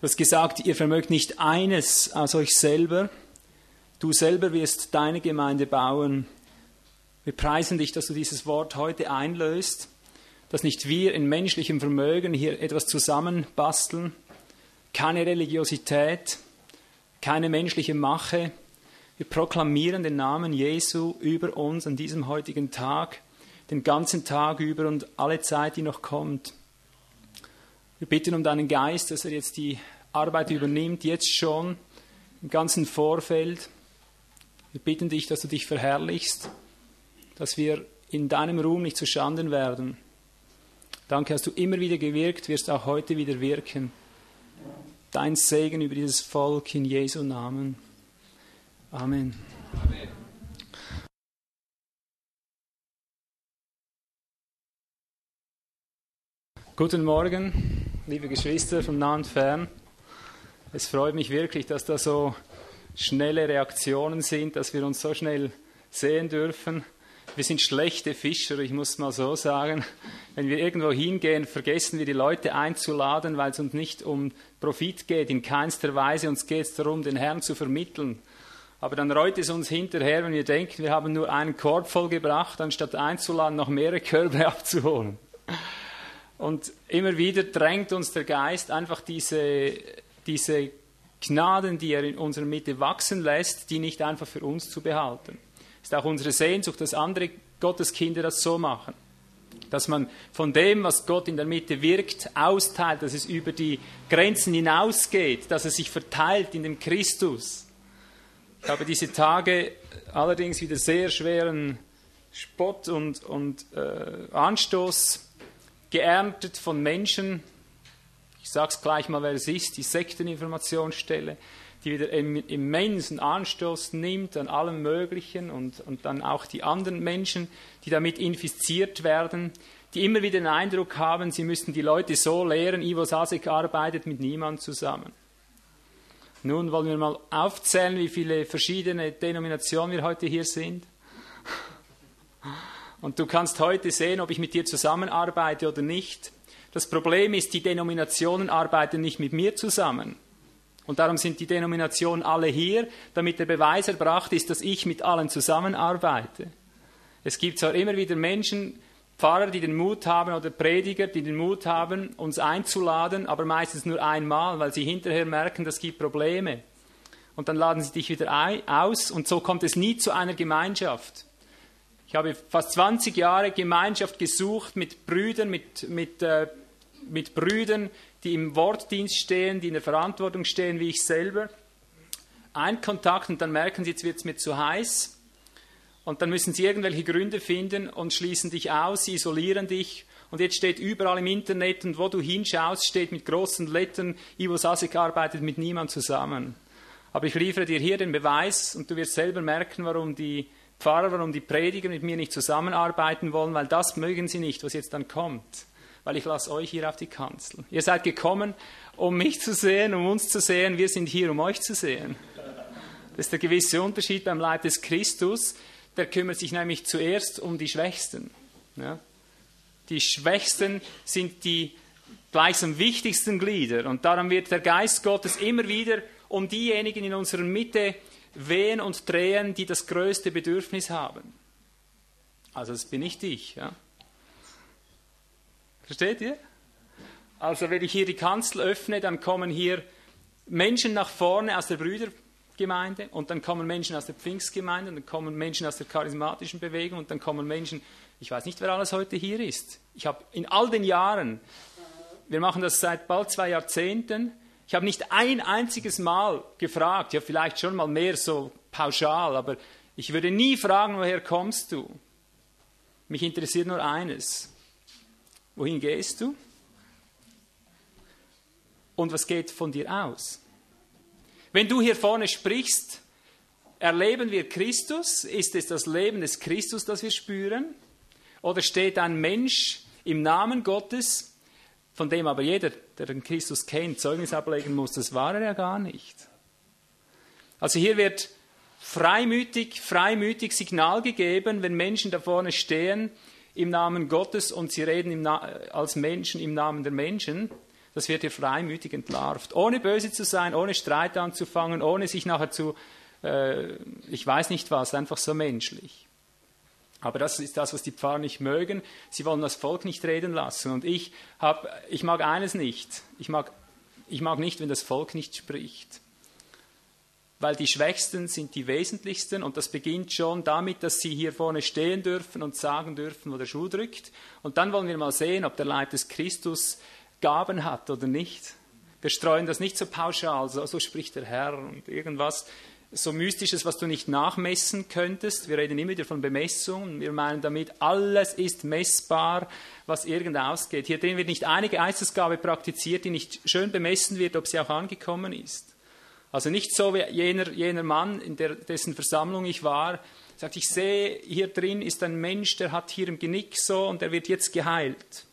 Du hast gesagt, ihr vermögt nicht eines aus euch selber. Du selber wirst deine Gemeinde bauen. Wir preisen dich, dass du dieses Wort heute einlöst, dass nicht wir in menschlichem Vermögen hier etwas zusammenbasteln, keine Religiosität, keine menschliche Mache. Wir proklamieren den Namen Jesu über uns an diesem heutigen Tag, den ganzen Tag über und alle Zeit, die noch kommt. Wir bitten um deinen Geist, dass er jetzt die Arbeit übernimmt, jetzt schon, im ganzen Vorfeld. Wir bitten dich, dass du dich verherrlichst, dass wir in deinem Ruhm nicht zu Schanden werden. Danke, hast du immer wieder gewirkt, wirst auch heute wieder wirken. Dein Segen über dieses Volk in Jesu Namen. Amen. Amen. Guten Morgen liebe Geschwister von nah und fern. Es freut mich wirklich, dass da so schnelle Reaktionen sind, dass wir uns so schnell sehen dürfen. Wir sind schlechte Fischer, ich muss mal so sagen. Wenn wir irgendwo hingehen, vergessen wir die Leute einzuladen, weil es uns nicht um Profit geht, in keinster Weise. Uns geht es darum, den Herrn zu vermitteln. Aber dann reut es uns hinterher, wenn wir denken, wir haben nur einen Korb voll gebracht, anstatt einzuladen, noch mehrere Körbe abzuholen. Und immer wieder drängt uns der Geist einfach diese, diese Gnaden, die er in unserer Mitte wachsen lässt, die nicht einfach für uns zu behalten. Es ist auch unsere Sehnsucht, dass andere Gotteskinder das so machen. Dass man von dem, was Gott in der Mitte wirkt, austeilt, dass es über die Grenzen hinausgeht, dass es sich verteilt in dem Christus. Ich habe diese Tage allerdings wieder sehr schweren Spott und, und äh, Anstoß geerntet von Menschen, ich sage es gleich mal, wer es ist, die Sekteninformationsstelle, die wieder immensen Anstoß nimmt an allem Möglichen und, und dann auch die anderen Menschen, die damit infiziert werden, die immer wieder den Eindruck haben, sie müssten die Leute so lehren, Ivo Sasek arbeitet mit niemand zusammen. Nun wollen wir mal aufzählen, wie viele verschiedene Denominationen wir heute hier sind. Und du kannst heute sehen, ob ich mit dir zusammenarbeite oder nicht. Das Problem ist, die Denominationen arbeiten nicht mit mir zusammen. Und darum sind die Denominationen alle hier, damit der Beweis erbracht ist, dass ich mit allen zusammenarbeite. Es gibt zwar immer wieder Menschen, Pfarrer, die den Mut haben oder Prediger, die den Mut haben, uns einzuladen, aber meistens nur einmal, weil sie hinterher merken, das gibt Probleme. Und dann laden sie dich wieder aus und so kommt es nie zu einer Gemeinschaft. Ich habe fast 20 Jahre Gemeinschaft gesucht mit Brüdern, mit, mit, äh, mit Brüdern, die im Wortdienst stehen, die in der Verantwortung stehen, wie ich selber. Ein Kontakt und dann merken sie, jetzt wird es mir zu heiß. Und dann müssen sie irgendwelche Gründe finden und schließen dich aus, sie isolieren dich. Und jetzt steht überall im Internet und wo du hinschaust, steht mit großen Lettern, Ivo Sasek arbeitet mit niemand zusammen. Aber ich liefere dir hier den Beweis und du wirst selber merken, warum die Pfarrer und die Prediger mit mir nicht zusammenarbeiten wollen, weil das mögen sie nicht, was jetzt dann kommt. Weil ich lasse euch hier auf die Kanzel. Ihr seid gekommen, um mich zu sehen, um uns zu sehen. Wir sind hier, um euch zu sehen. Das ist der gewisse Unterschied beim Leib des Christus. Der kümmert sich nämlich zuerst um die Schwächsten. Ja? Die Schwächsten sind die gleichsam wichtigsten Glieder. Und darum wird der Geist Gottes immer wieder um diejenigen in unserer Mitte wehen und drehen, die das größte Bedürfnis haben. Also das bin nicht ich. Ja? Versteht ihr? Also wenn ich hier die Kanzel öffne, dann kommen hier Menschen nach vorne aus der Brüdergemeinde und dann kommen Menschen aus der Pfingstgemeinde und dann kommen Menschen aus der charismatischen Bewegung und dann kommen Menschen, ich weiß nicht, wer alles heute hier ist. Ich habe in all den Jahren, wir machen das seit bald zwei Jahrzehnten, ich habe nicht ein einziges Mal gefragt, ja vielleicht schon mal mehr so pauschal, aber ich würde nie fragen, woher kommst du? Mich interessiert nur eines. Wohin gehst du? Und was geht von dir aus? Wenn du hier vorne sprichst, erleben wir Christus? Ist es das Leben des Christus, das wir spüren? Oder steht ein Mensch im Namen Gottes von dem aber jeder, der den Christus kennt, Zeugnis ablegen muss, das war er ja gar nicht. Also hier wird freimütig, freimütig Signal gegeben, wenn Menschen da vorne stehen im Namen Gottes und sie reden als Menschen im Namen der Menschen, das wird hier freimütig entlarvt. Ohne böse zu sein, ohne Streit anzufangen, ohne sich nachher zu, äh, ich weiß nicht was, einfach so menschlich. Aber das ist das, was die Pfarrer nicht mögen. Sie wollen das Volk nicht reden lassen. Und ich, hab, ich mag eines nicht. Ich mag, ich mag nicht, wenn das Volk nicht spricht. Weil die Schwächsten sind die Wesentlichsten und das beginnt schon damit, dass sie hier vorne stehen dürfen und sagen dürfen, wo der Schuh drückt. Und dann wollen wir mal sehen, ob der Leib des Christus Gaben hat oder nicht. Wir streuen das nicht so pauschal, so, so spricht der Herr und irgendwas so Mystisches, was du nicht nachmessen könntest. Wir reden immer wieder von Bemessung. Wir meinen damit, alles ist messbar, was irgend ausgeht. Hier drin wird nicht eine Geistesgabe praktiziert, die nicht schön bemessen wird, ob sie auch angekommen ist. Also nicht so wie jener, jener Mann, in der, dessen Versammlung ich war, sagt, ich sehe, hier drin ist ein Mensch, der hat hier im Genick so und der wird jetzt geheilt.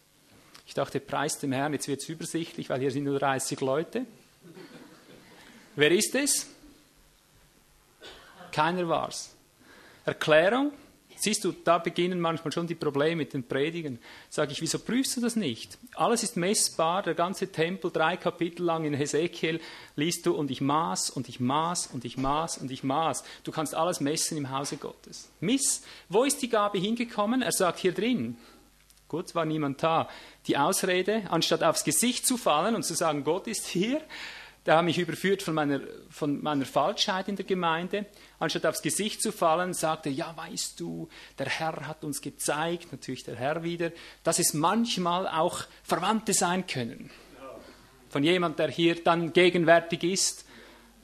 Ich dachte, preis dem Herrn, jetzt wird es übersichtlich, weil hier sind nur 30 Leute. Wer ist es? Keiner war's. Erklärung? Siehst du, da beginnen manchmal schon die Probleme mit den Predigen. Sage ich, wieso prüfst du das nicht? Alles ist messbar, der ganze Tempel, drei Kapitel lang in Hesekiel liest du und ich maß und ich maß und ich maß und ich maß. Du kannst alles messen im Hause Gottes. Miss, wo ist die Gabe hingekommen? Er sagt hier drin. Gut, war niemand da. Die Ausrede, anstatt aufs Gesicht zu fallen und zu sagen, Gott ist hier, der mich überführt von meiner, von meiner Falschheit in der Gemeinde. Anstatt aufs Gesicht zu fallen, sagte er, ja, weißt du, der Herr hat uns gezeigt, natürlich der Herr wieder, dass es manchmal auch Verwandte sein können. Von jemand, der hier dann gegenwärtig ist.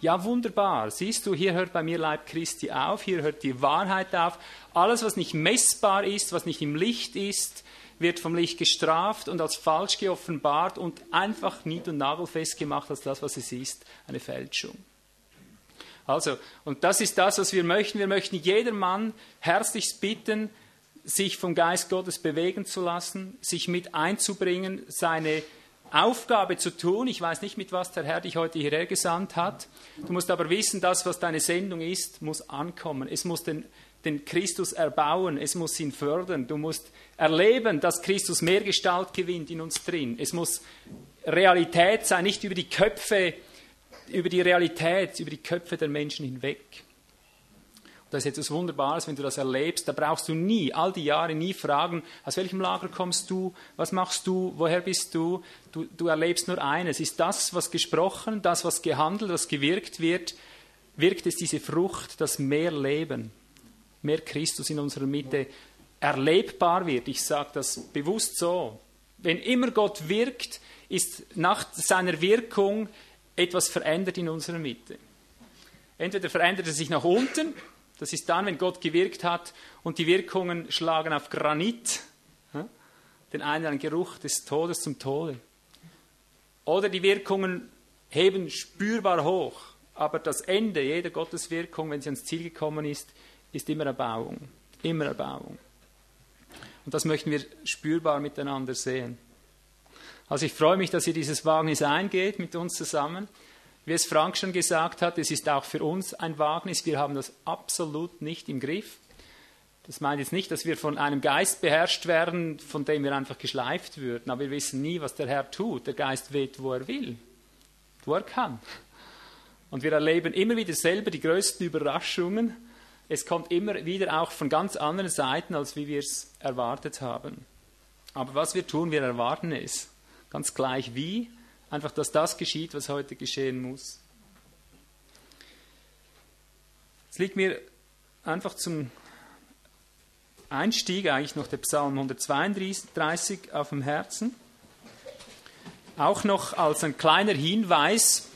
Ja, wunderbar. Siehst du, hier hört bei mir Leib Christi auf, hier hört die Wahrheit auf. Alles, was nicht messbar ist, was nicht im Licht ist, wird vom Licht gestraft und als falsch geoffenbart und einfach nied- und nagelfest gemacht als das, was es ist, eine Fälschung. Also, und das ist das, was wir möchten. Wir möchten jedermann herzlichst bitten, sich vom Geist Gottes bewegen zu lassen, sich mit einzubringen, seine Aufgabe zu tun. Ich weiß nicht, mit was der Herr dich heute hierher gesandt hat. Du musst aber wissen, das, was deine Sendung ist, muss ankommen. Es muss den den Christus erbauen, es muss ihn fördern. Du musst erleben, dass Christus mehr Gestalt gewinnt in uns drin. Es muss Realität sein, nicht über die Köpfe, über die Realität, über die Köpfe der Menschen hinweg. Und das ist etwas Wunderbares, wenn du das erlebst. Da brauchst du nie, all die Jahre, nie fragen, aus welchem Lager kommst du, was machst du, woher bist du. Du, du erlebst nur eines. Ist das, was gesprochen, das, was gehandelt, was gewirkt wird, wirkt es diese Frucht, das mehr Leben mehr Christus in unserer Mitte erlebbar wird. Ich sage das bewusst so. Wenn immer Gott wirkt, ist nach seiner Wirkung etwas verändert in unserer Mitte. Entweder verändert er sich nach unten, das ist dann, wenn Gott gewirkt hat und die Wirkungen schlagen auf Granit, den einen einen Geruch des Todes zum Tode. Oder die Wirkungen heben spürbar hoch, aber das Ende jeder Gotteswirkung, wenn sie ans Ziel gekommen ist, ist immer Erbauung. Immer Erbauung. Und das möchten wir spürbar miteinander sehen. Also ich freue mich, dass ihr dieses Wagnis eingeht mit uns zusammen. Wie es Frank schon gesagt hat, es ist auch für uns ein Wagnis. Wir haben das absolut nicht im Griff. Das meint jetzt nicht, dass wir von einem Geist beherrscht werden, von dem wir einfach geschleift würden. Aber wir wissen nie, was der Herr tut. Der Geist weht, wo er will, wo er kann. Und wir erleben immer wieder selber die größten Überraschungen es kommt immer wieder auch von ganz anderen Seiten, als wie wir es erwartet haben. Aber was wir tun, wir erwarten es. Ganz gleich wie, einfach, dass das geschieht, was heute geschehen muss. Es liegt mir einfach zum Einstieg eigentlich noch der Psalm 132 auf dem Herzen. Auch noch als ein kleiner Hinweis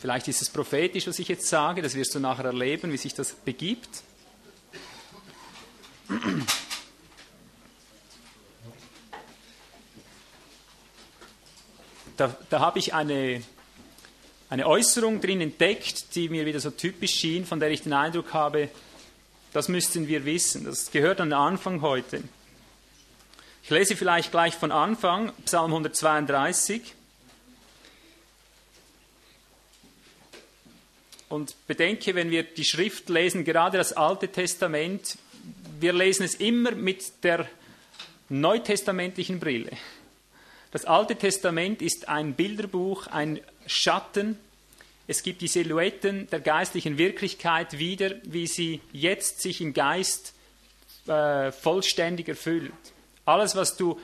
Vielleicht ist es prophetisch, was ich jetzt sage, das wirst du nachher erleben, wie sich das begibt. Da, da habe ich eine, eine Äußerung drin entdeckt, die mir wieder so typisch schien, von der ich den Eindruck habe, das müssten wir wissen. Das gehört an den Anfang heute. Ich lese vielleicht gleich von Anfang, Psalm 132. Und bedenke, wenn wir die Schrift lesen, gerade das Alte Testament, wir lesen es immer mit der neutestamentlichen Brille. Das Alte Testament ist ein Bilderbuch, ein Schatten. Es gibt die Silhouetten der geistlichen Wirklichkeit wieder, wie sie jetzt sich im Geist äh, vollständig erfüllt. Alles, was du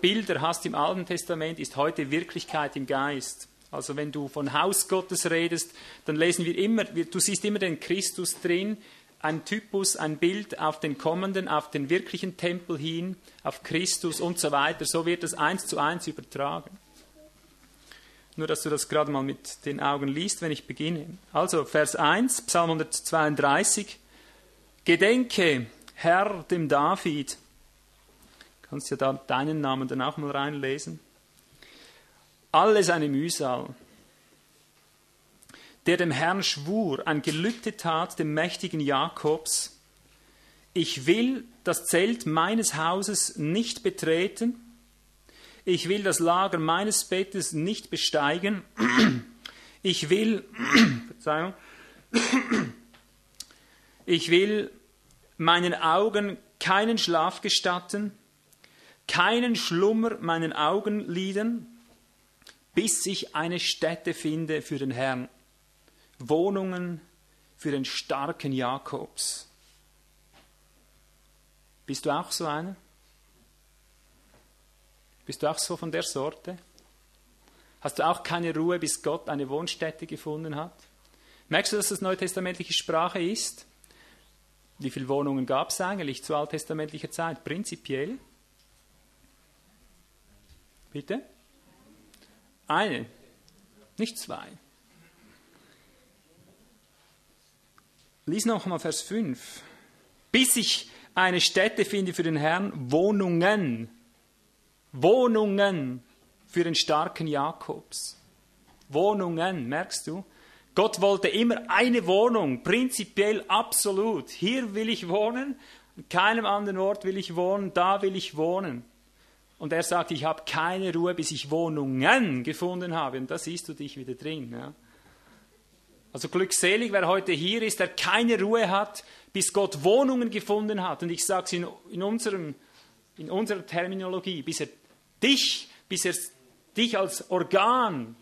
Bilder hast im Alten Testament, ist heute Wirklichkeit im Geist. Also wenn du von Haus Gottes redest, dann lesen wir immer, du siehst immer den Christus drin, ein Typus, ein Bild auf den kommenden, auf den wirklichen Tempel hin, auf Christus und so weiter. So wird das eins zu eins übertragen. Nur, dass du das gerade mal mit den Augen liest, wenn ich beginne. Also, Vers 1, Psalm 132. Gedenke, Herr, dem David. Kannst ja da deinen Namen dann auch mal reinlesen. Alle seine Mühsal der dem Herrn schwur, ein Gelübde tat, dem mächtigen Jakobs, ich will das Zelt meines Hauses nicht betreten, ich will das Lager meines Bettes nicht besteigen, ich will, Verzeihung, ich will meinen Augen keinen Schlaf gestatten, keinen Schlummer meinen Augenlidern, bis ich eine Stätte finde für den Herrn Wohnungen für den starken Jakobs. Bist du auch so einer? Bist du auch so von der Sorte? Hast du auch keine Ruhe, bis Gott eine Wohnstätte gefunden hat? Merkst du, dass das neutestamentliche Sprache ist? Wie viele Wohnungen gab es eigentlich zu alttestamentlicher Zeit? Prinzipiell? Bitte? Eine, nicht zwei. Lies noch mal Vers 5. Bis ich eine Stätte finde für den Herrn, Wohnungen, Wohnungen für den starken Jakobs. Wohnungen, merkst du? Gott wollte immer eine Wohnung, prinzipiell absolut. Hier will ich wohnen, an keinem anderen Ort will ich wohnen, da will ich wohnen. Und er sagt, ich habe keine Ruhe, bis ich Wohnungen gefunden habe. Und da siehst du dich wieder drin. Ja. Also glückselig, wer heute hier ist, der keine Ruhe hat, bis Gott Wohnungen gefunden hat. Und ich sage es in, in, in unserer Terminologie, bis er dich, bis er dich als Organ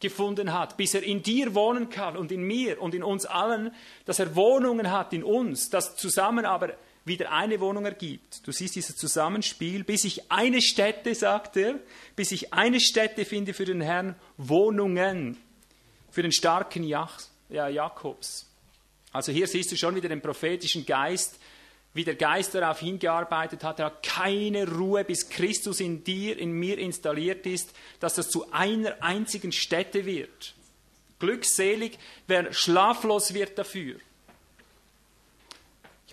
gefunden hat, bis er in dir wohnen kann und in mir und in uns allen, dass er Wohnungen hat in uns, das zusammen aber wieder eine Wohnung ergibt. Du siehst dieses Zusammenspiel, bis ich eine Stätte, sagt er, bis ich eine Stätte finde für den Herrn, Wohnungen für den starken Jakobs. Also hier siehst du schon wieder den prophetischen Geist, wie der Geist darauf hingearbeitet hat, er hat keine Ruhe, bis Christus in dir, in mir installiert ist, dass das zu einer einzigen Stätte wird. Glückselig, wer schlaflos wird dafür.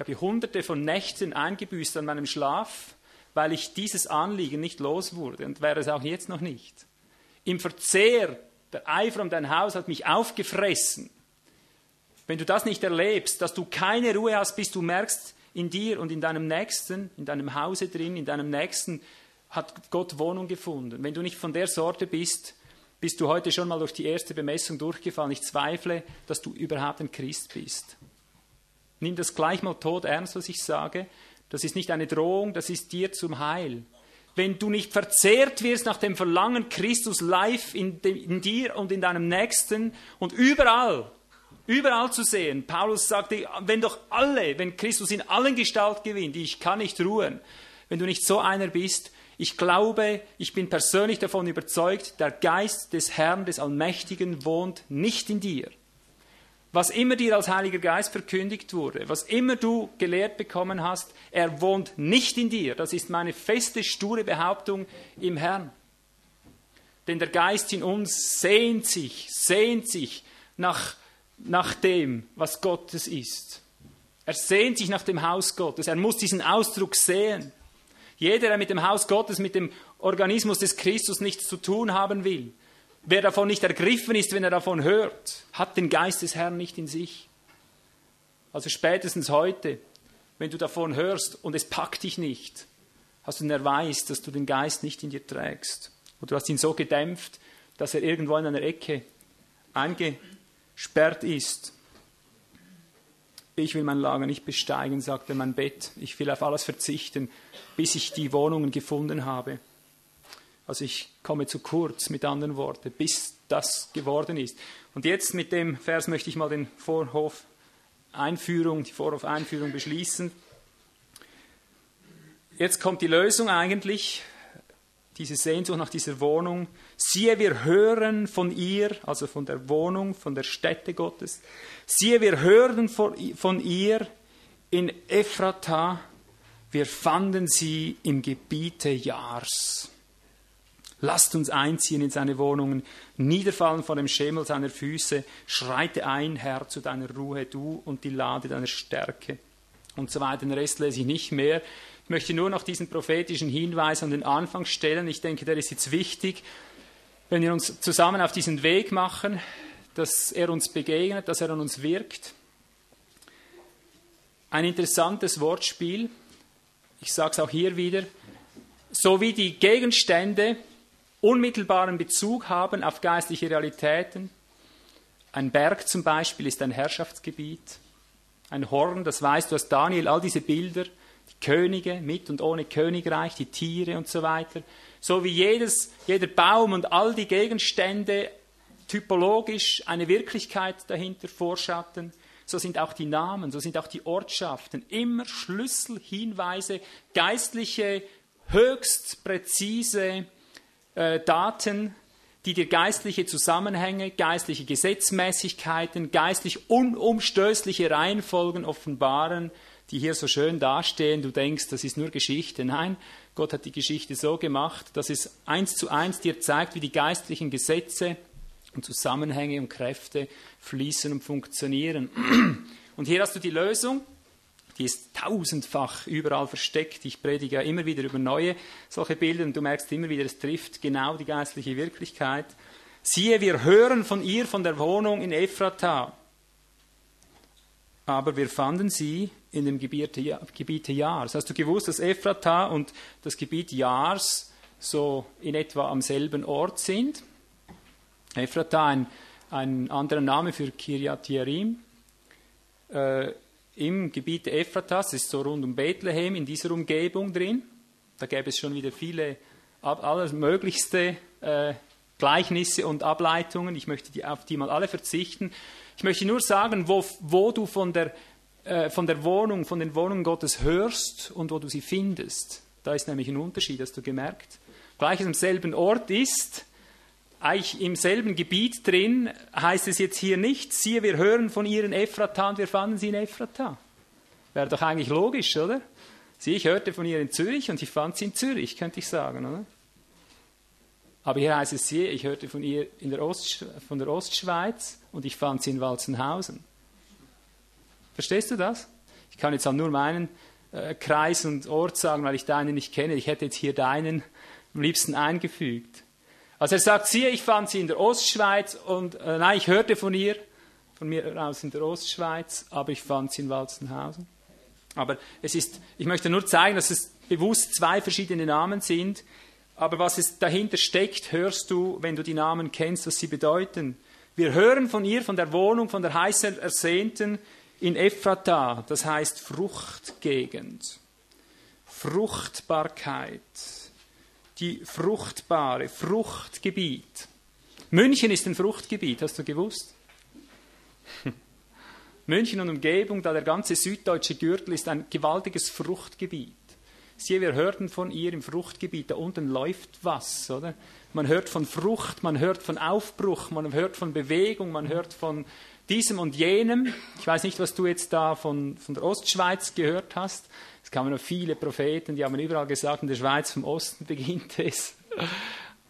Ich habe hunderte von Nächten eingebüßt an meinem Schlaf, weil ich dieses Anliegen nicht los wurde und wäre es auch jetzt noch nicht. Im Verzehr der Eifer um dein Haus hat mich aufgefressen. Wenn du das nicht erlebst, dass du keine Ruhe hast, bis du merkst, in dir und in deinem Nächsten, in deinem Hause drin, in deinem Nächsten hat Gott Wohnung gefunden. Wenn du nicht von der Sorte bist, bist du heute schon mal durch die erste Bemessung durchgefallen. Ich zweifle, dass du überhaupt ein Christ bist. Nimm das gleich mal tot ernst, was ich sage. Das ist nicht eine Drohung, das ist dir zum Heil wenn du nicht verzehrt wirst nach dem Verlangen Christus live in, in, dir und in deinem Nächsten und überall, überall zu sehen. Paulus sagte, wenn doch alle, wenn Christus in allen Gestalt gewinnt, ich kann nicht ruhen. Wenn du nicht so einer bist, ich glaube, ich bin persönlich davon überzeugt, der Geist des Herrn, des Allmächtigen wohnt nicht in dir was immer dir als Heiliger Geist verkündigt wurde, was immer du gelehrt bekommen hast, er wohnt nicht in dir. Das ist meine feste, sture Behauptung im Herrn. Denn der Geist in uns sehnt sich, sehnt sich nach, nach dem, was Gottes ist. Er sehnt sich nach dem Haus Gottes. Er muss diesen Ausdruck sehen. Jeder, der mit dem Haus Gottes, mit dem Organismus des Christus nichts zu tun haben will, Wer davon nicht ergriffen ist, wenn er davon hört, hat den Geist des Herrn nicht in sich. Also spätestens heute, wenn du davon hörst und es packt dich nicht, hast du den Erweis, dass du den Geist nicht in dir trägst. Oder du hast ihn so gedämpft, dass er irgendwo in einer Ecke eingesperrt ist. Ich will mein Lager nicht besteigen, sagte mein Bett. Ich will auf alles verzichten, bis ich die Wohnungen gefunden habe. Also ich komme zu kurz, mit anderen Worten, bis das geworden ist. Und jetzt mit dem Vers möchte ich mal den Vorhof Einführung, die Vorhof-Einführung beschließen. Jetzt kommt die Lösung eigentlich, diese Sehnsucht nach dieser Wohnung. Siehe, wir hören von ihr, also von der Wohnung, von der Stätte Gottes. Siehe, wir hören von ihr in Ephrata. Wir fanden sie im Gebiete Jars. Lasst uns einziehen in seine Wohnungen, niederfallen vor dem Schemel seiner Füße, schreite ein, Herr, zu deiner Ruhe, du und die Lade deiner Stärke. Und so weiter. Den Rest lese ich nicht mehr. Ich möchte nur noch diesen prophetischen Hinweis an den Anfang stellen. Ich denke, der ist jetzt wichtig, wenn wir uns zusammen auf diesen Weg machen, dass er uns begegnet, dass er an uns wirkt. Ein interessantes Wortspiel. Ich sage es auch hier wieder. So wie die Gegenstände unmittelbaren Bezug haben auf geistliche Realitäten. Ein Berg zum Beispiel ist ein Herrschaftsgebiet. Ein Horn, das weißt du aus Daniel, all diese Bilder, die Könige mit und ohne Königreich, die Tiere und so weiter. So wie jedes, jeder Baum und all die Gegenstände typologisch eine Wirklichkeit dahinter vorschatten, so sind auch die Namen, so sind auch die Ortschaften immer Schlüsselhinweise, geistliche, höchst präzise äh, Daten, die dir geistliche Zusammenhänge, geistliche Gesetzmäßigkeiten, geistlich unumstößliche Reihenfolgen offenbaren, die hier so schön dastehen. Du denkst, das ist nur Geschichte. Nein, Gott hat die Geschichte so gemacht, dass es eins zu eins dir zeigt, wie die geistlichen Gesetze und Zusammenhänge und Kräfte fließen und funktionieren. Und hier hast du die Lösung die ist tausendfach überall versteckt. Ich predige ja immer wieder über neue solche Bilder und du merkst immer wieder, es trifft genau die geistliche Wirklichkeit. Siehe, wir hören von ihr, von der Wohnung in Ephrata. Aber wir fanden sie in dem Gebiet, Gebiet Jars. Hast du gewusst, dass Ephrata und das Gebiet Jars so in etwa am selben Ort sind? Ephrata, ein, ein anderer Name für Kiryat Jearim. Äh, im Gebiet Ephrata, ist so rund um Bethlehem, in dieser Umgebung drin. Da gäbe es schon wieder viele, alles möglichste äh, Gleichnisse und Ableitungen. Ich möchte die, auf die mal alle verzichten. Ich möchte nur sagen, wo, wo du von der, äh, von der Wohnung, von den Wohnungen Gottes hörst und wo du sie findest. Da ist nämlich ein Unterschied, hast du gemerkt. Gleich am selben Ort ist, eigentlich im selben Gebiet drin, heißt es jetzt hier nicht, siehe, wir hören von ihr in Ephrata und wir fanden sie in Ephrata. Wäre doch eigentlich logisch, oder? Sieh, ich hörte von ihr in Zürich und ich fand sie in Zürich, könnte ich sagen, oder? Aber hier heißt es, siehe, ich hörte von ihr in der Ost, von der Ostschweiz und ich fand sie in Walzenhausen. Verstehst du das? Ich kann jetzt auch nur meinen äh, Kreis und Ort sagen, weil ich deinen nicht kenne. Ich hätte jetzt hier deinen am liebsten eingefügt. Also er sagt, siehe, ich fand sie in der Ostschweiz und äh, nein, ich hörte von ihr, von mir aus in der Ostschweiz, aber ich fand sie in Walzenhausen. Aber es ist, ich möchte nur zeigen, dass es bewusst zwei verschiedene Namen sind, aber was es dahinter steckt, hörst du, wenn du die Namen kennst, was sie bedeuten. Wir hören von ihr, von der Wohnung, von der heißen Ersehnten in Ephrata, das heißt Fruchtgegend, Fruchtbarkeit die fruchtbare, Fruchtgebiet. München ist ein Fruchtgebiet, hast du gewusst? München und Umgebung, da der ganze süddeutsche Gürtel ist ein gewaltiges Fruchtgebiet. Siehe, wir hörten von ihr im Fruchtgebiet, da unten läuft was, oder? Man hört von Frucht, man hört von Aufbruch, man hört von Bewegung, man hört von diesem und jenem. Ich weiß nicht, was du jetzt da von, von der Ostschweiz gehört hast. Es kamen noch viele Propheten, die haben überall gesagt, in der Schweiz vom Osten beginnt es.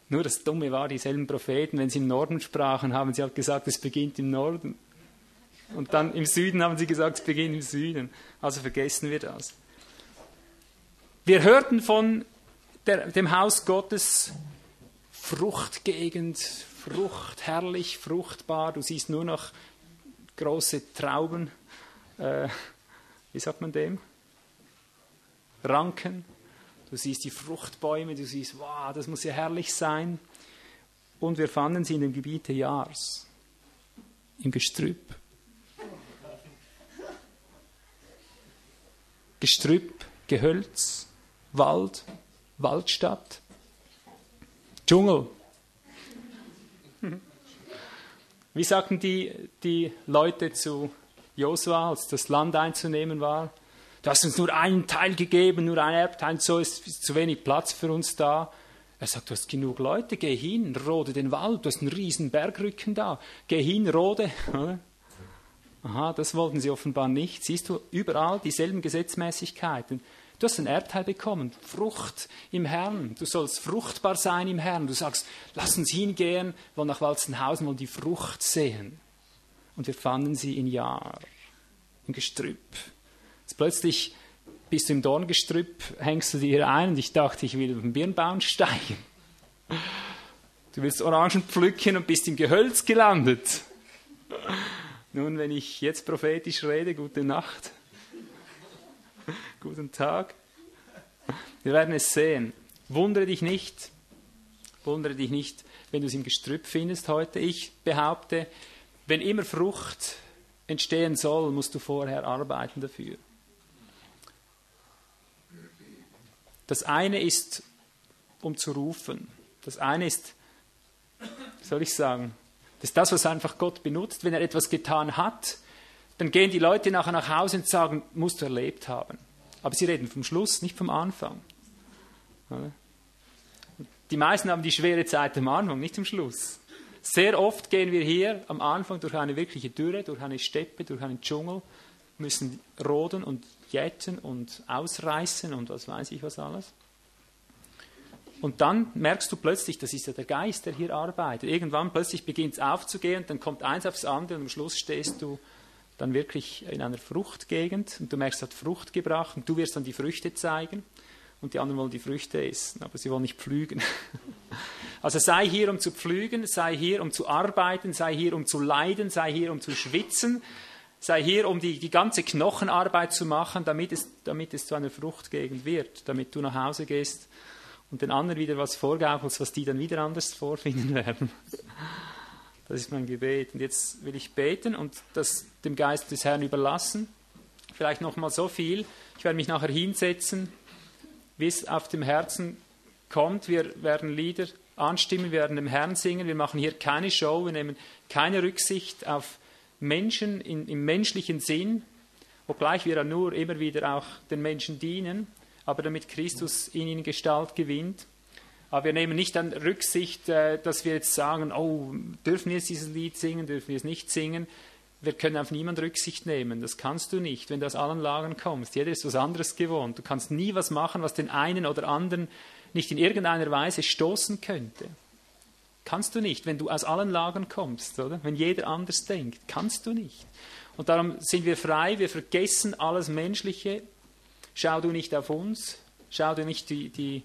Nur das Dumme war, dieselben Propheten, wenn sie im Norden sprachen, haben sie halt gesagt, es beginnt im Norden. Und dann im Süden haben sie gesagt, es beginnt im Süden. Also vergessen wir das. Wir hörten von der, dem Haus Gottes Fruchtgegend, Frucht, herrlich, fruchtbar. Du siehst nur noch große Trauben. Äh, wie sagt man dem? Ranken, du siehst die Fruchtbäume, du siehst, wow, das muss ja herrlich sein. Und wir fanden sie in dem Gebiet Jahres, im Gestrüpp. Gestrüpp, Gehölz, Wald, Waldstadt. Dschungel. Wie sagten die, die Leute zu Josua, als das Land einzunehmen war? Du hast uns nur einen Teil gegeben, nur ein Erbteil, so ist, zu wenig Platz für uns da. Er sagt, du hast genug Leute, geh hin, rode den Wald, du hast einen riesen Bergrücken da, geh hin, rode. Aha, das wollten sie offenbar nicht. Siehst du, überall dieselben Gesetzmäßigkeiten. Du hast ein Erbteil bekommen, Frucht im Herrn. Du sollst fruchtbar sein im Herrn. Du sagst, lass uns hingehen, wollen nach Walzenhausen, wollen die Frucht sehen. Und wir fanden sie in Jahr, im Gestrüpp. Jetzt plötzlich bist du im Dorngestrüpp, hängst du dir ein und ich dachte, ich will auf den Birnbaum steigen. Du willst Orangen pflücken und bist im Gehölz gelandet. Nun, wenn ich jetzt prophetisch rede, gute Nacht. Guten Tag. Wir werden es sehen. Wundere dich nicht, wundere dich nicht, wenn du es im Gestrüpp findest heute. Ich behaupte, wenn immer Frucht entstehen soll, musst du vorher arbeiten dafür. Das eine ist, um zu rufen. Das eine ist, soll ich sagen, das ist das, was einfach Gott benutzt. Wenn er etwas getan hat, dann gehen die Leute nachher nach Hause und sagen, musst du erlebt haben. Aber sie reden vom Schluss, nicht vom Anfang. Die meisten haben die schwere Zeit am Anfang, nicht am Schluss. Sehr oft gehen wir hier am Anfang durch eine wirkliche Dürre, durch eine Steppe, durch einen Dschungel, müssen roden und jäten und ausreißen und was weiß ich was alles. Und dann merkst du plötzlich, das ist ja der Geist, der hier arbeitet. Irgendwann plötzlich beginnt es aufzugehen, dann kommt eins aufs andere und am Schluss stehst du dann wirklich in einer Fruchtgegend und du merkst, es hat Frucht gebracht und du wirst dann die Früchte zeigen und die anderen wollen die Früchte essen, aber sie wollen nicht pflügen. Also sei hier, um zu pflügen, sei hier, um zu arbeiten, sei hier, um zu leiden, sei hier, um zu schwitzen, sei hier, um die, die ganze Knochenarbeit zu machen, damit es, damit es zu einer Fruchtgegend wird, damit du nach Hause gehst und den anderen wieder was vorgaukelst, was die dann wieder anders vorfinden werden. Das ist mein Gebet. Und jetzt will ich beten und das dem Geist des Herrn überlassen. Vielleicht noch mal so viel. Ich werde mich nachher hinsetzen, wie es auf dem Herzen kommt. Wir werden Lieder anstimmen, wir werden dem Herrn singen. Wir machen hier keine Show, wir nehmen keine Rücksicht auf Menschen in, im menschlichen Sinn, obgleich wir ja nur immer wieder auch den Menschen dienen, aber damit Christus in ihnen Gestalt gewinnt. Aber wir nehmen nicht an Rücksicht, äh, dass wir jetzt sagen, oh, dürfen wir jetzt dieses Lied singen, dürfen wir es nicht singen. Wir können auf niemand Rücksicht nehmen. Das kannst du nicht, wenn du aus allen Lagern kommst. Jeder ist was anderes gewohnt. Du kannst nie was machen, was den einen oder anderen nicht in irgendeiner Weise stoßen könnte. Kannst du nicht, wenn du aus allen Lagern kommst, oder? Wenn jeder anders denkt. Kannst du nicht. Und darum sind wir frei, wir vergessen alles Menschliche. Schau du nicht auf uns, schau du nicht die, die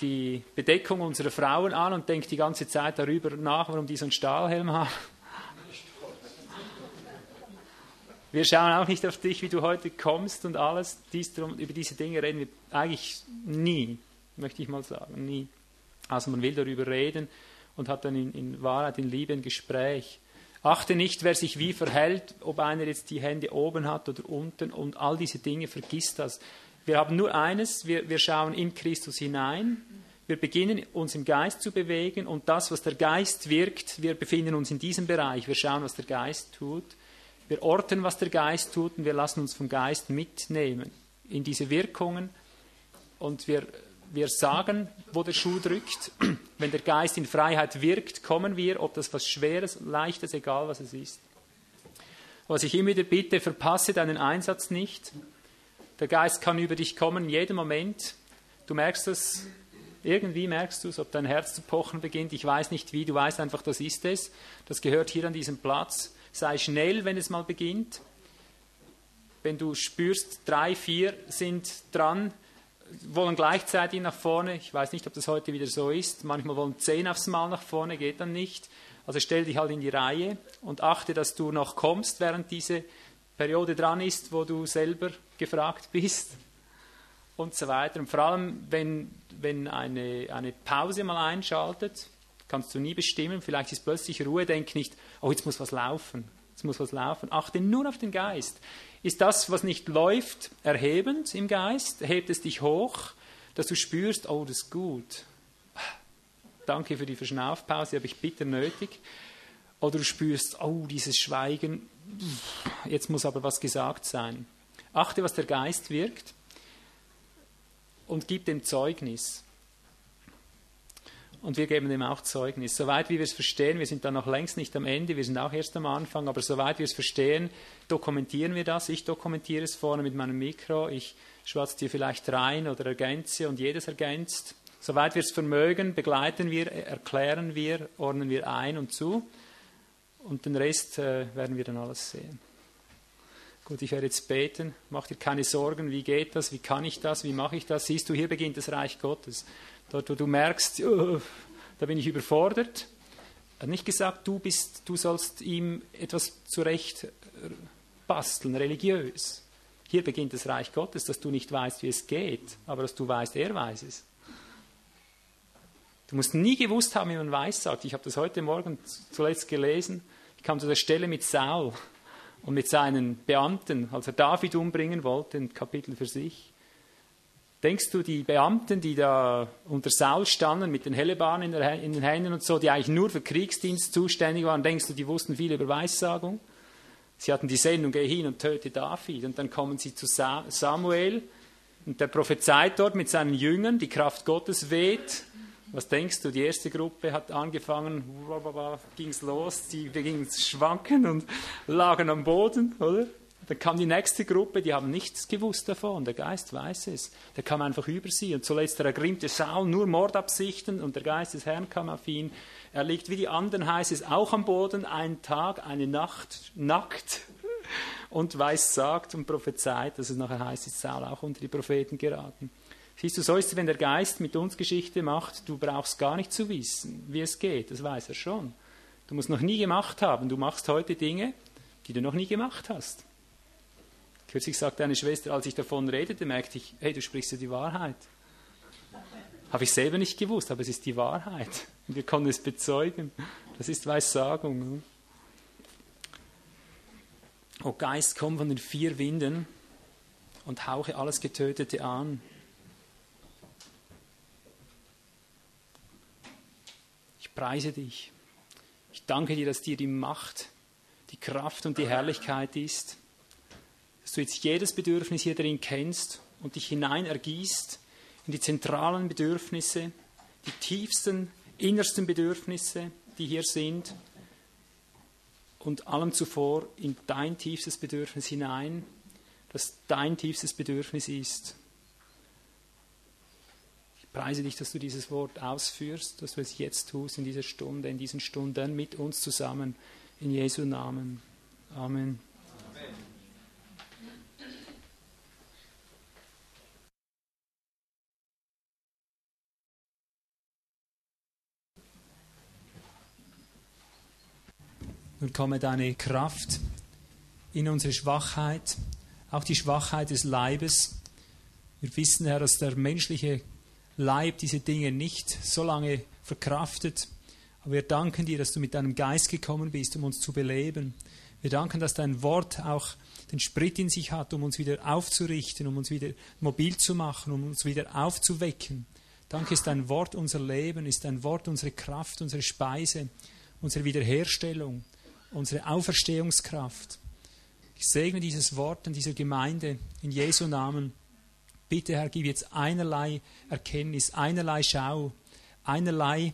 die Bedeckung unserer Frauen an und denkt die ganze Zeit darüber nach, warum die so einen Stahlhelm haben. Wir schauen auch nicht auf dich, wie du heute kommst und alles. Dies, drum, über diese Dinge reden wir eigentlich nie, möchte ich mal sagen, nie. Also man will darüber reden und hat dann in, in Wahrheit, in Liebe ein Gespräch. Achte nicht, wer sich wie verhält, ob einer jetzt die Hände oben hat oder unten und all diese Dinge, vergiss das. Wir haben nur eines, wir, wir schauen in Christus hinein, wir beginnen uns im Geist zu bewegen und das, was der Geist wirkt, wir befinden uns in diesem Bereich. Wir schauen, was der Geist tut, wir orten, was der Geist tut und wir lassen uns vom Geist mitnehmen in diese Wirkungen und wir, wir sagen, wo der Schuh drückt. Wenn der Geist in Freiheit wirkt, kommen wir, ob das was Schweres, Leichtes, egal was es ist. Was ich immer wieder bitte, verpasse deinen Einsatz nicht. Der Geist kann über dich kommen in jedem Moment. Du merkst es, irgendwie merkst du es, ob dein Herz zu pochen beginnt. Ich weiß nicht wie, du weißt einfach, das ist es. Das gehört hier an diesem Platz. Sei schnell, wenn es mal beginnt. Wenn du spürst, drei, vier sind dran, wollen gleichzeitig nach vorne. Ich weiß nicht, ob das heute wieder so ist. Manchmal wollen zehn aufs Mal nach vorne, geht dann nicht. Also stell dich halt in die Reihe und achte, dass du noch kommst, während diese Periode dran ist, wo du selber gefragt bist und so weiter. Und vor allem, wenn, wenn eine, eine Pause mal einschaltet, kannst du nie bestimmen, vielleicht ist plötzlich Ruhe, denk nicht, oh, jetzt muss was laufen, jetzt muss was laufen. Achte nur auf den Geist. Ist das, was nicht läuft, erhebend im Geist? Hebt es dich hoch, dass du spürst, oh, das ist gut. danke für die Verschnaufpause, habe ich bitter nötig. Oder du spürst, oh, dieses Schweigen, jetzt muss aber was gesagt sein. Achte, was der Geist wirkt und gib dem Zeugnis. Und wir geben dem auch Zeugnis. Soweit wie wir es verstehen, wir sind da noch längst nicht am Ende, wir sind auch erst am Anfang, aber soweit wir es verstehen, dokumentieren wir das. Ich dokumentiere es vorne mit meinem Mikro, ich schwatze dir vielleicht rein oder ergänze und jedes ergänzt. Soweit wir es vermögen, begleiten wir, erklären wir, ordnen wir ein und zu. Und den Rest äh, werden wir dann alles sehen. Gut, ich werde jetzt beten. Mach dir keine Sorgen, wie geht das, wie kann ich das, wie mache ich das. Siehst du, hier beginnt das Reich Gottes. Dort, wo du merkst, oh, da bin ich überfordert. Er hat nicht gesagt, du, bist, du sollst ihm etwas zurecht basteln, religiös. Hier beginnt das Reich Gottes, dass du nicht weißt, wie es geht, aber dass du weißt, er weiß es. Du musst nie gewusst haben, wie man weiß sagt. Ich habe das heute Morgen zuletzt gelesen. Ich kam zu der Stelle mit Saul und mit seinen Beamten, als er David umbringen wollte, ein Kapitel für sich. Denkst du, die Beamten, die da unter Saul standen, mit den Hellebahnen in, in, den Händen und so, die eigentlich nur für Kriegsdienst zuständig waren, denkst du, die wussten viel über Weissagung? Sie hatten die Sendung, geh hin und töte David. Und dann kommen sie zu Samuel und der prophezeit dort mit seinen Jüngern, die Kraft Gottes weht was denkst du? Die erste Gruppe hat angefangen, ging es los, die gingen schwanken und lagen am Boden, oder? Dann kam die nächste Gruppe, die haben nichts gewusst davon. Der Geist weiß es. Der kam einfach über sie. Und zuletzt der ergrimmte Saul, nur Mordabsichten und der Geist des Herrn kam auf ihn. Er liegt wie die anderen, heißt es, auch am Boden, einen Tag, eine Nacht, nackt und weiß, sagt und prophezeit, dass es nachher heißt, ist Saul auch unter die Propheten geraten. Siehst du, so ist es, wenn der Geist mit uns Geschichte macht, du brauchst gar nicht zu wissen, wie es geht, das weiß er schon. Du musst noch nie gemacht haben, du machst heute Dinge, die du noch nie gemacht hast. Kürzlich sagte eine Schwester, als ich davon redete, merkte ich, hey, du sprichst ja die Wahrheit. Habe ich selber nicht gewusst, aber es ist die Wahrheit. Wir können es bezeugen. Das ist Weissagung. O Geist, komm von den vier Winden und hauche alles Getötete an. preise dich. Ich danke dir, dass dir die Macht, die Kraft und die Herrlichkeit ist. Dass du jetzt jedes Bedürfnis hier drin kennst und dich hinein ergießt in die zentralen Bedürfnisse, die tiefsten, innersten Bedürfnisse, die hier sind. Und allem zuvor in dein tiefstes Bedürfnis hinein, das dein tiefstes Bedürfnis ist preise dich, dass du dieses Wort ausführst, dass du es jetzt tust, in dieser Stunde, in diesen Stunden mit uns zusammen. In Jesu Namen. Amen. Nun komme deine Kraft in unsere Schwachheit, auch die Schwachheit des Leibes. Wir wissen, Herr, dass der menschliche Leib diese Dinge nicht so lange verkraftet. Aber wir danken dir, dass du mit deinem Geist gekommen bist, um uns zu beleben. Wir danken, dass dein Wort auch den Sprit in sich hat, um uns wieder aufzurichten, um uns wieder mobil zu machen, um uns wieder aufzuwecken. Danke ist dein Wort unser Leben, ist dein Wort unsere Kraft, unsere Speise, unsere Wiederherstellung, unsere Auferstehungskraft. Ich segne dieses Wort in dieser Gemeinde in Jesu Namen. Bitte, Herr, gib jetzt einerlei Erkenntnis, einerlei Schau, einerlei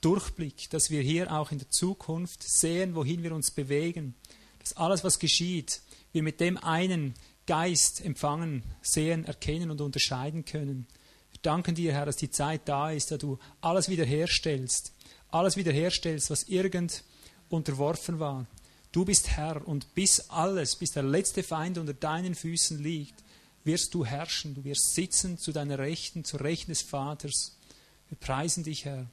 Durchblick, dass wir hier auch in der Zukunft sehen, wohin wir uns bewegen, dass alles, was geschieht, wir mit dem einen Geist empfangen, sehen, erkennen und unterscheiden können. Wir danken dir, Herr, dass die Zeit da ist, da du alles wiederherstellst, alles wiederherstellst, was irgend unterworfen war. Du bist Herr und bis alles, bis der letzte Feind unter deinen Füßen liegt, wirst du herrschen, du wirst sitzen zu deiner Rechten, zur Rechten des Vaters. Wir preisen dich, Herr.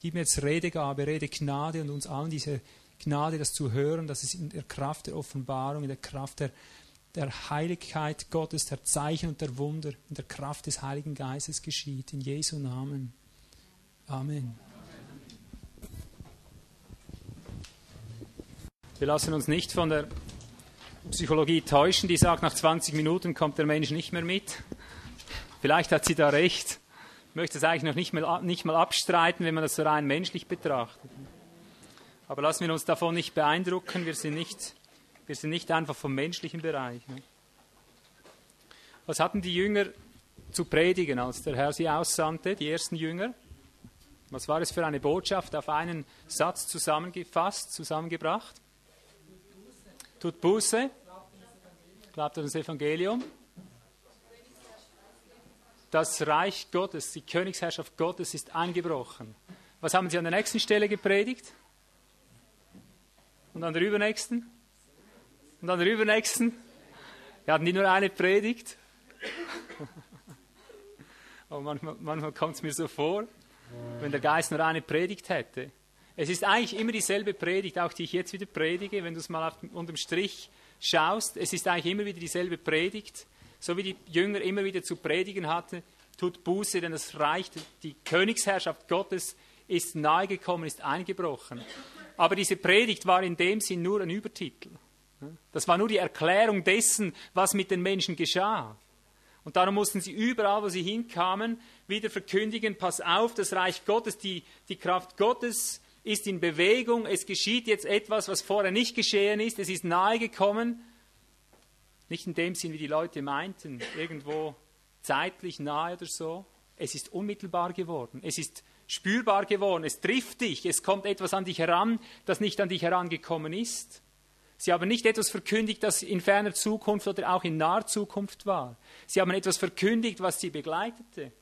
Gib mir jetzt Redegabe, Redegnade und uns allen diese Gnade, das zu hören, dass es in der Kraft der Offenbarung, in der Kraft der, der Heiligkeit Gottes, der Zeichen und der Wunder, in der Kraft des Heiligen Geistes geschieht. In Jesu Namen. Amen. Wir lassen uns nicht von der Psychologie täuschen, die sagt, nach 20 Minuten kommt der Mensch nicht mehr mit. Vielleicht hat sie da recht. Ich möchte es eigentlich noch nicht mal, nicht mal abstreiten, wenn man das so rein menschlich betrachtet. Aber lassen wir uns davon nicht beeindrucken, wir sind nicht, wir sind nicht einfach vom menschlichen Bereich. Ne? Was hatten die Jünger zu predigen, als der Herr sie aussandte, die ersten Jünger? Was war es für eine Botschaft auf einen Satz zusammengefasst, zusammengebracht? Tut Buße. Glaubt an das Evangelium. Das Reich Gottes, die Königsherrschaft Gottes ist eingebrochen. Was haben sie an der nächsten Stelle gepredigt? Und an der übernächsten? Und an der übernächsten? Wir hatten die nur eine Predigt. Aber manchmal, manchmal kommt es mir so vor, wenn der Geist nur eine Predigt hätte. Es ist eigentlich immer dieselbe Predigt, auch die ich jetzt wieder predige, wenn du es mal dem, unterm Strich schaust. Es ist eigentlich immer wieder dieselbe Predigt, so wie die Jünger immer wieder zu predigen hatten. Tut Buße, denn das Reich, die Königsherrschaft Gottes ist nahegekommen, ist eingebrochen. Aber diese Predigt war in dem Sinn nur ein Übertitel. Das war nur die Erklärung dessen, was mit den Menschen geschah. Und darum mussten sie überall, wo sie hinkamen, wieder verkündigen, pass auf, das Reich Gottes, die, die Kraft Gottes ist in Bewegung, es geschieht jetzt etwas, was vorher nicht geschehen ist, es ist nahe gekommen. Nicht in dem Sinn, wie die Leute meinten, irgendwo zeitlich nahe oder so. Es ist unmittelbar geworden, es ist spürbar geworden, es trifft dich, es kommt etwas an dich heran, das nicht an dich herangekommen ist. Sie haben nicht etwas verkündigt, das in ferner Zukunft oder auch in naher Zukunft war. Sie haben etwas verkündigt, was sie begleitete.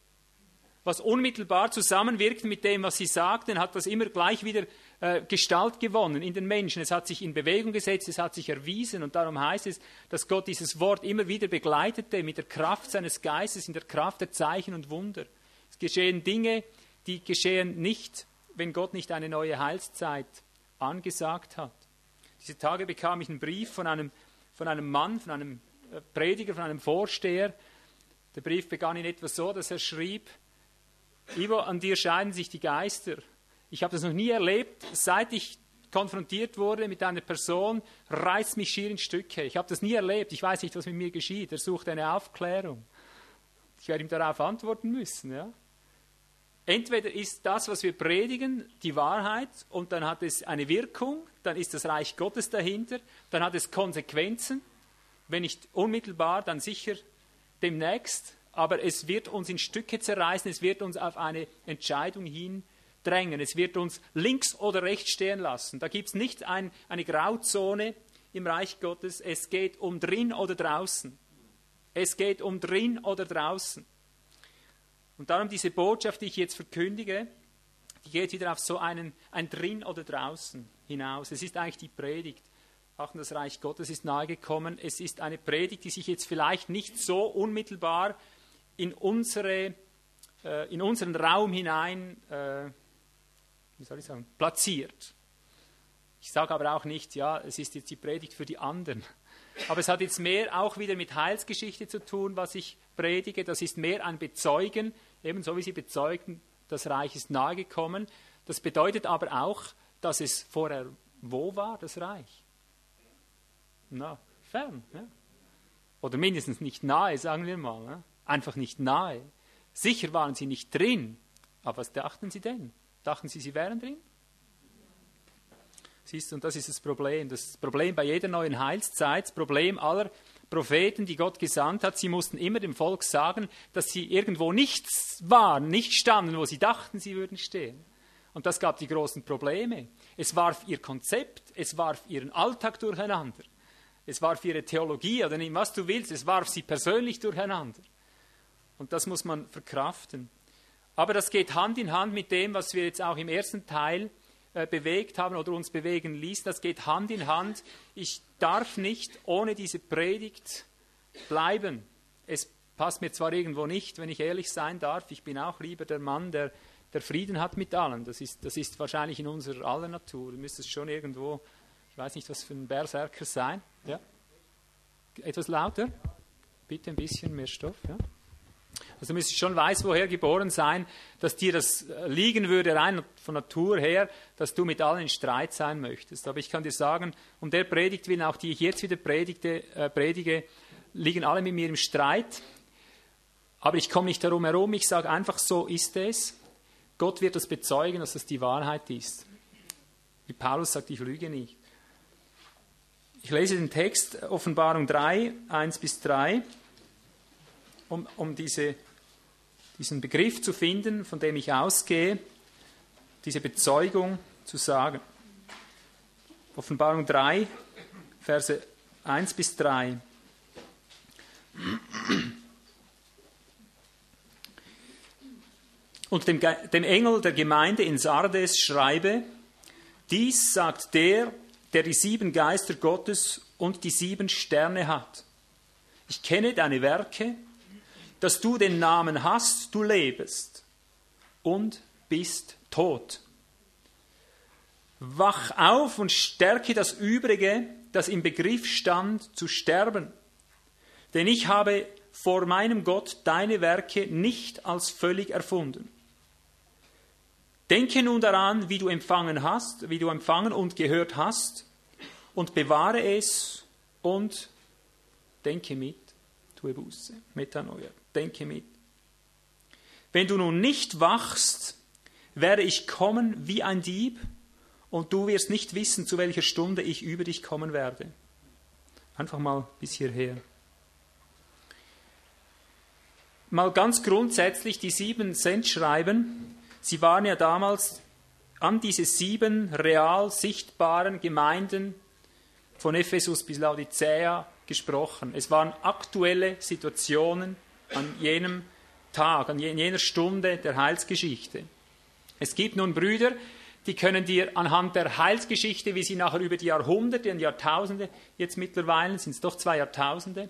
Was unmittelbar zusammenwirkt mit dem, was sie sagten, hat das immer gleich wieder äh, Gestalt gewonnen in den Menschen. Es hat sich in Bewegung gesetzt, es hat sich erwiesen und darum heißt es, dass Gott dieses Wort immer wieder begleitete mit der Kraft seines Geistes, in der Kraft der Zeichen und Wunder. Es geschehen Dinge, die geschehen nicht, wenn Gott nicht eine neue Heilszeit angesagt hat. Diese Tage bekam ich einen Brief von einem, von einem Mann, von einem äh, Prediger, von einem Vorsteher. Der Brief begann in etwa so, dass er schrieb, Ivo, an dir scheiden sich die Geister. Ich habe das noch nie erlebt. Seit ich konfrontiert wurde mit einer Person, reißt mich schier in Stücke. Ich habe das nie erlebt. Ich weiß nicht, was mit mir geschieht. Er sucht eine Aufklärung. Ich werde ihm darauf antworten müssen. Ja? Entweder ist das, was wir predigen, die Wahrheit und dann hat es eine Wirkung, dann ist das Reich Gottes dahinter, dann hat es Konsequenzen, wenn nicht unmittelbar, dann sicher demnächst, aber es wird uns in Stücke zerreißen, es wird uns auf eine Entscheidung hin drängen, es wird uns links oder rechts stehen lassen. Da gibt es nicht ein, eine Grauzone im Reich Gottes, es geht um drin oder draußen. Es geht um drin oder draußen. Und darum diese Botschaft, die ich jetzt verkündige, die geht wieder auf so einen, ein Drin oder Draußen hinaus. Es ist eigentlich die Predigt. Auch das Reich Gottes ist nahegekommen. Es ist eine Predigt, die sich jetzt vielleicht nicht so unmittelbar in, unsere, äh, in unseren Raum hinein, äh, wie soll ich sagen, platziert. Ich sage aber auch nicht, ja, es ist jetzt die Predigt für die anderen. Aber es hat jetzt mehr auch wieder mit Heilsgeschichte zu tun, was ich predige. Das ist mehr ein Bezeugen ebenso wie sie bezeugten, das Reich ist nahegekommen. Das bedeutet aber auch, dass es vorher wo war, das Reich? Na, fern. Ja? Oder mindestens nicht nahe, sagen wir mal. Ja? Einfach nicht nahe. Sicher waren sie nicht drin. Aber was dachten sie denn? Dachten sie, sie wären drin? Siehst du, und das ist das Problem. Das Problem bei jeder neuen Heilszeit, das Problem aller Propheten, die Gott gesandt hat, sie mussten immer dem Volk sagen, dass sie irgendwo nichts waren, nicht standen, wo sie dachten, sie würden stehen. Und das gab die großen Probleme. Es warf ihr Konzept, es warf ihren Alltag durcheinander. Es warf ihre Theologie oder nimm was du willst, es warf sie persönlich durcheinander. Und das muss man verkraften. Aber das geht Hand in Hand mit dem, was wir jetzt auch im ersten Teil äh, bewegt haben oder uns bewegen ließ. Das geht Hand in Hand. Ich darf nicht ohne diese Predigt bleiben. Es passt mir zwar irgendwo nicht, wenn ich ehrlich sein darf. Ich bin auch lieber der Mann, der, der Frieden hat mit allen. Das ist, das ist wahrscheinlich in unserer aller Natur. Du müsstest schon irgendwo, ich weiß nicht, was für ein Berserker sein. Ja? Etwas lauter? Bitte ein bisschen mehr Stoff. Ja? Also du müsstest schon weiß, woher geboren sein, dass dir das liegen würde, rein von Natur her, dass du mit allen in Streit sein möchtest. Aber ich kann dir sagen, um der Predigt willen, auch die ich jetzt wieder predigte, äh, predige, liegen alle mit mir im Streit. Aber ich komme nicht darum herum, ich sage einfach, so ist es. Gott wird das bezeugen, dass das die Wahrheit ist. Wie Paulus sagt, ich lüge nicht. Ich lese den Text Offenbarung 3, 1 bis 3, um, um diese, diesen Begriff zu finden, von dem ich ausgehe, diese Bezeugung zu sagen. Offenbarung 3, Verse 1 bis 3. Und dem, dem Engel der Gemeinde in Sardes schreibe, dies sagt der, der die sieben Geister Gottes und die sieben Sterne hat. Ich kenne deine Werke, dass du den Namen hast, du lebst und bist tot. Wach auf und stärke das Übrige, das im Begriff stand, zu sterben. Denn ich habe vor meinem Gott deine Werke nicht als völlig erfunden. Denke nun daran, wie du empfangen hast, wie du empfangen und gehört hast, und bewahre es und denke mit, tue Buße, Metanoia, denke mit. Wenn du nun nicht wachst, werde ich kommen wie ein Dieb, und du wirst nicht wissen, zu welcher Stunde ich über dich kommen werde. Einfach mal bis hierher. Mal ganz grundsätzlich die sieben Sendschreiben Sie waren ja damals an diese sieben real sichtbaren Gemeinden von Ephesus bis Laodicea gesprochen. Es waren aktuelle Situationen an jenem Tag, an jener Stunde der Heilsgeschichte. Es gibt nun Brüder, die können dir anhand der Heilsgeschichte, wie sie nachher über die Jahrhunderte und Jahrtausende, jetzt mittlerweile sind es doch zwei Jahrtausende,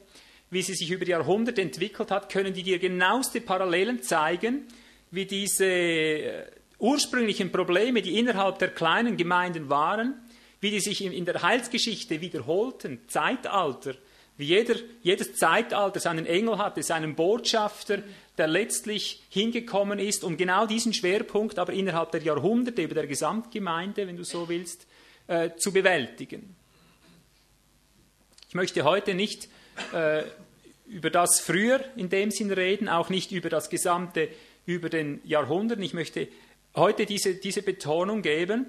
wie sie sich über die Jahrhunderte entwickelt hat, können die dir genaueste Parallelen zeigen wie diese äh, ursprünglichen Probleme, die innerhalb der kleinen Gemeinden waren, wie die sich in der Heilsgeschichte wiederholten, Zeitalter, wie jeder, jedes Zeitalter seinen Engel hatte, seinen Botschafter, der letztlich hingekommen ist, um genau diesen Schwerpunkt aber innerhalb der Jahrhunderte über der Gesamtgemeinde, wenn du so willst, äh, zu bewältigen. Ich möchte heute nicht äh, über das früher in dem Sinn reden, auch nicht über das gesamte über den Jahrhunderten. Ich möchte heute diese, diese Betonung geben.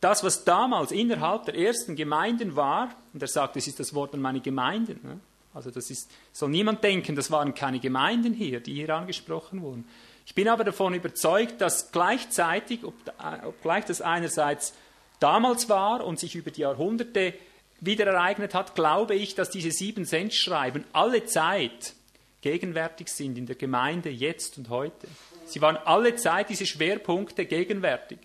Das, was damals innerhalb der ersten Gemeinden war, und er sagt, das ist das Wort an meine Gemeinden. Ne? Also das ist, soll niemand denken, das waren keine Gemeinden hier, die hier angesprochen wurden. Ich bin aber davon überzeugt, dass gleichzeitig, ob, obgleich das einerseits damals war und sich über die Jahrhunderte wieder ereignet hat, glaube ich, dass diese sieben Sendschreiben alle Zeit gegenwärtig sind in der Gemeinde jetzt und heute. Sie waren alle Zeit diese Schwerpunkte gegenwärtig.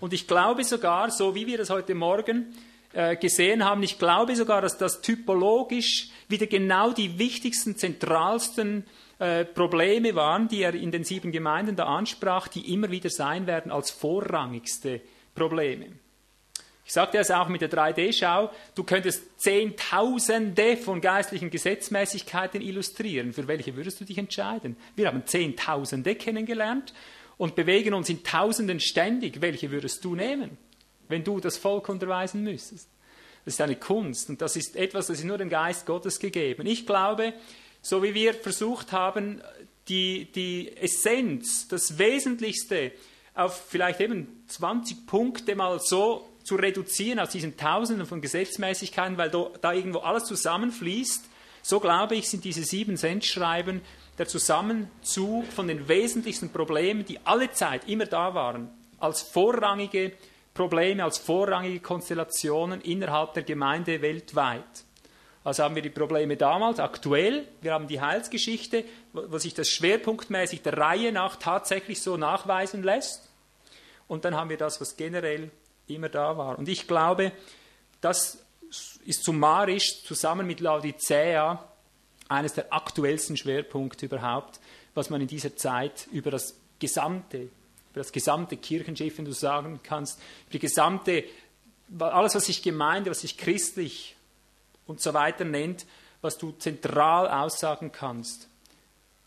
Und ich glaube sogar, so wie wir das heute Morgen äh, gesehen haben, ich glaube sogar, dass das typologisch wieder genau die wichtigsten, zentralsten äh, Probleme waren, die er in den sieben Gemeinden da ansprach, die immer wieder sein werden als vorrangigste Probleme. Ich sagte es auch mit der 3D-Schau, du könntest Zehntausende von geistlichen Gesetzmäßigkeiten illustrieren. Für welche würdest du dich entscheiden? Wir haben Zehntausende kennengelernt und bewegen uns in Tausenden ständig. Welche würdest du nehmen, wenn du das Volk unterweisen müsstest? Das ist eine Kunst und das ist etwas, das ist nur dem Geist Gottes gegeben. Ich glaube, so wie wir versucht haben, die, die Essenz, das Wesentlichste auf vielleicht eben 20 Punkte mal so zu reduzieren aus diesen Tausenden von Gesetzmäßigkeiten, weil da, irgendwo alles zusammenfließt. So glaube ich, sind diese sieben Sendschreiben der Zusammenzug von den wesentlichsten Problemen, die alle Zeit immer da waren, als vorrangige Probleme, als vorrangige Konstellationen innerhalb der Gemeinde weltweit. Also haben wir die Probleme damals, aktuell, wir haben die Heilsgeschichte, wo sich das schwerpunktmäßig der Reihe nach tatsächlich so nachweisen lässt. Und dann haben wir das, was generell immer da war. Und ich glaube, das ist summarisch zusammen mit Laodicea eines der aktuellsten Schwerpunkte überhaupt, was man in dieser Zeit über das gesamte, über das gesamte Kirchenschiff, wenn du sagen kannst, über die gesamte, alles, was sich Gemeinde, was sich christlich und so weiter nennt, was du zentral aussagen kannst.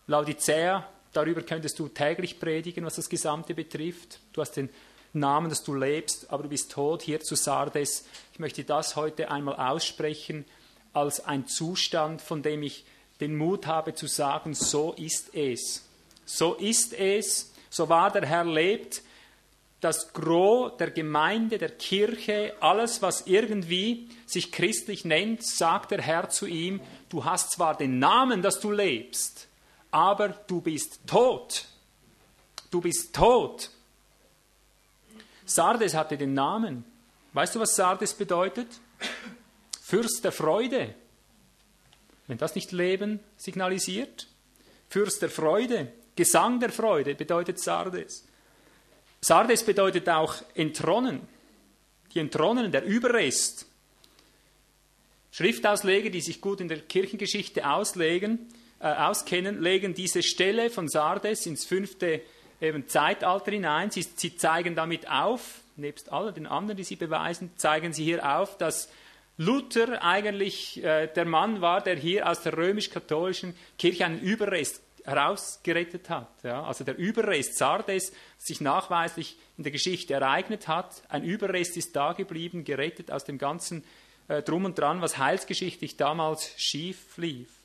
Laodicea, darüber könntest du täglich predigen, was das Gesamte betrifft. Du hast den Namen, dass du lebst, aber du bist tot. Hier zu Sardes, ich möchte das heute einmal aussprechen als ein Zustand, von dem ich den Mut habe zu sagen, so ist es. So ist es, so wahr der Herr lebt, das Gros der Gemeinde, der Kirche, alles, was irgendwie sich christlich nennt, sagt der Herr zu ihm, du hast zwar den Namen, dass du lebst, aber du bist tot. Du bist tot. Sardes hatte den Namen. Weißt du, was Sardes bedeutet? Fürst der Freude. Wenn das nicht Leben signalisiert. Fürst der Freude. Gesang der Freude bedeutet Sardes. Sardes bedeutet auch entronnen. Die Entronnenen, der Überrest. Schriftausleger, die sich gut in der Kirchengeschichte auslegen, äh, auskennen, legen diese Stelle von Sardes ins fünfte eben Zeitalter hinein. Sie, sie zeigen damit auf, nebst all den anderen, die sie beweisen, zeigen sie hier auf, dass Luther eigentlich äh, der Mann war, der hier aus der römisch-katholischen Kirche einen Überrest herausgerettet hat. Ja? Also der Überrest Sardes sich nachweislich in der Geschichte ereignet hat. Ein Überrest ist da geblieben, gerettet aus dem ganzen äh, Drum und Dran, was heilsgeschichtlich damals schief lief.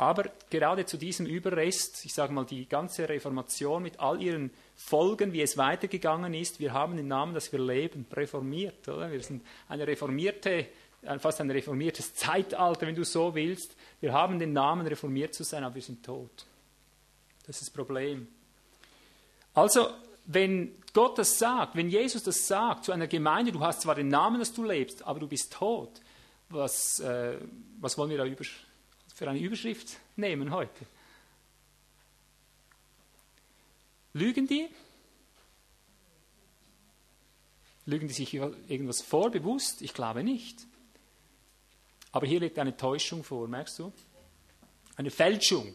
Aber gerade zu diesem Überrest, ich sage mal, die ganze Reformation mit all ihren Folgen, wie es weitergegangen ist, wir haben den Namen, dass wir leben, reformiert. Oder? Wir sind eine reformierte, fast ein reformiertes Zeitalter, wenn du so willst. Wir haben den Namen, reformiert zu sein, aber wir sind tot. Das ist das Problem. Also, wenn Gott das sagt, wenn Jesus das sagt zu einer Gemeinde, du hast zwar den Namen, dass du lebst, aber du bist tot, was, äh, was wollen wir da über, für eine Überschrift nehmen heute? Lügen die? Lügen die sich irgendwas vor, bewusst? Ich glaube nicht. Aber hier liegt eine Täuschung vor, merkst du? Eine Fälschung,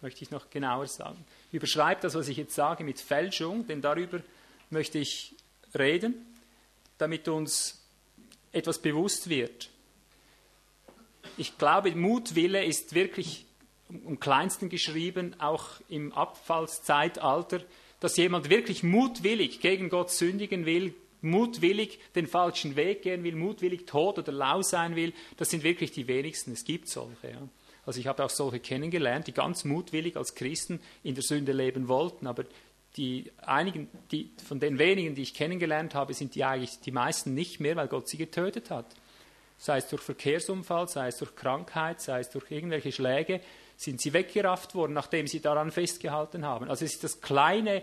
möchte ich noch genauer sagen. Überschreibt das, was ich jetzt sage, mit Fälschung, denn darüber möchte ich reden, damit uns etwas bewusst wird. Ich glaube, Mutwille ist wirklich um kleinsten geschrieben, auch im Abfallszeitalter, dass jemand wirklich mutwillig gegen Gott sündigen will, mutwillig den falschen Weg gehen will, mutwillig tot oder lau sein will, das sind wirklich die wenigsten. Es gibt solche. Ja. Also ich habe auch solche kennengelernt, die ganz mutwillig als Christen in der Sünde leben wollten, aber die einigen, die, von den wenigen, die ich kennengelernt habe, sind die eigentlich die meisten nicht mehr, weil Gott sie getötet hat. Sei es durch Verkehrsunfall, sei es durch Krankheit, sei es durch irgendwelche Schläge, sind sie weggerafft worden, nachdem sie daran festgehalten haben. Also es ist das kleine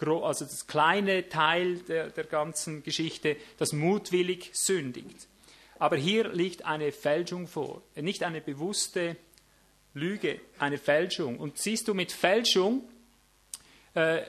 also das kleine Teil der, der ganzen Geschichte, das mutwillig sündigt. Aber hier liegt eine Fälschung vor, nicht eine bewusste Lüge, eine Fälschung. Und siehst du, mit Fälschung äh,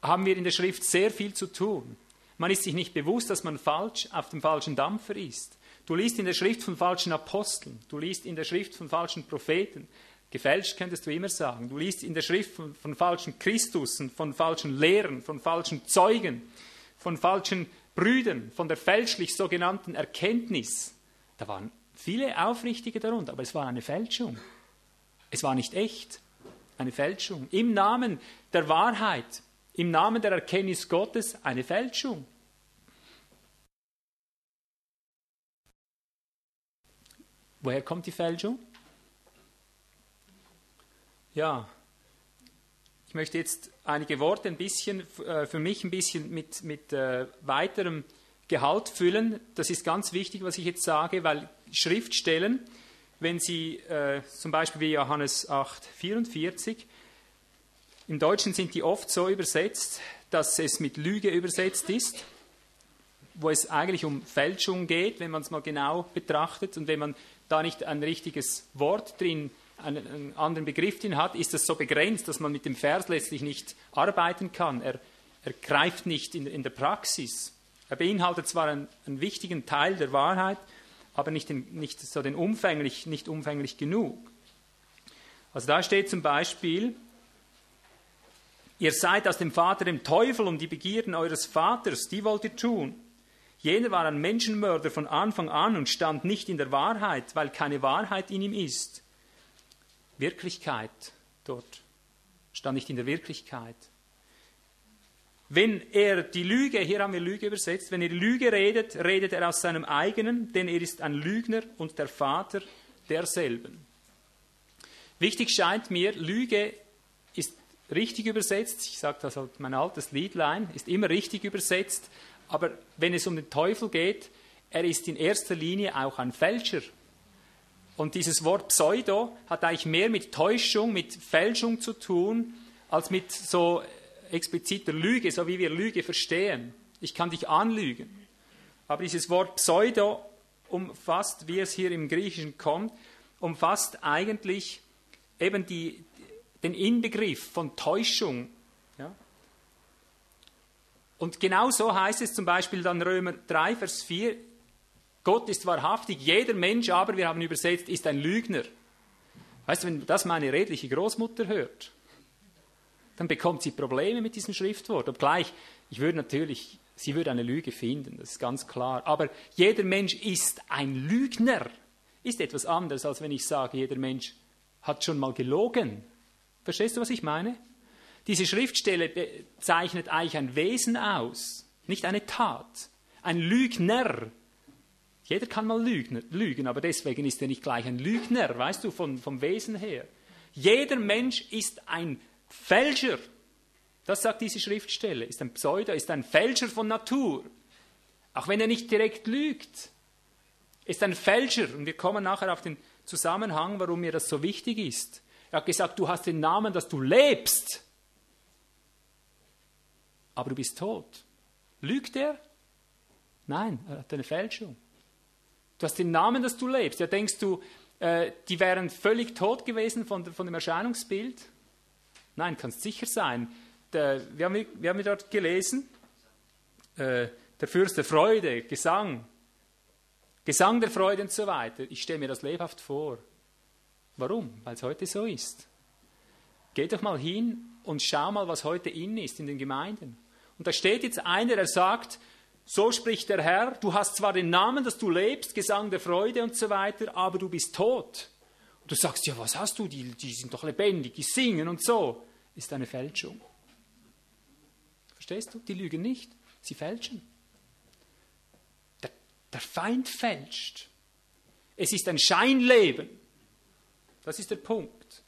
haben wir in der Schrift sehr viel zu tun. Man ist sich nicht bewusst, dass man falsch auf dem falschen Dampfer ist. Du liest in der Schrift von falschen Aposteln, du liest in der Schrift von falschen Propheten, Gefälscht könntest du immer sagen. Du liest in der Schrift von, von falschen Christussen, von falschen Lehren, von falschen Zeugen, von falschen Brüdern, von der fälschlich sogenannten Erkenntnis. Da waren viele Aufrichtige darunter, aber es war eine Fälschung. Es war nicht echt. Eine Fälschung. Im Namen der Wahrheit, im Namen der Erkenntnis Gottes eine Fälschung. Woher kommt die Fälschung? Ja, ich möchte jetzt einige Worte ein bisschen, äh, für mich ein bisschen mit, mit äh, weiterem Gehalt füllen. Das ist ganz wichtig, was ich jetzt sage, weil Schriftstellen, wenn sie äh, zum Beispiel wie Johannes 8, 44, im Deutschen sind die oft so übersetzt, dass es mit Lüge übersetzt ist, wo es eigentlich um Fälschung geht, wenn man es mal genau betrachtet und wenn man da nicht ein richtiges Wort drin einen, anderen Begriff drin hat, ist das so begrenzt, dass man mit dem Vers letztlich nicht arbeiten kann. Er, er greift nicht in, in der Praxis. Er beinhaltet zwar einen, einen wichtigen Teil der Wahrheit, aber nicht, in, nicht so den umfänglich, nicht umfänglich genug. Also da steht zum Beispiel, ihr seid aus dem Vater dem Teufel um die Begierden eures Vaters, die wollt ihr tun. Jener war ein Menschenmörder von Anfang an und stand nicht in der Wahrheit, weil keine Wahrheit in ihm ist. Wirklichkeit dort, stand nicht in der Wirklichkeit. Wenn er die Lüge, hier haben wir Lüge übersetzt, wenn er Lüge redet, redet er aus seinem eigenen, denn er ist ein Lügner und der Vater derselben. Wichtig scheint mir, Lüge ist richtig übersetzt. Ich sage das halt mein altes Liedlein, ist immer richtig übersetzt. Aber wenn es um den Teufel geht, er ist in erster Linie auch ein Fälscher. Und dieses Wort Pseudo hat eigentlich mehr mit Täuschung, mit Fälschung zu tun, als mit so expliziter Lüge, so wie wir Lüge verstehen. Ich kann dich anlügen. Aber dieses Wort Pseudo umfasst, wie es hier im Griechischen kommt, umfasst eigentlich eben die, den Inbegriff von Täuschung. Und genau so heißt es zum Beispiel dann Römer 3, Vers 4, Gott ist wahrhaftig, jeder Mensch aber, wir haben übersetzt, ist ein Lügner. Weißt du, wenn das meine redliche Großmutter hört, dann bekommt sie Probleme mit diesem Schriftwort. Obgleich, ich würde natürlich, sie würde eine Lüge finden, das ist ganz klar. Aber jeder Mensch ist ein Lügner. Ist etwas anderes, als wenn ich sage, jeder Mensch hat schon mal gelogen. Verstehst du, was ich meine? Diese Schriftstelle bezeichnet eigentlich ein Wesen aus, nicht eine Tat. Ein Lügner jeder kann mal lügen, lügen, aber deswegen ist er nicht gleich ein Lügner, weißt du, von, vom Wesen her. Jeder Mensch ist ein Fälscher. Das sagt diese Schriftstelle. Ist ein Pseudo, ist ein Fälscher von Natur. Auch wenn er nicht direkt lügt. Ist ein Fälscher. Und wir kommen nachher auf den Zusammenhang, warum mir das so wichtig ist. Er hat gesagt, du hast den Namen, dass du lebst. Aber du bist tot. Lügt er? Nein, er hat eine Fälschung. Du hast den Namen, dass du lebst. Ja, denkst du, äh, die wären völlig tot gewesen von, von dem Erscheinungsbild? Nein, kannst sicher sein. Der, wir, haben, wir haben dort gelesen, äh, der Fürst der Freude, Gesang, Gesang der Freude und so weiter. Ich stelle mir das lebhaft vor. Warum? Weil es heute so ist. Geh doch mal hin und schau mal, was heute in ist in den Gemeinden. Und da steht jetzt einer, der sagt, so spricht der Herr, du hast zwar den Namen, dass du lebst, Gesang der Freude und so weiter, aber du bist tot. Und du sagst, ja, was hast du? Die, die sind doch lebendig, die singen und so. Ist eine Fälschung. Verstehst du? Die lügen nicht, sie fälschen. Der, der Feind fälscht. Es ist ein Scheinleben. Das ist der Punkt.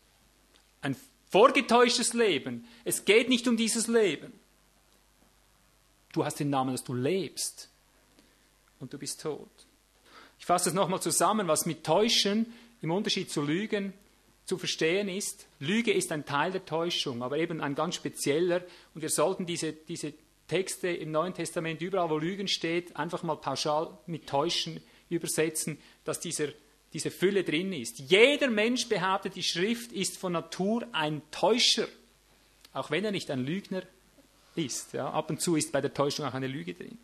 Ein vorgetäuschtes Leben. Es geht nicht um dieses Leben. Du hast den Namen, dass du lebst und du bist tot. Ich fasse es nochmal zusammen, was mit Täuschen im Unterschied zu Lügen zu verstehen ist. Lüge ist ein Teil der Täuschung, aber eben ein ganz spezieller. Und wir sollten diese, diese Texte im Neuen Testament, überall wo Lügen steht, einfach mal pauschal mit Täuschen übersetzen, dass dieser, diese Fülle drin ist. Jeder Mensch behauptet, die Schrift ist von Natur ein Täuscher, auch wenn er nicht ein Lügner ist. Ja. Ab und zu ist bei der Täuschung auch eine Lüge drin.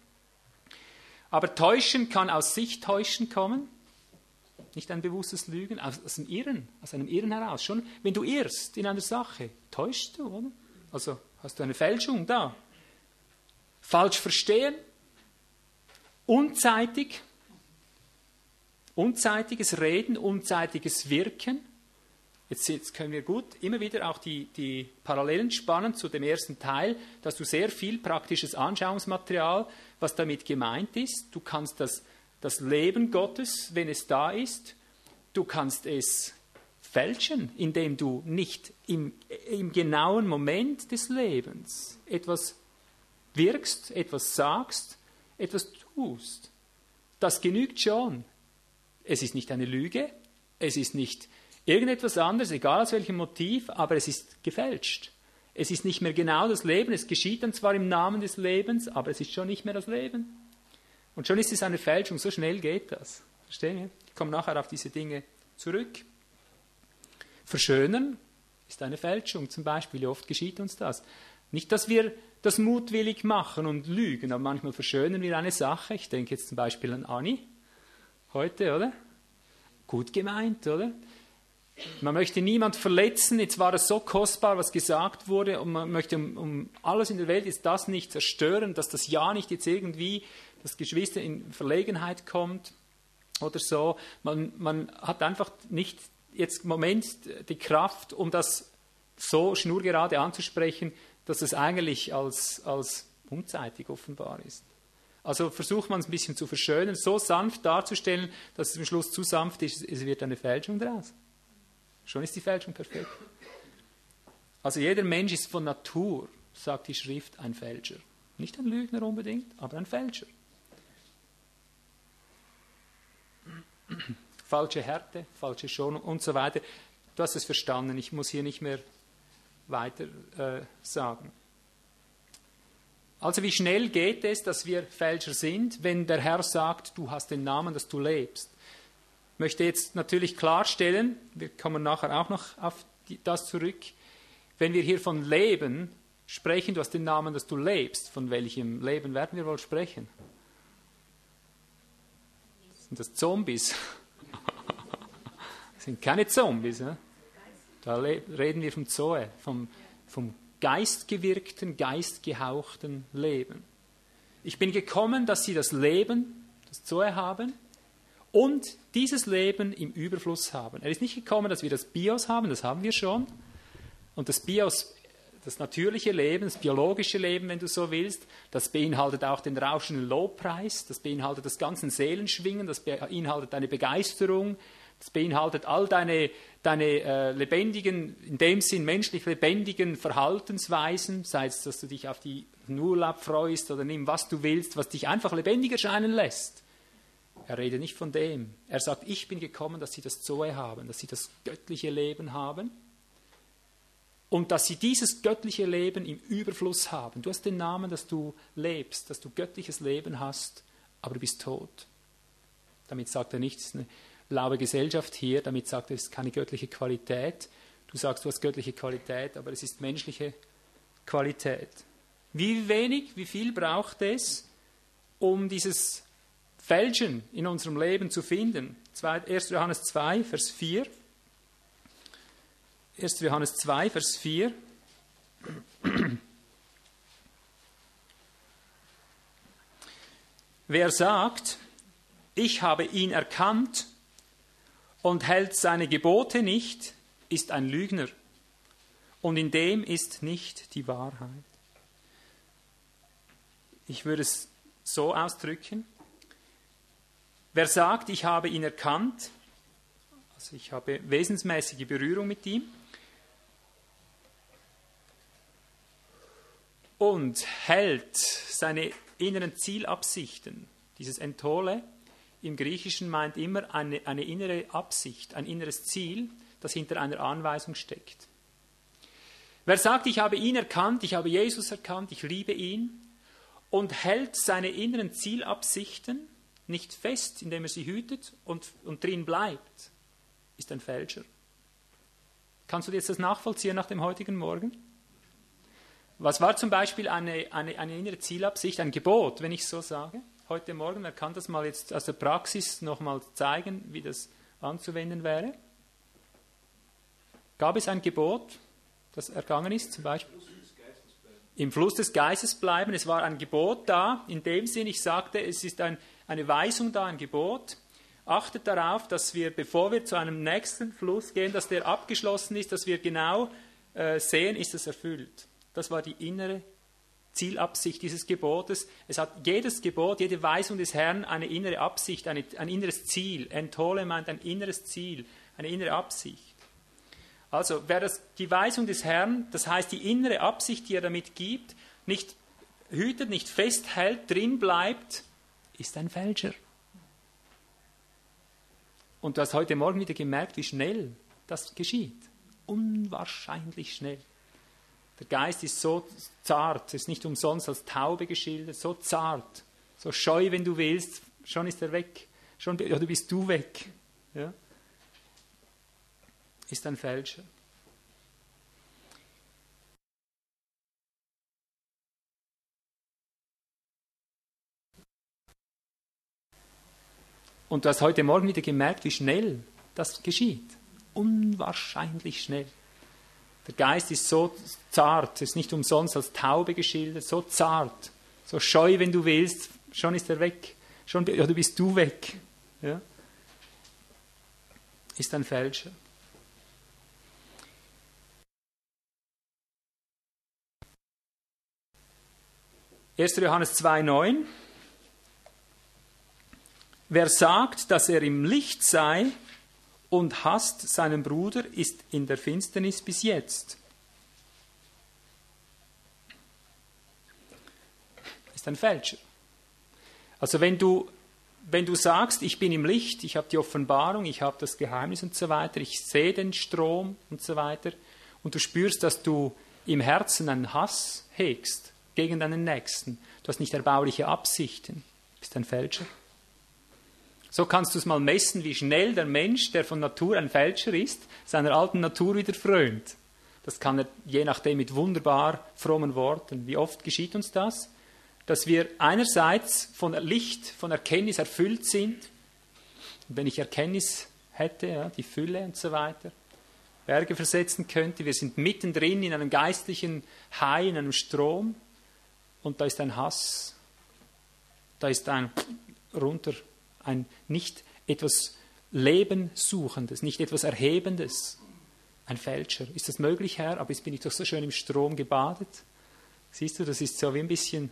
Aber Täuschen kann aus sich täuschen kommen, nicht ein bewusstes Lügen, aus, aus, einem Irren, aus einem Irren heraus. Schon wenn du irrst in einer Sache, täuschst du, oder? Also hast du eine Fälschung da. Falsch verstehen, unzeitig, unzeitiges Reden, unzeitiges Wirken, Jetzt, jetzt, können wir gut immer wieder auch die, die, Parallelen spannen zu dem ersten Teil, dass du sehr viel praktisches Anschauungsmaterial, was damit gemeint ist. Du kannst das, das Leben Gottes, wenn es da ist, du kannst es fälschen, indem du nicht im, im genauen Moment des Lebens etwas wirkst, etwas sagst, etwas tust. Das genügt schon. Es ist nicht eine Lüge, es ist nicht irgendetwas anderes, egal aus welchem Motiv, aber es ist gefälscht. Es ist nicht mehr genau das Leben, es geschieht dann zwar im Namen des Lebens, aber es ist schon nicht mehr das Leben. Und schon ist es eine Fälschung, so schnell geht das. Verstehen wir? Ich komme nachher auf diese Dinge zurück. Verschönern ist eine Fälschung zum Beispiel, wie oft geschieht uns das. Nicht, dass wir das mutwillig machen und lügen, aber manchmal verschönern wir eine Sache. Ich denke jetzt zum Beispiel an Anni heute, oder? Gut gemeint, oder? Man möchte niemand verletzen. Jetzt war es so kostbar, was gesagt wurde, und man möchte um, um, alles in der Welt ist das nicht zerstören, dass das Ja nicht jetzt irgendwie das Geschwister in Verlegenheit kommt oder so. Man, man hat einfach nicht jetzt im Moment die Kraft, um das so schnurgerade anzusprechen, dass es eigentlich als, als unzeitig offenbar ist. Also versucht man es ein bisschen zu verschönen, so sanft darzustellen, dass es am Schluss zu sanft ist, es wird eine Fälschung daraus. Schon ist die Fälschung perfekt. Also jeder Mensch ist von Natur, sagt die Schrift, ein Fälscher. Nicht ein Lügner unbedingt, aber ein Fälscher. Falsche Härte, falsche Schonung und so weiter. Du hast es verstanden, ich muss hier nicht mehr weiter äh, sagen. Also wie schnell geht es, dass wir Fälscher sind, wenn der Herr sagt, du hast den Namen, dass du lebst. Ich möchte jetzt natürlich klarstellen, wir kommen nachher auch noch auf die, das zurück, wenn wir hier von Leben sprechen, du hast den Namen, dass du lebst, von welchem Leben werden wir wohl sprechen? Sind das Zombies? das sind keine Zombies. Ne? Da reden wir vom Zoe, vom, vom geistgewirkten, geistgehauchten Leben. Ich bin gekommen, dass sie das Leben, das Zoe haben und dieses Leben im Überfluss haben. Er ist nicht gekommen, dass wir das Bios haben, das haben wir schon. Und das Bios, das natürliche Leben, das biologische Leben, wenn du so willst, das beinhaltet auch den rauschenden Lobpreis, das beinhaltet das ganze Seelenschwingen, das beinhaltet eine Begeisterung, das beinhaltet all deine, deine äh, lebendigen, in dem Sinn menschlich lebendigen Verhaltensweisen, sei es, dass du dich auf die Urlaub freust oder nimm, was du willst, was dich einfach lebendig erscheinen lässt. Er redet nicht von dem. Er sagt, ich bin gekommen, dass sie das Zoe haben, dass sie das göttliche Leben haben und dass sie dieses göttliche Leben im Überfluss haben. Du hast den Namen, dass du lebst, dass du göttliches Leben hast, aber du bist tot. Damit sagt er nichts blaue Gesellschaft hier, damit sagt er, es ist keine göttliche Qualität. Du sagst, du hast göttliche Qualität, aber es ist menschliche Qualität. Wie wenig, wie viel braucht es, um dieses Fälschen in unserem Leben zu finden? 1. Johannes 2, Vers 4. 1. Johannes 2, Vers 4. Wer sagt, ich habe ihn erkannt und hält seine Gebote nicht, ist ein Lügner. Und in dem ist nicht die Wahrheit. Ich würde es so ausdrücken. Wer sagt, ich habe ihn erkannt, also ich habe wesensmäßige Berührung mit ihm, und hält seine inneren Zielabsichten, dieses Entole, im Griechischen meint immer eine, eine innere Absicht, ein inneres Ziel, das hinter einer Anweisung steckt. Wer sagt, ich habe ihn erkannt, ich habe Jesus erkannt, ich liebe ihn und hält seine inneren Zielabsichten nicht fest, indem er sie hütet und, und drin bleibt, ist ein Fälscher. Kannst du jetzt das nachvollziehen nach dem heutigen Morgen? Was war zum Beispiel eine, eine, eine innere Zielabsicht, ein Gebot, wenn ich so sage? heute Morgen. Er kann das mal jetzt aus der Praxis nochmal zeigen, wie das anzuwenden wäre. Gab es ein Gebot, das ergangen ist, zum Beispiel? Im Fluss des Geistes bleiben. Es war ein Gebot da. In dem Sinn, ich sagte, es ist ein, eine Weisung da, ein Gebot. Achtet darauf, dass wir, bevor wir zu einem nächsten Fluss gehen, dass der abgeschlossen ist, dass wir genau äh, sehen, ist es erfüllt. Das war die innere Zielabsicht dieses Gebotes. Es hat jedes Gebot, jede Weisung des Herrn eine innere Absicht, eine, ein inneres Ziel. Entole meint ein inneres Ziel, eine innere Absicht. Also wer das, die Weisung des Herrn, das heißt die innere Absicht, die er damit gibt, nicht hütet, nicht festhält, drin bleibt, ist ein Fälscher. Und du hast heute Morgen wieder gemerkt, wie schnell das geschieht. Unwahrscheinlich schnell. Der Geist ist so zart, ist nicht umsonst als Taube geschildert, so zart, so scheu, wenn du willst, schon ist er weg, schon oder bist du weg. Ja? Ist ein Fälscher. Und du hast heute Morgen wieder gemerkt, wie schnell das geschieht. Unwahrscheinlich schnell. Der Geist ist so zart, ist nicht umsonst als Taube geschildert, so zart, so scheu, wenn du willst, schon ist er weg, schon oder bist du weg. Ja? Ist ein Fälscher. Erster Johannes 2,9 Wer sagt, dass er im Licht sei und hasst seinen Bruder, ist in der Finsternis bis jetzt. Ist ein Fälscher. Also wenn du, wenn du sagst, ich bin im Licht, ich habe die Offenbarung, ich habe das Geheimnis und so weiter, ich sehe den Strom und so weiter, und du spürst, dass du im Herzen einen Hass hegst gegen deinen Nächsten, du hast nicht erbauliche Absichten, bist ein Fälscher. So kannst du es mal messen, wie schnell der Mensch, der von Natur ein Fälscher ist, seiner alten Natur wieder frönt. Das kann er je nachdem mit wunderbar frommen Worten. Wie oft geschieht uns das? Dass wir einerseits von Licht, von Erkenntnis erfüllt sind. Und wenn ich Erkenntnis hätte, ja, die Fülle und so weiter, Berge versetzen könnte, wir sind mittendrin in einem geistlichen Hai, in einem Strom, und da ist ein Hass, da ist ein runter ein nicht etwas Lebensuchendes, nicht etwas Erhebendes, ein Fälscher. Ist das möglich, Herr? Aber jetzt bin ich doch so schön im Strom gebadet. Siehst du, das ist so wie ein bisschen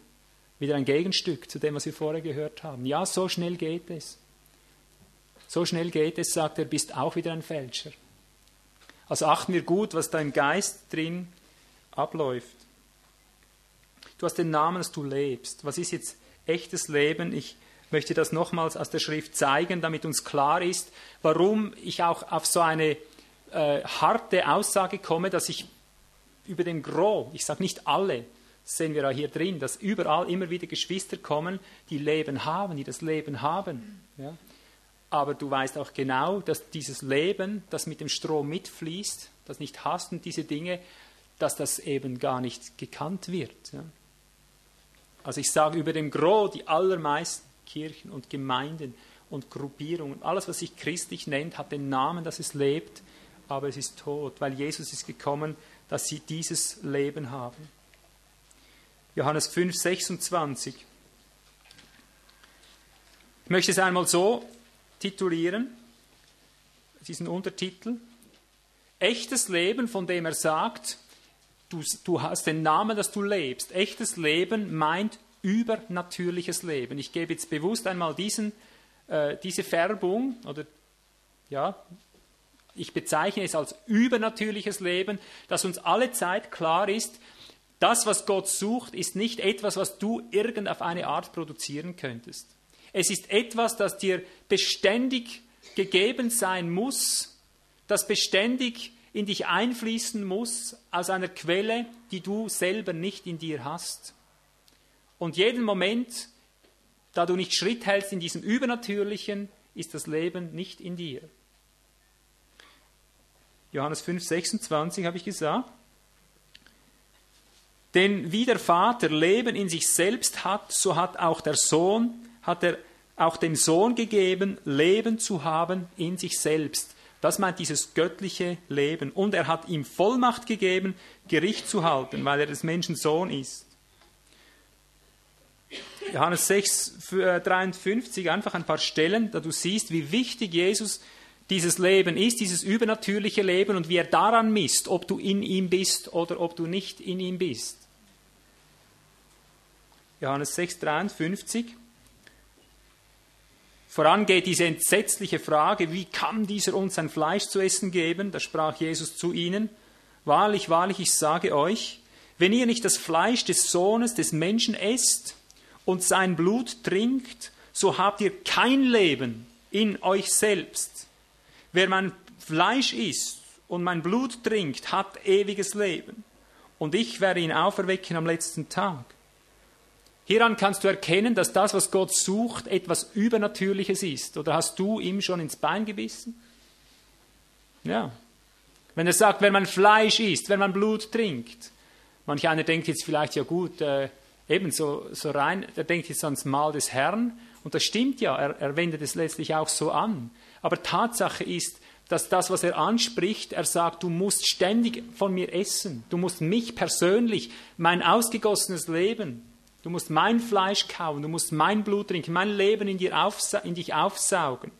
wieder ein Gegenstück zu dem, was wir vorher gehört haben. Ja, so schnell geht es. So schnell geht es, sagt er, bist auch wieder ein Fälscher. Also achten wir gut, was dein Geist drin abläuft. Du hast den Namen, dass du lebst. Was ist jetzt echtes Leben? Ich möchte das nochmals aus der Schrift zeigen, damit uns klar ist, warum ich auch auf so eine äh, harte Aussage komme, dass ich über den Gros, ich sage nicht alle, sehen wir auch hier drin, dass überall immer wieder Geschwister kommen, die Leben haben, die das Leben haben. Ja? Aber du weißt auch genau, dass dieses Leben, das mit dem Strom mitfließt, das nicht hast und diese Dinge, dass das eben gar nicht gekannt wird. Ja? Also ich sage über dem Gros, die allermeisten Kirchen und Gemeinden und Gruppierungen. Alles, was sich christlich nennt, hat den Namen, dass es lebt, aber es ist tot, weil Jesus ist gekommen, dass sie dieses Leben haben. Johannes 5, 26. Ich möchte es einmal so titulieren, diesen Untertitel. Echtes Leben, von dem er sagt, du, du hast den Namen, dass du lebst. Echtes Leben meint übernatürliches Leben. Ich gebe jetzt bewusst einmal diesen, äh, diese Färbung oder ja, ich bezeichne es als übernatürliches Leben, dass uns alle Zeit klar ist, das, was Gott sucht, ist nicht etwas, was du irgend auf eine Art produzieren könntest. Es ist etwas, das dir beständig gegeben sein muss, das beständig in dich einfließen muss aus einer Quelle, die du selber nicht in dir hast. Und jeden Moment, da du nicht Schritt hältst in diesem Übernatürlichen, ist das Leben nicht in dir. Johannes 5, 26 habe ich gesagt. Denn wie der Vater Leben in sich selbst hat, so hat auch der Sohn, hat er auch dem Sohn gegeben, Leben zu haben in sich selbst. Das meint dieses göttliche Leben. Und er hat ihm Vollmacht gegeben, Gericht zu halten, weil er des Menschen Sohn ist. Johannes 6, 53, äh, einfach ein paar Stellen, da du siehst, wie wichtig Jesus dieses Leben ist, dieses übernatürliche Leben und wie er daran misst, ob du in ihm bist oder ob du nicht in ihm bist. Johannes 6, 53. Voran geht diese entsetzliche Frage, wie kann dieser uns sein Fleisch zu essen geben? Da sprach Jesus zu ihnen, wahrlich, wahrlich, ich sage euch, wenn ihr nicht das Fleisch des Sohnes des Menschen esst und sein Blut trinkt, so habt ihr kein Leben in euch selbst. Wer mein Fleisch isst und mein Blut trinkt, hat ewiges Leben. Und ich werde ihn auferwecken am letzten Tag. Hieran kannst du erkennen, dass das, was Gott sucht, etwas Übernatürliches ist. Oder hast du ihm schon ins Bein gebissen? Ja. Wenn er sagt, wenn man Fleisch isst, wenn man Blut trinkt. Manch einer denkt jetzt vielleicht, ja gut, äh, eben so, so rein, er denkt jetzt ans Mahl des Herrn und das stimmt ja, er, er wendet es letztlich auch so an. Aber Tatsache ist, dass das, was er anspricht, er sagt, du musst ständig von mir essen, du musst mich persönlich, mein ausgegossenes Leben, du musst mein Fleisch kauen, du musst mein Blut trinken, mein Leben in, dir aufsa in dich aufsaugen.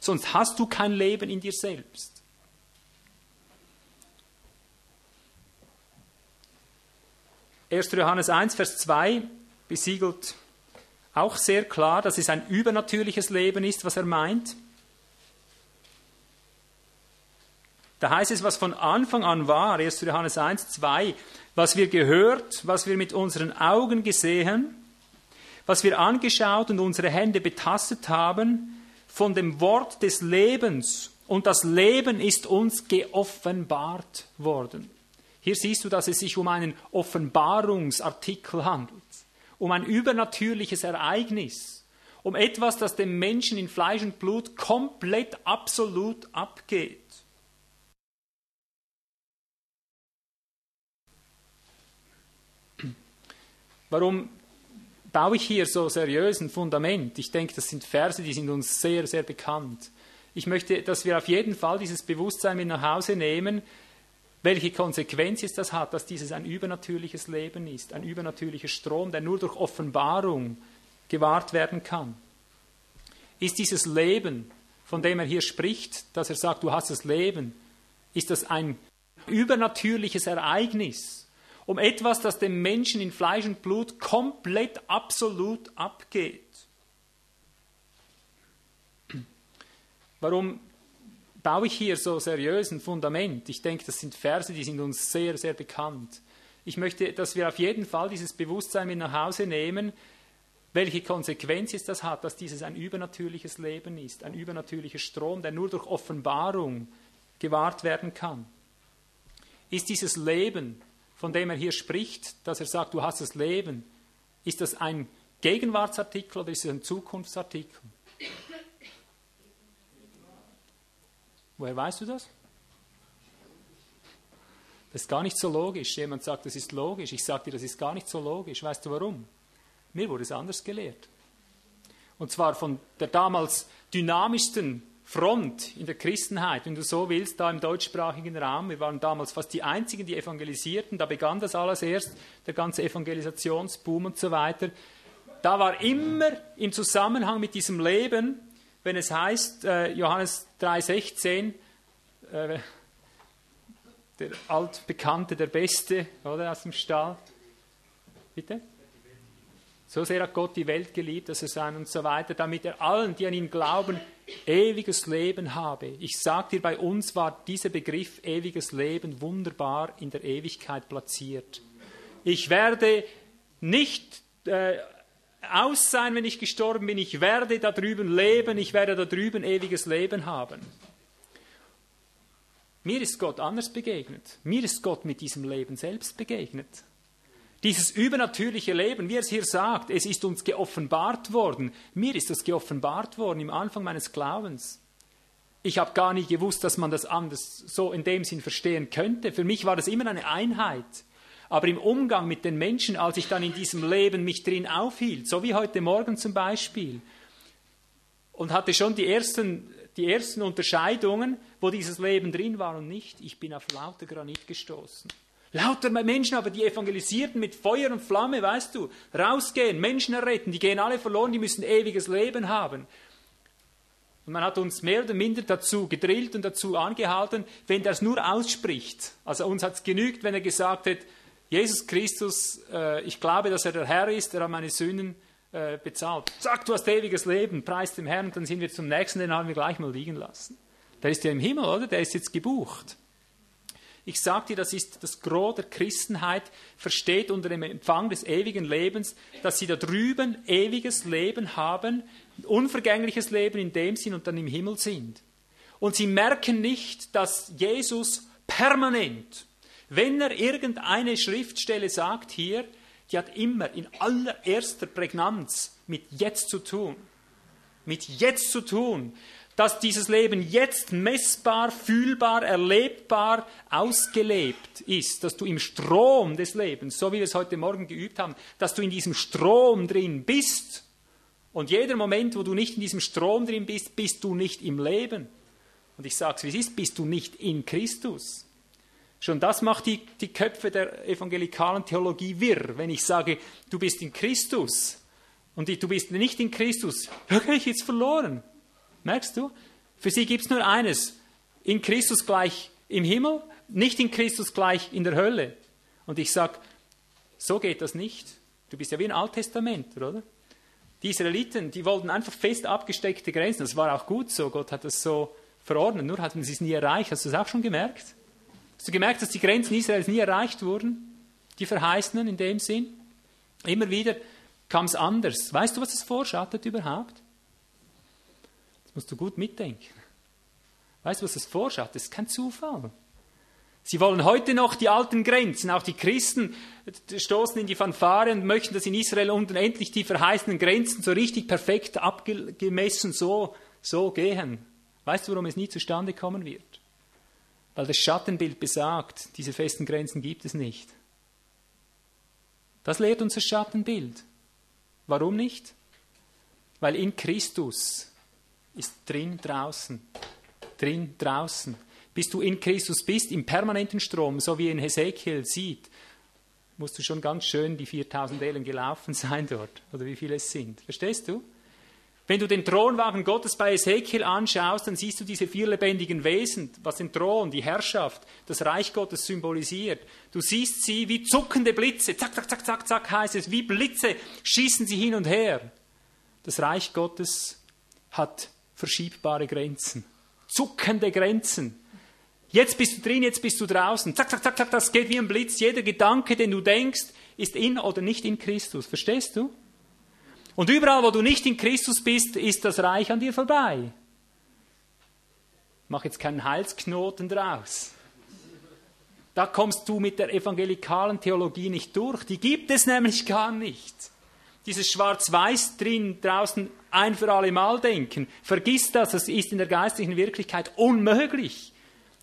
Sonst hast du kein Leben in dir selbst. 1. Johannes 1, Vers 2 besiegelt auch sehr klar, dass es ein übernatürliches Leben ist, was er meint. Da heißt es, was von Anfang an war, 1. Johannes 1, 2, was wir gehört, was wir mit unseren Augen gesehen, was wir angeschaut und unsere Hände betastet haben, von dem Wort des Lebens. Und das Leben ist uns geoffenbart worden. Hier siehst du, dass es sich um einen Offenbarungsartikel handelt, um ein übernatürliches Ereignis, um etwas, das dem Menschen in Fleisch und Blut komplett absolut abgeht. Warum baue ich hier so seriös ein Fundament? Ich denke, das sind Verse, die sind uns sehr, sehr bekannt. Ich möchte, dass wir auf jeden Fall dieses Bewusstsein mit nach Hause nehmen, welche Konsequenz es das hat, dass dieses ein übernatürliches Leben ist, ein übernatürlicher Strom, der nur durch Offenbarung gewahrt werden kann. Ist dieses Leben, von dem er hier spricht, dass er sagt, du hast das Leben, ist das ein übernatürliches Ereignis, um etwas, das dem Menschen in Fleisch und Blut komplett absolut abgeht. Warum baue ich hier so seriös ein Fundament? Ich denke, das sind Verse, die sind uns sehr, sehr bekannt. Ich möchte, dass wir auf jeden Fall dieses Bewusstsein mit nach Hause nehmen, welche Konsequenz es das hat, dass dieses ein übernatürliches Leben ist, ein übernatürlicher Strom, der nur durch Offenbarung gewahrt werden kann. Ist dieses Leben, von dem er hier spricht, dass er sagt, du hast das Leben, ist das ein Gegenwartsartikel oder ist es ein Zukunftsartikel? Woher weißt du das? Das ist gar nicht so logisch. Jemand sagt, das ist logisch. Ich sage dir, das ist gar nicht so logisch. Weißt du warum? Mir wurde es anders gelehrt. Und zwar von der damals dynamischsten Front in der Christenheit, wenn du so willst, da im deutschsprachigen Raum. Wir waren damals fast die Einzigen, die evangelisierten. Da begann das alles erst, der ganze Evangelisationsboom und so weiter. Da war immer im Zusammenhang mit diesem Leben, wenn es heißt, äh, Johannes 3,16, äh, der altbekannte, der Beste, oder aus dem Stall. Bitte? So sehr hat Gott die Welt geliebt, dass er sein und so weiter, damit er allen, die an ihn glauben, ewiges Leben habe. Ich sage dir, bei uns war dieser Begriff ewiges Leben wunderbar in der Ewigkeit platziert. Ich werde nicht äh, aus sein, wenn ich gestorben bin. Ich werde da drüben leben. Ich werde da drüben ewiges Leben haben. Mir ist Gott anders begegnet. Mir ist Gott mit diesem Leben selbst begegnet. Dieses übernatürliche Leben, wie er es hier sagt, es ist uns geoffenbart worden. Mir ist das geoffenbart worden im Anfang meines Glaubens. Ich habe gar nicht gewusst, dass man das anders so in dem Sinn verstehen könnte. Für mich war das immer eine Einheit. Aber im Umgang mit den Menschen, als ich dann in diesem Leben mich drin aufhielt, so wie heute Morgen zum Beispiel, und hatte schon die ersten, die ersten Unterscheidungen, wo dieses Leben drin war und nicht, ich bin auf lauter Granit gestoßen. Lauter Menschen, aber die Evangelisierten mit Feuer und Flamme, weißt du, rausgehen, Menschen erretten, die gehen alle verloren, die müssen ewiges Leben haben. Und man hat uns mehr oder minder dazu gedrillt und dazu angehalten, wenn es nur ausspricht. Also uns hat es genügt, wenn er gesagt hat, Jesus Christus, äh, ich glaube, dass er der Herr ist, er hat meine Sünden äh, bezahlt. Zack, du hast ewiges Leben, preis dem Herrn, und dann sind wir zum nächsten, den haben wir gleich mal liegen lassen. Der ist ja im Himmel, oder? Der ist jetzt gebucht. Ich sage dir, das ist das Gros der Christenheit, versteht unter dem Empfang des ewigen Lebens, dass sie da drüben ewiges Leben haben, unvergängliches Leben in dem Sinn und dann im Himmel sind. Und sie merken nicht, dass Jesus permanent, wenn er irgendeine Schriftstelle sagt hier, die hat immer in allererster Prägnanz mit jetzt zu tun. Mit jetzt zu tun dass dieses Leben jetzt messbar, fühlbar, erlebbar, ausgelebt ist, dass du im Strom des Lebens, so wie wir es heute Morgen geübt haben, dass du in diesem Strom drin bist. Und jeder Moment, wo du nicht in diesem Strom drin bist, bist du nicht im Leben. Und ich sage es, wie es ist, bist du nicht in Christus. Schon das macht die, die Köpfe der evangelikalen Theologie wirr, wenn ich sage, du bist in Christus und du bist nicht in Christus. Da gehe ich jetzt verloren. Merkst du? Für sie gibt es nur eines. In Christus gleich im Himmel, nicht in Christus gleich in der Hölle. Und ich sage, so geht das nicht. Du bist ja wie ein Alttestamentler, oder? Die Israeliten, die wollten einfach fest abgesteckte Grenzen. Das war auch gut so. Gott hat das so verordnet, nur hatten sie es nie erreicht. Hast du das auch schon gemerkt? Hast du gemerkt, dass die Grenzen Israels nie erreicht wurden? Die Verheißenen in dem Sinn? Immer wieder kam es anders. Weißt du, was das vorschattet überhaupt? Das musst du gut mitdenken. Weißt du, was das vorschattet? Das ist kein Zufall. Sie wollen heute noch die alten Grenzen. Auch die Christen stoßen in die Fanfare und möchten, dass in Israel unten endlich die verheißenen Grenzen so richtig perfekt abgemessen so, so gehen. Weißt du, warum es nie zustande kommen wird? Weil das Schattenbild besagt, diese festen Grenzen gibt es nicht. Das lehrt uns das Schattenbild. Warum nicht? Weil in Christus ist drin draußen. Drin draußen. Bis du in Christus bist, im permanenten Strom, so wie in Hesekiel sieht, musst du schon ganz schön die 4000 Ellen gelaufen sein dort. Oder wie viele es sind. Verstehst du? Wenn du den Thronwagen Gottes bei Ezekiel anschaust, dann siehst du diese vier lebendigen Wesen, was den Thron, die Herrschaft, das Reich Gottes symbolisiert. Du siehst sie wie zuckende Blitze, zack, zack, zack, zack, zack heißt es, wie Blitze schießen sie hin und her. Das Reich Gottes hat verschiebbare Grenzen, zuckende Grenzen. Jetzt bist du drin, jetzt bist du draußen. Zack, zack, zack, zack, das geht wie ein Blitz. Jeder Gedanke, den du denkst, ist in oder nicht in Christus. Verstehst du? Und überall, wo du nicht in Christus bist, ist das Reich an dir vorbei. Mach jetzt keinen Halsknoten draus. Da kommst du mit der evangelikalen Theologie nicht durch. Die gibt es nämlich gar nicht. Dieses Schwarz-Weiß drin, draußen ein für alle Mal denken. Vergiss das, das ist in der geistlichen Wirklichkeit unmöglich.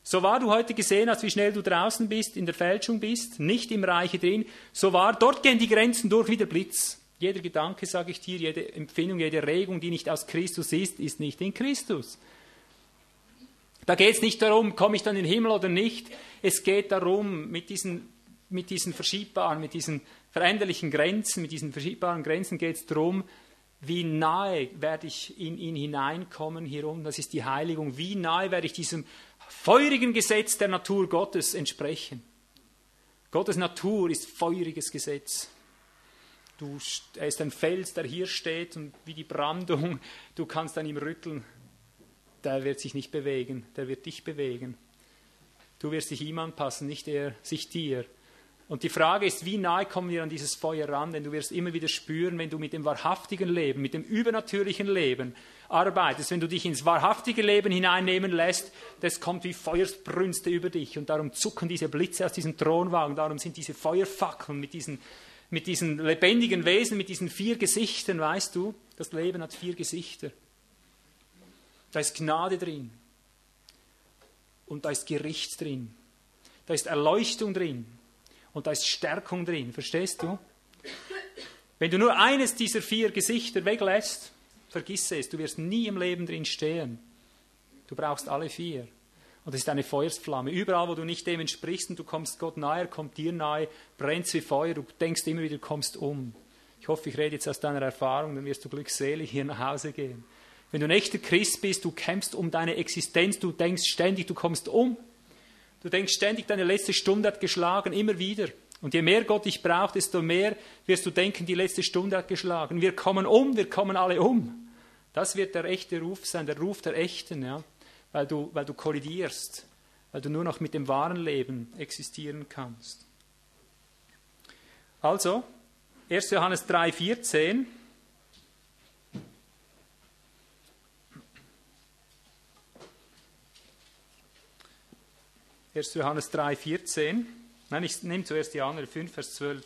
So wahr du heute gesehen hast, wie schnell du draußen bist, in der Fälschung bist, nicht im Reiche drin, so wahr, dort gehen die Grenzen durch wie der Blitz. Jeder Gedanke, sage ich dir, jede Empfindung, jede Regung, die nicht aus Christus ist, ist nicht in Christus. Da geht es nicht darum, komme ich dann in den Himmel oder nicht. Es geht darum, mit diesen, mit diesen verschiebbaren, mit diesen veränderlichen Grenzen, mit diesen verschiebbaren Grenzen geht es darum, wie nahe werde ich in ihn hineinkommen hierum. Das ist die Heiligung. Wie nahe werde ich diesem feurigen Gesetz der Natur Gottes entsprechen. Gottes Natur ist feuriges Gesetz. Du, er ist ein Fels, der hier steht und wie die Brandung, du kannst an ihm rütteln. Der wird sich nicht bewegen, der wird dich bewegen. Du wirst dich ihm anpassen, nicht er sich dir. Und die Frage ist, wie nahe kommen wir an dieses Feuer ran? Denn du wirst immer wieder spüren, wenn du mit dem wahrhaftigen Leben, mit dem übernatürlichen Leben arbeitest, wenn du dich ins wahrhaftige Leben hineinnehmen lässt, das kommt wie Feuersbrünste über dich. Und darum zucken diese Blitze aus diesem Thronwagen, darum sind diese Feuerfackeln mit diesen mit diesen lebendigen Wesen, mit diesen vier Gesichtern, weißt du, das Leben hat vier Gesichter. Da ist Gnade drin. Und da ist Gericht drin. Da ist Erleuchtung drin. Und da ist Stärkung drin. Verstehst du? Wenn du nur eines dieser vier Gesichter weglässt, vergiss es, du wirst nie im Leben drin stehen. Du brauchst alle vier. Und es ist eine Feuersflamme. Überall, wo du nicht dem entsprichst und du kommst Gott nahe, kommt dir nahe, brennt wie Feuer, du denkst immer wieder, du kommst um. Ich hoffe, ich rede jetzt aus deiner Erfahrung, dann wirst du glückselig hier nach Hause gehen. Wenn du ein echter Christ bist, du kämpfst um deine Existenz, du denkst ständig, du kommst um. Du denkst ständig, deine letzte Stunde hat geschlagen, immer wieder. Und je mehr Gott dich braucht, desto mehr wirst du denken, die letzte Stunde hat geschlagen. Wir kommen um, wir kommen alle um. Das wird der echte Ruf sein, der Ruf der Echten. Ja weil du, weil du kollidierst, weil du nur noch mit dem wahren Leben existieren kannst. Also, 1. Johannes 3,14. Erst Johannes 3, 14. Nein, ich nehme zuerst die andere, 5, Vers 12.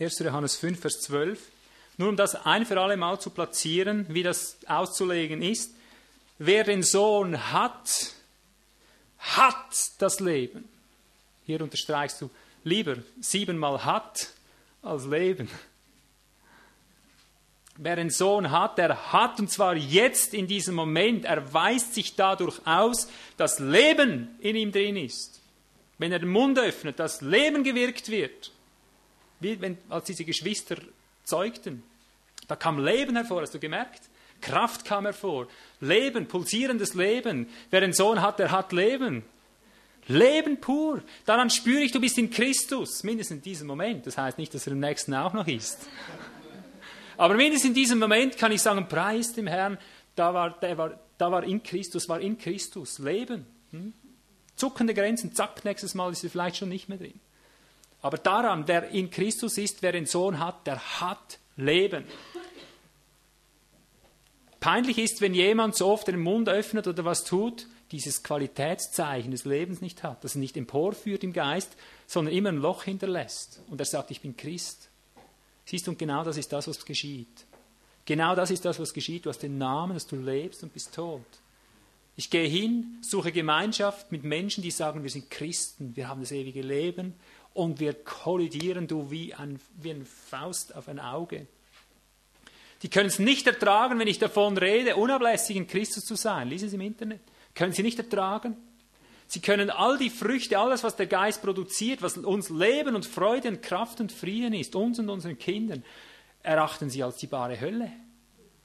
1. Johannes 5, Vers 12. Nur um das ein für alle Mal zu platzieren, wie das auszulegen ist. Wer den Sohn hat, hat das Leben. Hier unterstreichst du lieber siebenmal hat als Leben. Wer den Sohn hat, der hat, und zwar jetzt in diesem Moment, er weist sich dadurch aus, dass Leben in ihm drin ist. Wenn er den Mund öffnet, dass Leben gewirkt wird. Wie wenn, als diese Geschwister zeugten. Da kam Leben hervor, hast du gemerkt? Kraft kam hervor. Leben, pulsierendes Leben. Wer einen Sohn hat, der hat Leben. Leben pur. Daran spüre ich, du bist in Christus. Mindestens in diesem Moment. Das heißt nicht, dass er im nächsten auch noch ist. Aber mindestens in diesem Moment kann ich sagen, preis dem Herrn, da war, der war, da war in Christus, war in Christus Leben. Hm? Zuckende Grenzen, zack, nächstes Mal ist sie vielleicht schon nicht mehr drin. Aber daran, wer in Christus ist, wer den Sohn hat, der hat Leben. Peinlich ist, wenn jemand so oft den Mund öffnet oder was tut, dieses Qualitätszeichen des Lebens nicht hat, das ihn nicht emporführt im Geist, sondern immer ein Loch hinterlässt. Und er sagt, ich bin Christ. Siehst du, und genau das ist das, was geschieht. Genau das ist das, was geschieht. Du hast den Namen, dass du lebst und bist tot. Ich gehe hin, suche Gemeinschaft mit Menschen, die sagen, wir sind Christen, wir haben das ewige Leben und wir kollidieren du wie ein, wie ein Faust auf ein Auge. Die können es nicht ertragen, wenn ich davon rede, unablässig in Christus zu sein. Lies es im Internet. Können sie nicht ertragen? Sie können all die Früchte, alles, was der Geist produziert, was uns Leben und Freude und Kraft und Frieden ist, uns und unseren Kindern, erachten sie als die bare Hölle.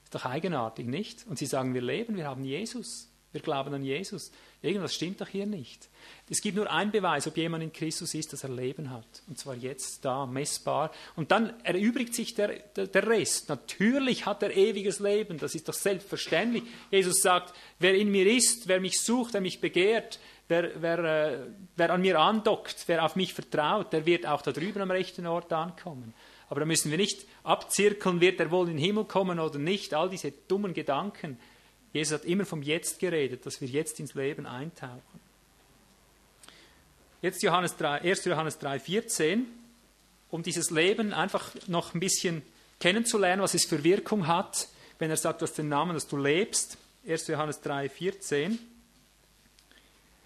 Ist doch eigenartig, nicht? Und sie sagen, wir leben, wir haben Jesus. Wir glauben an Jesus. Irgendwas stimmt doch hier nicht. Es gibt nur einen Beweis, ob jemand in Christus ist, dass er Leben hat. Und zwar jetzt, da, messbar. Und dann erübrigt sich der, der, der, Rest. Natürlich hat er ewiges Leben. Das ist doch selbstverständlich. Jesus sagt, wer in mir ist, wer mich sucht, wer mich begehrt, wer, wer, äh, wer an mir andockt, wer auf mich vertraut, der wird auch da drüben am rechten Ort ankommen. Aber da müssen wir nicht abzirkeln, wird er wohl in den Himmel kommen oder nicht. All diese dummen Gedanken Jesus hat immer vom Jetzt geredet, dass wir jetzt ins Leben eintauchen. Jetzt Johannes 3, 1. Johannes 3, 14, um dieses Leben einfach noch ein bisschen kennenzulernen, was es für Wirkung hat, wenn er sagt, du hast den Namen, dass du lebst. 1. Johannes 3, 14.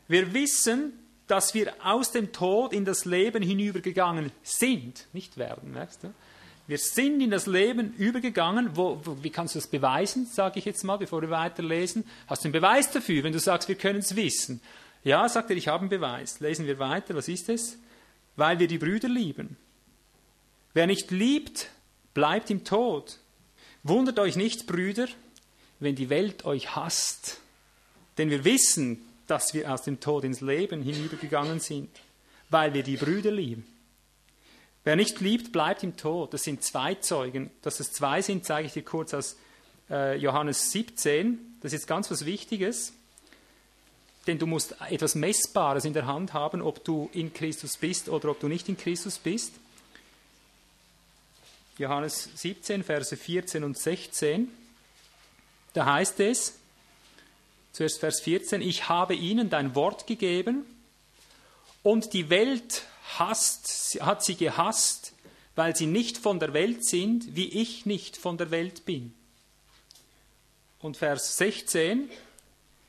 Wir wissen, dass wir aus dem Tod in das Leben hinübergegangen sind, nicht werden, merkst du? Wir sind in das Leben übergegangen. Wo, wo, wie kannst du das beweisen, sage ich jetzt mal, bevor wir weiterlesen? Hast du einen Beweis dafür, wenn du sagst, wir können es wissen? Ja, sagt er, ich habe einen Beweis. Lesen wir weiter. Was ist es? Weil wir die Brüder lieben. Wer nicht liebt, bleibt im Tod. Wundert euch nicht, Brüder, wenn die Welt euch hasst. Denn wir wissen, dass wir aus dem Tod ins Leben hinübergegangen sind, weil wir die Brüder lieben. Wer nicht liebt, bleibt im Tod. Das sind zwei Zeugen. Dass es zwei sind, zeige ich dir kurz aus äh, Johannes 17. Das ist jetzt ganz was Wichtiges. Denn du musst etwas Messbares in der Hand haben, ob du in Christus bist oder ob du nicht in Christus bist. Johannes 17, Verse 14 und 16. Da heißt es, zuerst Vers 14, ich habe ihnen dein Wort gegeben und die Welt hasst, hat sie gehasst, weil sie nicht von der Welt sind, wie ich nicht von der Welt bin. Und Vers 16,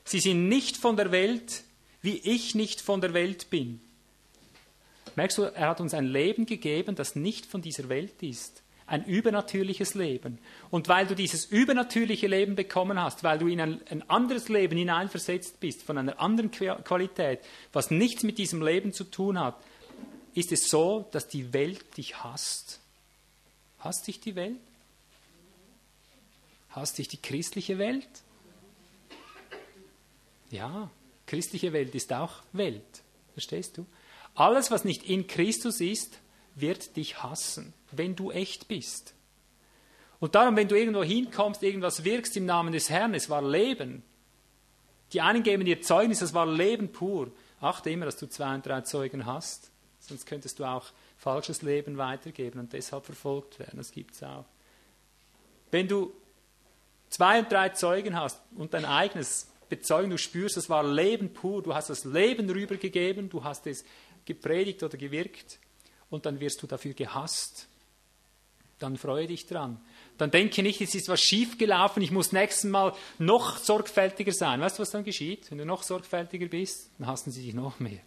sie sind nicht von der Welt, wie ich nicht von der Welt bin. Merkst du, er hat uns ein Leben gegeben, das nicht von dieser Welt ist. Ein übernatürliches Leben. Und weil du dieses übernatürliche Leben bekommen hast, weil du in ein, ein anderes Leben hineinversetzt bist, von einer anderen Qualität, was nichts mit diesem Leben zu tun hat, ist es so, dass die Welt dich hasst. Hasst dich die Welt? Hasst dich die christliche Welt? Ja, christliche Welt ist auch Welt. Verstehst du? Alles, was nicht in Christus ist, wird dich hassen, wenn du echt bist. Und darum, wenn du irgendwo hinkommst, irgendwas wirkst im Namen des Herrn, es war Leben. Die einen geben dir Zeugnis, es war Leben pur. Achte immer, dass du zwei und drei Zeugen hast. Sonst könntest du auch falsches Leben weitergeben und deshalb verfolgt werden. Das gibt es auch. Wenn du zwei und drei Zeugen hast und dein eigenes Bezeugen, du spürst, es war Leben pur, du hast das Leben rübergegeben, du hast es gepredigt oder gewirkt und dann wirst du dafür gehasst, dann freue dich dran. Dann denke nicht, es ist was schiefgelaufen, ich muss nächstes Mal noch sorgfältiger sein. Weißt du, was dann geschieht? Wenn du noch sorgfältiger bist, dann hassen sie dich noch mehr.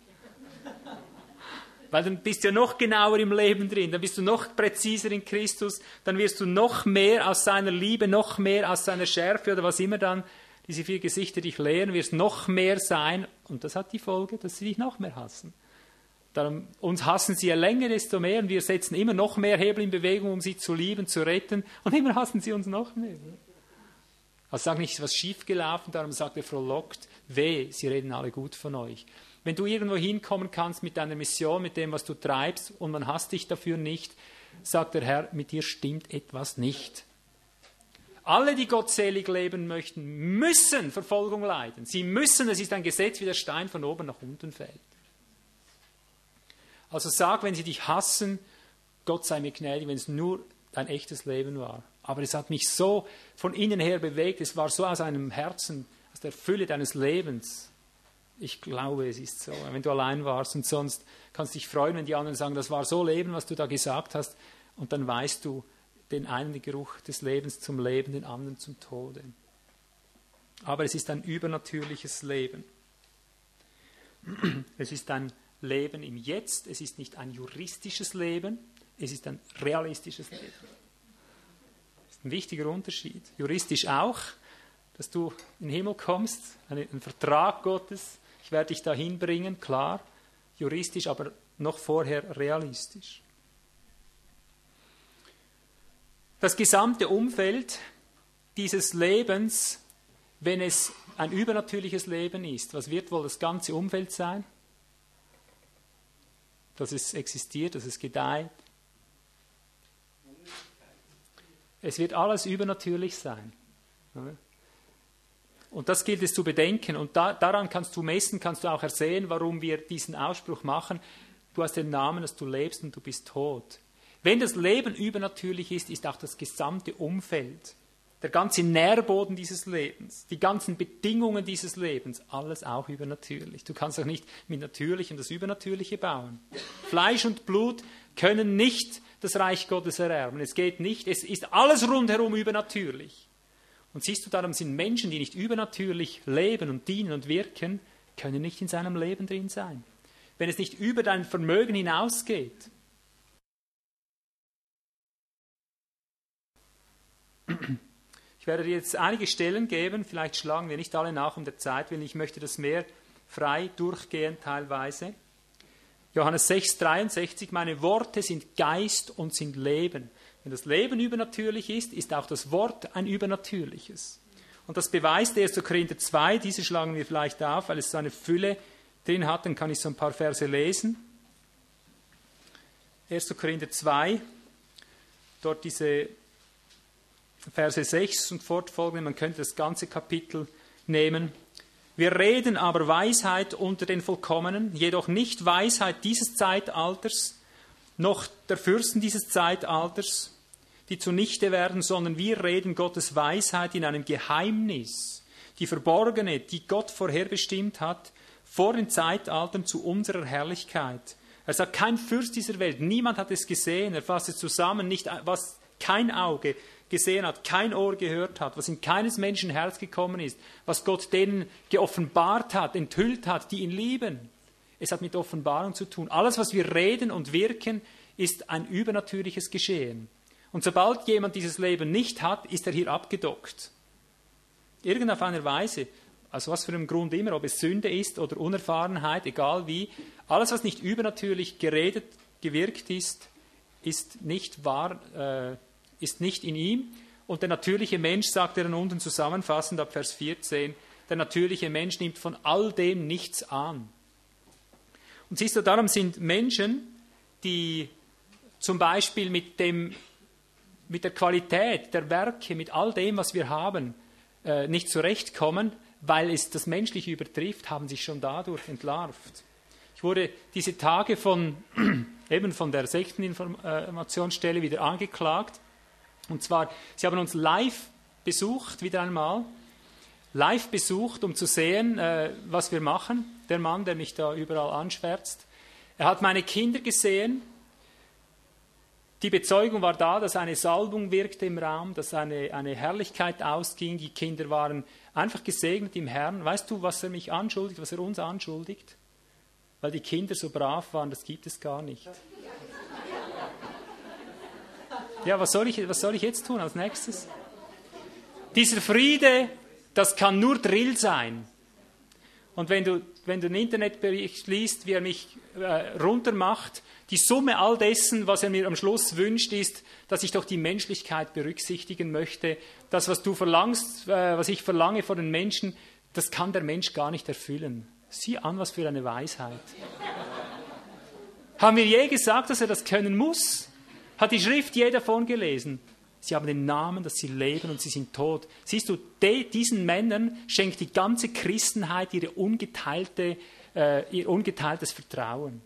Weil dann bist du ja noch genauer im Leben drin, dann bist du noch präziser in Christus, dann wirst du noch mehr aus seiner Liebe, noch mehr aus seiner Schärfe oder was immer dann diese vier Gesichter dich lehren, wirst noch mehr sein und das hat die Folge, dass sie dich noch mehr hassen. Darum, uns hassen sie je länger, desto mehr und wir setzen immer noch mehr Hebel in Bewegung, um sie zu lieben, zu retten und immer hassen sie uns noch mehr. Also sag nicht, was schiefgelaufen, darum sagt er frohlockt, weh, sie reden alle gut von euch. Wenn du irgendwo hinkommen kannst mit deiner Mission, mit dem, was du treibst, und man hasst dich dafür nicht, sagt der Herr, mit dir stimmt etwas nicht. Alle, die gottselig leben möchten, müssen Verfolgung leiden. Sie müssen, es ist ein Gesetz, wie der Stein von oben nach unten fällt. Also sag, wenn sie dich hassen, Gott sei mir gnädig, wenn es nur dein echtes Leben war. Aber es hat mich so von innen her bewegt, es war so aus einem Herzen, aus der Fülle deines Lebens. Ich glaube, es ist so. Wenn du allein warst und sonst kannst du dich freuen, wenn die anderen sagen, das war so Leben, was du da gesagt hast. Und dann weißt du, den einen den Geruch des Lebens zum Leben, den anderen zum Tode. Aber es ist ein übernatürliches Leben. Es ist ein Leben im Jetzt, es ist nicht ein juristisches Leben, es ist ein realistisches Leben. Das ist ein wichtiger Unterschied. Juristisch auch, dass du in den Himmel kommst, ein Vertrag Gottes, ich werde dich dahin bringen, klar, juristisch, aber noch vorher realistisch. Das gesamte Umfeld dieses Lebens, wenn es ein übernatürliches Leben ist, was wird wohl das ganze Umfeld sein? Dass es existiert, dass es gedeiht. Es wird alles übernatürlich sein. Und das gilt es zu bedenken. Und da, daran kannst du messen, kannst du auch ersehen, warum wir diesen Ausspruch machen. Du hast den Namen, dass du lebst und du bist tot. Wenn das Leben übernatürlich ist, ist auch das gesamte Umfeld, der ganze Nährboden dieses Lebens, die ganzen Bedingungen dieses Lebens, alles auch übernatürlich. Du kannst auch nicht mit Natürlichem das Übernatürliche bauen. Fleisch und Blut können nicht das Reich Gottes ererben. Es geht nicht. Es ist alles rundherum übernatürlich. Und siehst du, darum sind Menschen, die nicht übernatürlich leben und dienen und wirken, können nicht in seinem Leben drin sein. Wenn es nicht über dein Vermögen hinausgeht, Ich werde dir jetzt einige Stellen geben, vielleicht schlagen wir nicht alle nach um der Zeit willen, ich möchte das mehr frei durchgehen teilweise. Johannes 6, 63, meine Worte sind Geist und sind Leben. Wenn das Leben übernatürlich ist, ist auch das Wort ein übernatürliches. Und das beweist 1. Korinther 2, diese schlagen wir vielleicht auf, weil es so eine Fülle drin hat, dann kann ich so ein paar Verse lesen. 1. Korinther 2, dort diese Verse 6 und fortfolgende, man könnte das ganze Kapitel nehmen. Wir reden aber Weisheit unter den Vollkommenen, jedoch nicht Weisheit dieses Zeitalters, noch der Fürsten dieses Zeitalters, die zunichte werden, sondern wir reden Gottes Weisheit in einem Geheimnis, die verborgene, die Gott vorherbestimmt hat, vor den Zeitaltern zu unserer Herrlichkeit. Er sagt, kein Fürst dieser Welt, niemand hat es gesehen, er fasst es zusammen, nicht was kein Auge, gesehen hat, kein Ohr gehört hat, was in keines Menschen Herz gekommen ist, was Gott denen geoffenbart hat, enthüllt hat, die ihn lieben. Es hat mit Offenbarung zu tun. Alles, was wir reden und wirken, ist ein übernatürliches Geschehen. Und sobald jemand dieses Leben nicht hat, ist er hier abgedockt. Irgend auf einer Weise, aus was für einem Grund immer, ob es Sünde ist oder Unerfahrenheit, egal wie, alles, was nicht übernatürlich geredet, gewirkt ist, ist nicht wahr, äh, ist nicht in ihm. Und der natürliche Mensch, sagt er dann unten zusammenfassend ab Vers 14, der natürliche Mensch nimmt von all dem nichts an. Und siehst du, darum sind Menschen, die zum Beispiel mit, dem, mit der Qualität der Werke, mit all dem, was wir haben, äh, nicht zurechtkommen, weil es das Menschliche übertrifft, haben sich schon dadurch entlarvt. Ich wurde diese Tage von, eben von der Sekteninformationsstelle wieder angeklagt, und zwar, sie haben uns live besucht, wieder einmal, live besucht, um zu sehen, äh, was wir machen. Der Mann, der mich da überall anschwärzt. Er hat meine Kinder gesehen. Die Bezeugung war da, dass eine Salbung wirkte im Raum, dass eine, eine Herrlichkeit ausging. Die Kinder waren einfach gesegnet im Herrn. Weißt du, was er mich anschuldigt, was er uns anschuldigt? Weil die Kinder so brav waren, das gibt es gar nicht. Ja, was soll, ich, was soll ich jetzt tun als nächstes? Dieser Friede, das kann nur Drill sein. Und wenn du, wenn du einen Internetbericht liest, wie er mich äh, runtermacht, die Summe all dessen, was er mir am Schluss wünscht, ist, dass ich doch die Menschlichkeit berücksichtigen möchte. Das, was du verlangst, äh, was ich verlange von den Menschen, das kann der Mensch gar nicht erfüllen. Sieh an, was für eine Weisheit. Haben wir je gesagt, dass er das können muss? Hat die Schrift je davon gelesen? Sie haben den Namen, dass sie leben und sie sind tot. Siehst du, de, diesen Männern schenkt die ganze Christenheit ihre ungeteilte, äh, ihr ungeteiltes Vertrauen.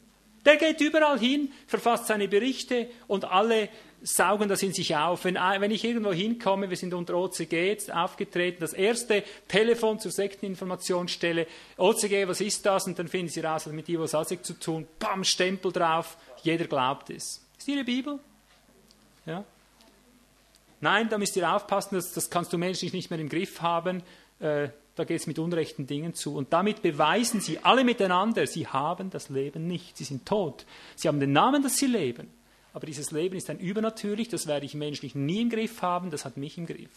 Der geht überall hin, verfasst seine Berichte und alle saugen das in sich auf. Wenn, wenn ich irgendwo hinkomme, wir sind unter OCG jetzt aufgetreten, das erste Telefon zur Sekteninformationsstelle, OCG, was ist das? Und dann finden sie raus, hat mit Ivo Sasek zu tun, bam, Stempel drauf, jeder glaubt es. Ist Ihre Bibel? Ja? Nein, da müsst ihr aufpassen, das, das kannst du menschlich nicht mehr im Griff haben. Äh, da geht es mit unrechten Dingen zu. Und damit beweisen sie alle miteinander, sie haben das Leben nicht, sie sind tot. Sie haben den Namen, dass sie leben. Aber dieses Leben ist ein übernatürlich, das werde ich menschlich nie im Griff haben, das hat mich im Griff.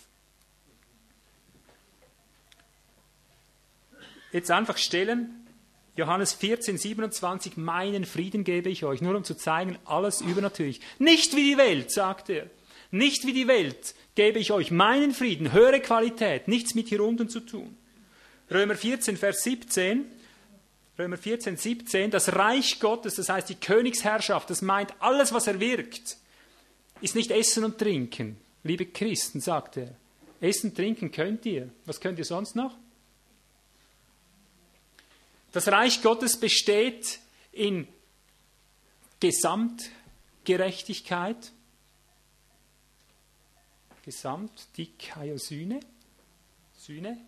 Jetzt einfach stellen, Johannes 14, 27, meinen Frieden gebe ich euch, nur um zu zeigen, alles übernatürlich. Nicht wie die Welt, sagt er. Nicht wie die Welt gebe ich euch meinen Frieden, höhere Qualität, nichts mit hier unten zu tun. Römer 14, Vers 17. Römer 14, 17. Das Reich Gottes, das heißt die Königsherrschaft, das meint alles, was er wirkt, ist nicht Essen und Trinken. Liebe Christen, sagt er. Essen, trinken könnt ihr. Was könnt ihr sonst noch? Das Reich Gottes besteht in Gesamtgerechtigkeit, Gesamt, Dikaiosyne, Sühne,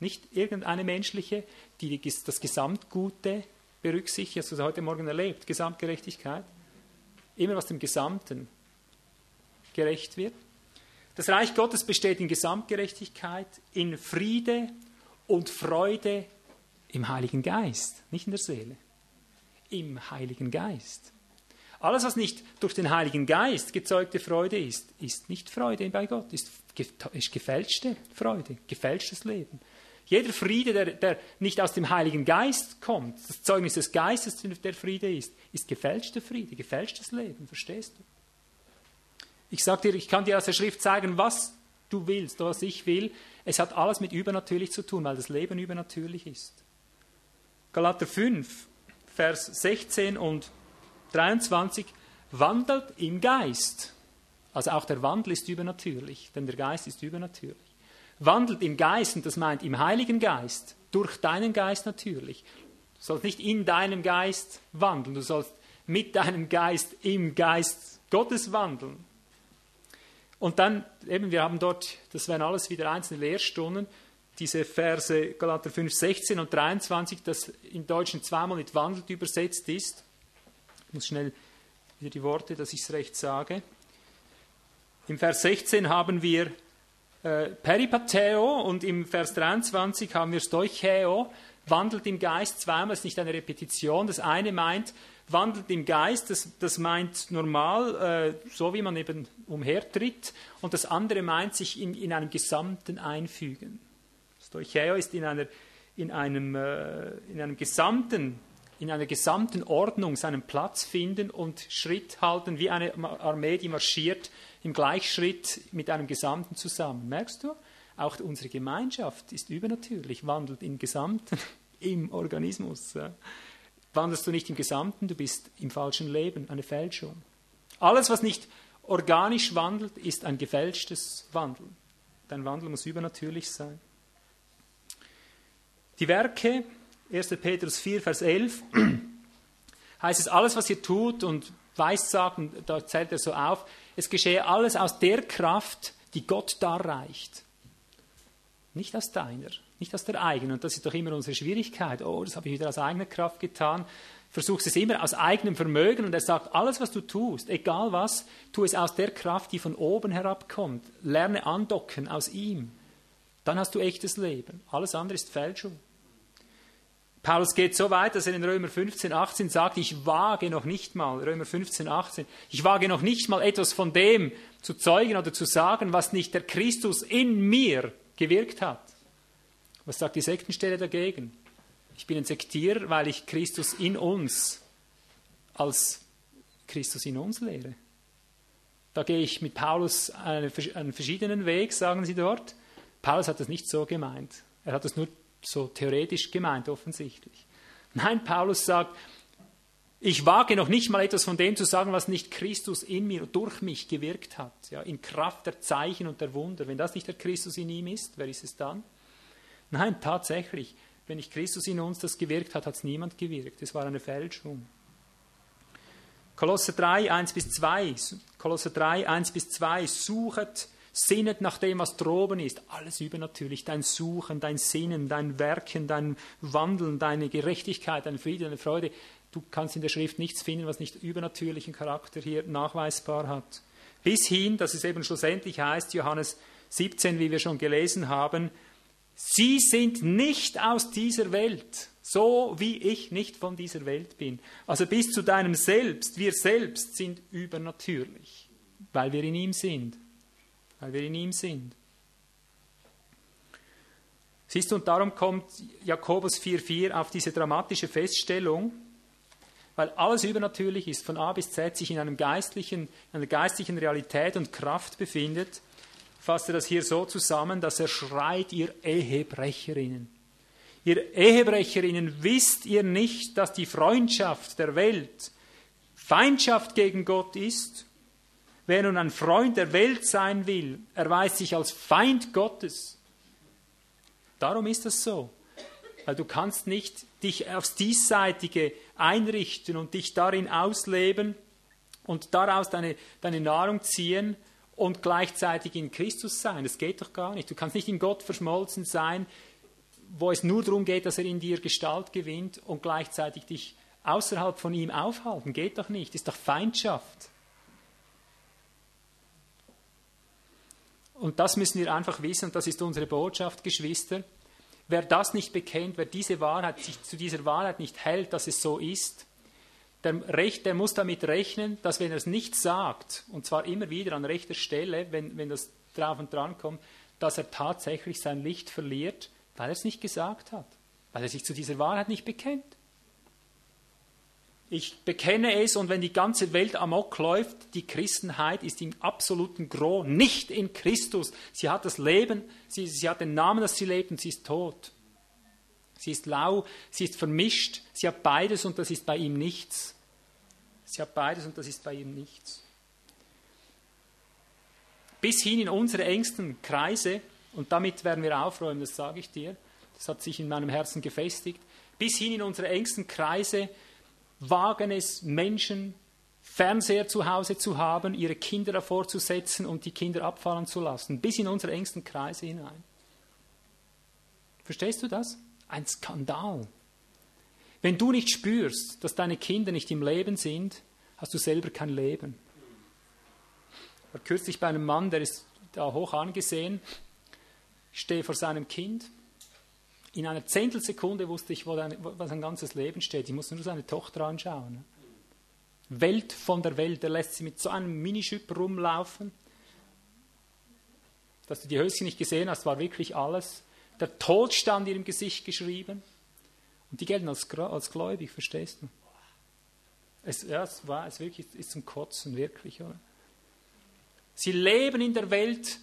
nicht irgendeine menschliche, die das Gesamtgute berücksichtigt, hast du heute Morgen erlebt, Gesamtgerechtigkeit. Immer was dem Gesamten gerecht wird. Das Reich Gottes besteht in Gesamtgerechtigkeit, in Friede und Freude im Heiligen Geist, nicht in der Seele. Im Heiligen Geist. Alles, was nicht durch den Heiligen Geist gezeugte Freude ist, ist nicht Freude bei Gott, ist, gefälschte Freude, gefälschtes Leben. Jeder Friede, der, der nicht aus dem Heiligen Geist kommt, das Zeugnis des Geistes, der Friede ist, ist gefälschter Friede, gefälschtes Leben, verstehst du? Ich sage dir, ich kann dir aus der Schrift zeigen, was du willst, was ich will. Es hat alles mit übernatürlich zu tun, weil das Leben übernatürlich ist. Galater 5, Vers 16 und 23, wandelt im Geist. Also auch der Wandel ist übernatürlich, denn der Geist ist übernatürlich wandelt im Geist, und das meint im Heiligen Geist, durch deinen Geist natürlich. Du sollst nicht in deinem Geist wandeln, du sollst mit deinem Geist im Geist Gottes wandeln. Und dann, eben, wir haben dort, das wären alles wieder einzelne Lehrstunden, diese Verse Galater 5, 16 und 23, das im Deutschen zweimal mit wandelt übersetzt ist. Ich muss schnell wieder die Worte, dass ich es recht sage. Im Vers 16 haben wir äh, Peripateo und im Vers 23 haben wir Stoicheo, wandelt im Geist zweimal, ist nicht eine Repetition. Das eine meint, wandelt im Geist, das, das meint normal, äh, so wie man eben umhertritt, und das andere meint sich in, in einem Gesamten einfügen. Stoicheo ist in, einer, in, einem, äh, in einem Gesamten in einer gesamten Ordnung seinen Platz finden und Schritt halten wie eine Armee, die marschiert im Gleichschritt mit einem Gesamten zusammen. Merkst du? Auch unsere Gemeinschaft ist übernatürlich, wandelt im Gesamten, im Organismus. Wandelst du nicht im Gesamten, du bist im falschen Leben, eine Fälschung. Alles, was nicht organisch wandelt, ist ein gefälschtes Wandeln. Dein Wandel muss übernatürlich sein. Die Werke 1. Petrus 4, Vers 11, heißt es, alles, was ihr tut und weissagt, und da zählt er so auf, es geschehe alles aus der Kraft, die Gott darreicht. Nicht aus deiner, nicht aus der eigenen. Und das ist doch immer unsere Schwierigkeit. Oh, das habe ich wieder aus eigener Kraft getan. Versuchst es immer aus eigenem Vermögen. Und er sagt, alles, was du tust, egal was, tu es aus der Kraft, die von oben herabkommt. Lerne andocken aus ihm. Dann hast du echtes Leben. Alles andere ist Fälschung. Paulus geht so weit, dass er in Römer 15, 18 sagt, ich wage noch nicht mal, Römer 15, 18, ich wage noch nicht mal etwas von dem zu zeugen oder zu sagen, was nicht der Christus in mir gewirkt hat. Was sagt die Sektenstelle dagegen? Ich bin ein Sektierer, weil ich Christus in uns als Christus in uns lehre. Da gehe ich mit Paulus einen, verschiedenen Weg, sagen sie dort. Paulus hat das nicht so gemeint. Er hat es nur so theoretisch gemeint offensichtlich. Nein, Paulus sagt, Ich wage noch nicht mal etwas von dem zu sagen, was nicht Christus in mir, durch mich gewirkt hat, ja, in Kraft der Zeichen und der Wunder. Wenn das nicht der Christus in ihm ist, wer ist es dann? Nein, tatsächlich, wenn nicht Christus in uns das gewirkt hat, hat es niemand gewirkt. Es war eine Fälschung. Kolosser 3, 1 bis 2, Kolosser 3, 1 bis 2, suchet, sinnet nach dem, was droben ist. Alles übernatürlich. Dein Suchen, dein Sinnen, dein Werken, dein Wandeln, deine Gerechtigkeit, dein Friede, deine Freude. Du kannst in der Schrift nichts finden, was nicht übernatürlichen Charakter hier nachweisbar hat. Bis hin, dass es eben schlussendlich heißt, Johannes 17, wie wir schon gelesen haben, Sie sind nicht aus dieser Welt, so wie ich nicht von dieser Welt bin. Also bis zu deinem Selbst, wir selbst sind übernatürlich, weil wir in ihm sind. Weil wir in ihm sind. Siehst du, und darum kommt Jakobus 4,4 auf diese dramatische Feststellung, weil alles übernatürlich ist, von A bis Z sich in einem geistlichen, einer geistlichen Realität und Kraft befindet fasst er das hier so zusammen, dass er schreit, ihr Ehebrecherinnen. Ihr Ehebrecherinnen, wisst ihr nicht, dass die Freundschaft der Welt Feindschaft gegen Gott ist? Wer nun ein Freund der Welt sein will, erweist sich als Feind Gottes. Darum ist das so. Weil du kannst nicht dich aufs Diesseitige einrichten und dich darin ausleben und daraus deine, deine Nahrung ziehen und gleichzeitig in Christus sein. Das geht doch gar nicht. Du kannst nicht in Gott verschmolzen sein, wo es nur darum geht, dass er in dir Gestalt gewinnt und gleichzeitig dich außerhalb von ihm aufhalten. Geht doch nicht. Das ist doch Feindschaft. Und das müssen wir einfach wissen, und das ist unsere Botschaft, Geschwister. Wer das nicht bekennt, wer diese Wahrheit, sich zu dieser Wahrheit nicht hält, dass es so ist, der, Recht, der muss damit rechnen, dass wenn er es nicht sagt, und zwar immer wieder an rechter Stelle, wenn, wenn das drauf und dran kommt, dass er tatsächlich sein Licht verliert, weil er es nicht gesagt hat, weil er sich zu dieser Wahrheit nicht bekennt. Ich bekenne es und wenn die ganze Welt amok läuft, die Christenheit ist im absoluten Gros nicht in Christus. Sie hat das Leben, sie, sie hat den Namen, dass sie lebt und sie ist tot. Sie ist lau, sie ist vermischt, sie hat beides und das ist bei ihm nichts. Sie hat beides und das ist bei ihm nichts. Bis hin in unsere engsten Kreise, und damit werden wir aufräumen, das sage ich dir, das hat sich in meinem Herzen gefestigt, bis hin in unsere engsten Kreise wagen es Menschen, Fernseher zu Hause zu haben, ihre Kinder davor zu setzen und die Kinder abfallen zu lassen, bis in unsere engsten Kreise hinein. Verstehst du das? Ein Skandal. Wenn du nicht spürst, dass deine Kinder nicht im Leben sind, hast du selber kein Leben. Ich war kürzlich bei einem Mann, der ist da hoch angesehen. Ich stehe vor seinem Kind. In einer Zehntelsekunde wusste ich, wo, dein, wo sein ganzes Leben steht. Ich musste nur seine Tochter anschauen. Welt von der Welt. Er lässt sie mit so einem Minischüpper rumlaufen. Dass du die Höschen nicht gesehen hast, war wirklich alles. Der Tod stand ihrem Gesicht geschrieben. Und die gelten als, als gläubig, verstehst du? Es, ja, es war es wirklich ist zum Kotzen, wirklich. Oder? Sie leben in der Welt.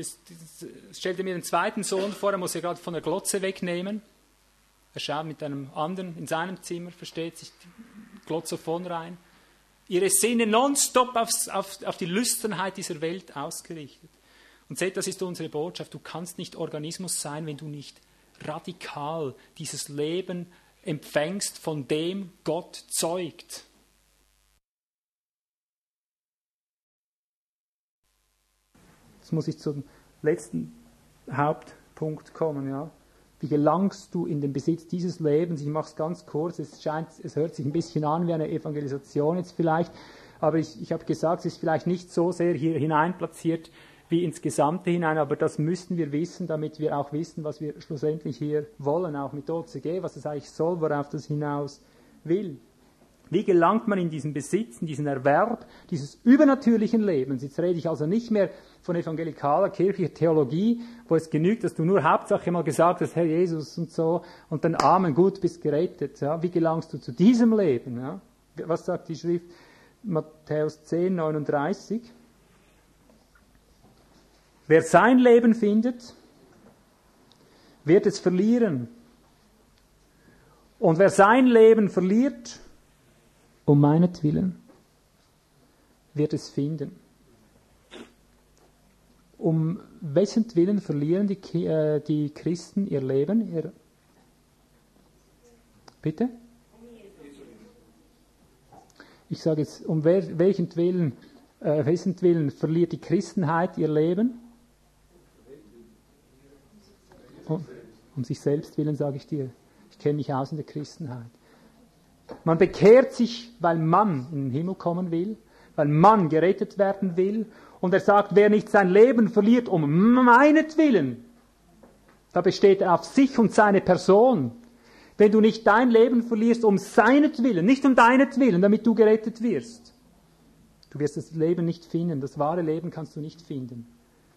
Bis, stellte mir den zweiten Sohn vor, er muss ja gerade von der Glotze wegnehmen. Er schaut mit einem anderen in seinem Zimmer, versteht sich Glotzophon rein. Ihre Sinne nonstop aufs, auf, auf die Lüsternheit dieser Welt ausgerichtet. Und seht, das ist unsere Botschaft. Du kannst nicht Organismus sein, wenn du nicht radikal dieses Leben empfängst, von dem Gott zeugt. Jetzt muss ich zum letzten Hauptpunkt kommen. Ja. Wie gelangst du in den Besitz dieses Lebens? Ich mache es ganz kurz. Es, scheint, es hört sich ein bisschen an wie eine Evangelisation jetzt vielleicht, aber ich, ich habe gesagt, es ist vielleicht nicht so sehr hier hineinplatziert, wie ins Gesamte hinein, aber das müssten wir wissen, damit wir auch wissen, was wir schlussendlich hier wollen, auch mit OCG, was es eigentlich soll, worauf das hinaus will. Wie gelangt man in diesen Besitz, in diesen Erwerb dieses übernatürlichen Lebens? Jetzt rede ich also nicht mehr von evangelikaler kirchlicher Theologie, wo es genügt, dass du nur Hauptsache mal gesagt hast, Herr Jesus und so, und dann Amen, gut, bist gerettet. Ja? Wie gelangst du zu diesem Leben? Ja? Was sagt die Schrift? Matthäus 10, 39. Wer sein Leben findet, wird es verlieren. Und wer sein Leben verliert, um meinetwillen wird es finden. Um wessen Willen verlieren die, äh, die Christen ihr Leben? Ihr Bitte? Ich sage jetzt, um wer, welchen Willen, äh, wessen Willen verliert die Christenheit ihr Leben? Um, um sich selbst willen, sage ich dir. Ich kenne mich aus in der Christenheit. Man bekehrt sich, weil man in den Himmel kommen will, weil man gerettet werden will. Und er sagt, wer nicht sein Leben verliert um meinetwillen, da besteht er auf sich und seine Person. Wenn du nicht dein Leben verlierst um seinetwillen, nicht um deinetwillen, damit du gerettet wirst, du wirst das Leben nicht finden. Das wahre Leben kannst du nicht finden.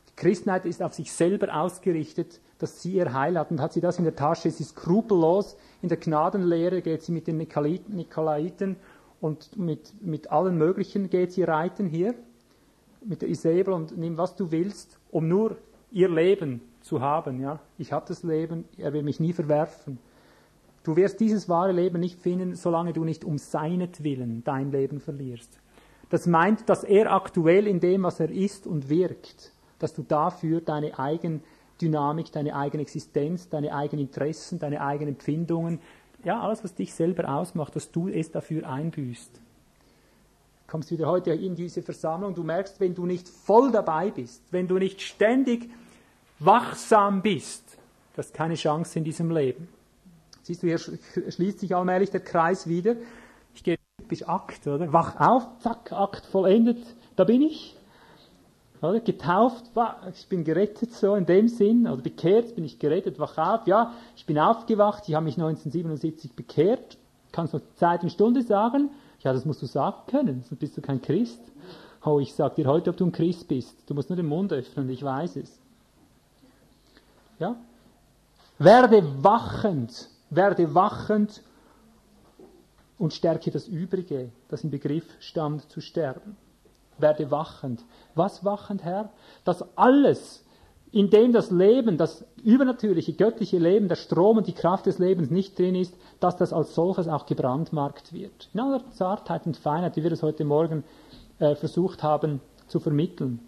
Die Christenheit ist auf sich selber ausgerichtet, dass sie ihr Heil hat und hat sie das in der Tasche. Sie ist skrupellos. In der Gnadenlehre geht sie mit den Nikolaiten und mit, mit allen möglichen geht sie reiten hier, mit der Isabel und nimm, was du willst, um nur ihr Leben zu haben. Ja? Ich habe das Leben, er will mich nie verwerfen. Du wirst dieses wahre Leben nicht finden, solange du nicht um seinetwillen dein Leben verlierst. Das meint, dass er aktuell in dem, was er ist und wirkt, dass du dafür deine eigene Dynamik, deine eigene Existenz, deine eigenen Interessen, deine eigenen Empfindungen, ja, alles, was dich selber ausmacht, dass du es dafür einbüßt. Du kommst wieder heute in diese Versammlung, du merkst, wenn du nicht voll dabei bist, wenn du nicht ständig wachsam bist, du hast keine Chance in diesem Leben. Siehst du, hier schließt sich allmählich der Kreis wieder. Ich gehe typisch Akt, oder? Wach auf, zack, Akt vollendet, da bin ich. Oder? Getauft, ich bin gerettet so in dem Sinn, oder bekehrt, bin ich gerettet, wach auf, ja, ich bin aufgewacht, ich habe mich 1977 bekehrt, kannst du Zeit und Stunde sagen? Ja, das musst du sagen können, sonst bist du kein Christ. Oh, ich sag dir heute, ob du ein Christ bist. Du musst nur den Mund öffnen, ich weiß es. Ja? Werde wachend, werde wachend und stärke das Übrige, das im Begriff stand zu sterben werde wachend. Was wachend, Herr? Dass alles, in dem das Leben, das übernatürliche, göttliche Leben, der Strom und die Kraft des Lebens nicht drin ist, dass das als solches auch gebrandmarkt wird. In aller Zartheit und Feinheit, wie wir das heute Morgen äh, versucht haben zu vermitteln.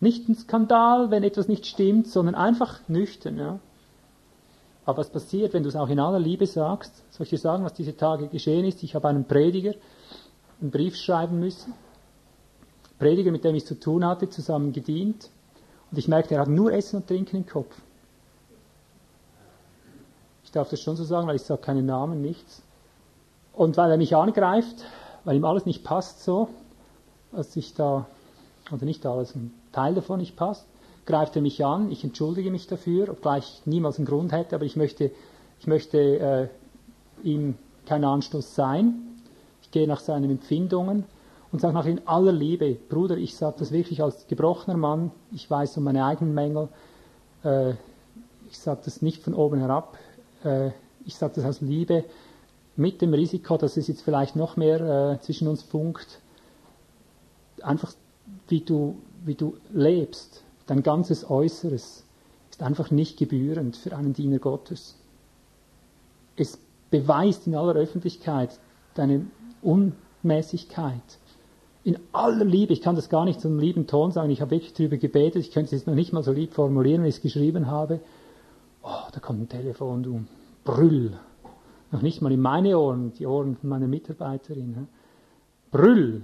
Nicht ein Skandal, wenn etwas nicht stimmt, sondern einfach nüchtern. Ja? Aber was passiert, wenn du es auch in aller Liebe sagst? Soll ich dir sagen, was diese Tage geschehen ist? Ich habe einem Prediger einen Brief schreiben müssen. Prediger, mit dem ich zu tun hatte, zusammen gedient. Und ich merkte, er hat nur Essen und Trinken im Kopf. Ich darf das schon so sagen, weil ich sage keinen Namen, nichts. Und weil er mich angreift, weil ihm alles nicht passt so, als ich da, oder nicht alles, ein Teil davon nicht passt, greift er mich an. Ich entschuldige mich dafür, obgleich ich niemals einen Grund hätte, aber ich möchte, ich möchte äh, ihm kein Anstoß sein. Ich gehe nach seinen Empfindungen und sage nachher in aller Liebe, Bruder, ich sage das wirklich als gebrochener Mann, ich weiß um meine eigenen Mängel, äh, ich sage das nicht von oben herab, äh, ich sage das aus Liebe, mit dem Risiko, dass es jetzt vielleicht noch mehr äh, zwischen uns funkt, einfach wie du, wie du lebst, dein ganzes Äußeres ist einfach nicht gebührend für einen Diener Gottes. Es beweist in aller Öffentlichkeit deine Unmäßigkeit in aller Liebe, ich kann das gar nicht einem lieben Ton sagen, ich habe wirklich darüber gebetet, ich könnte es jetzt noch nicht mal so lieb formulieren, wie ich es geschrieben habe. Oh, da kommt ein Telefon, du Brüll. Noch nicht mal in meine Ohren, die Ohren meiner Mitarbeiterin. Brüll.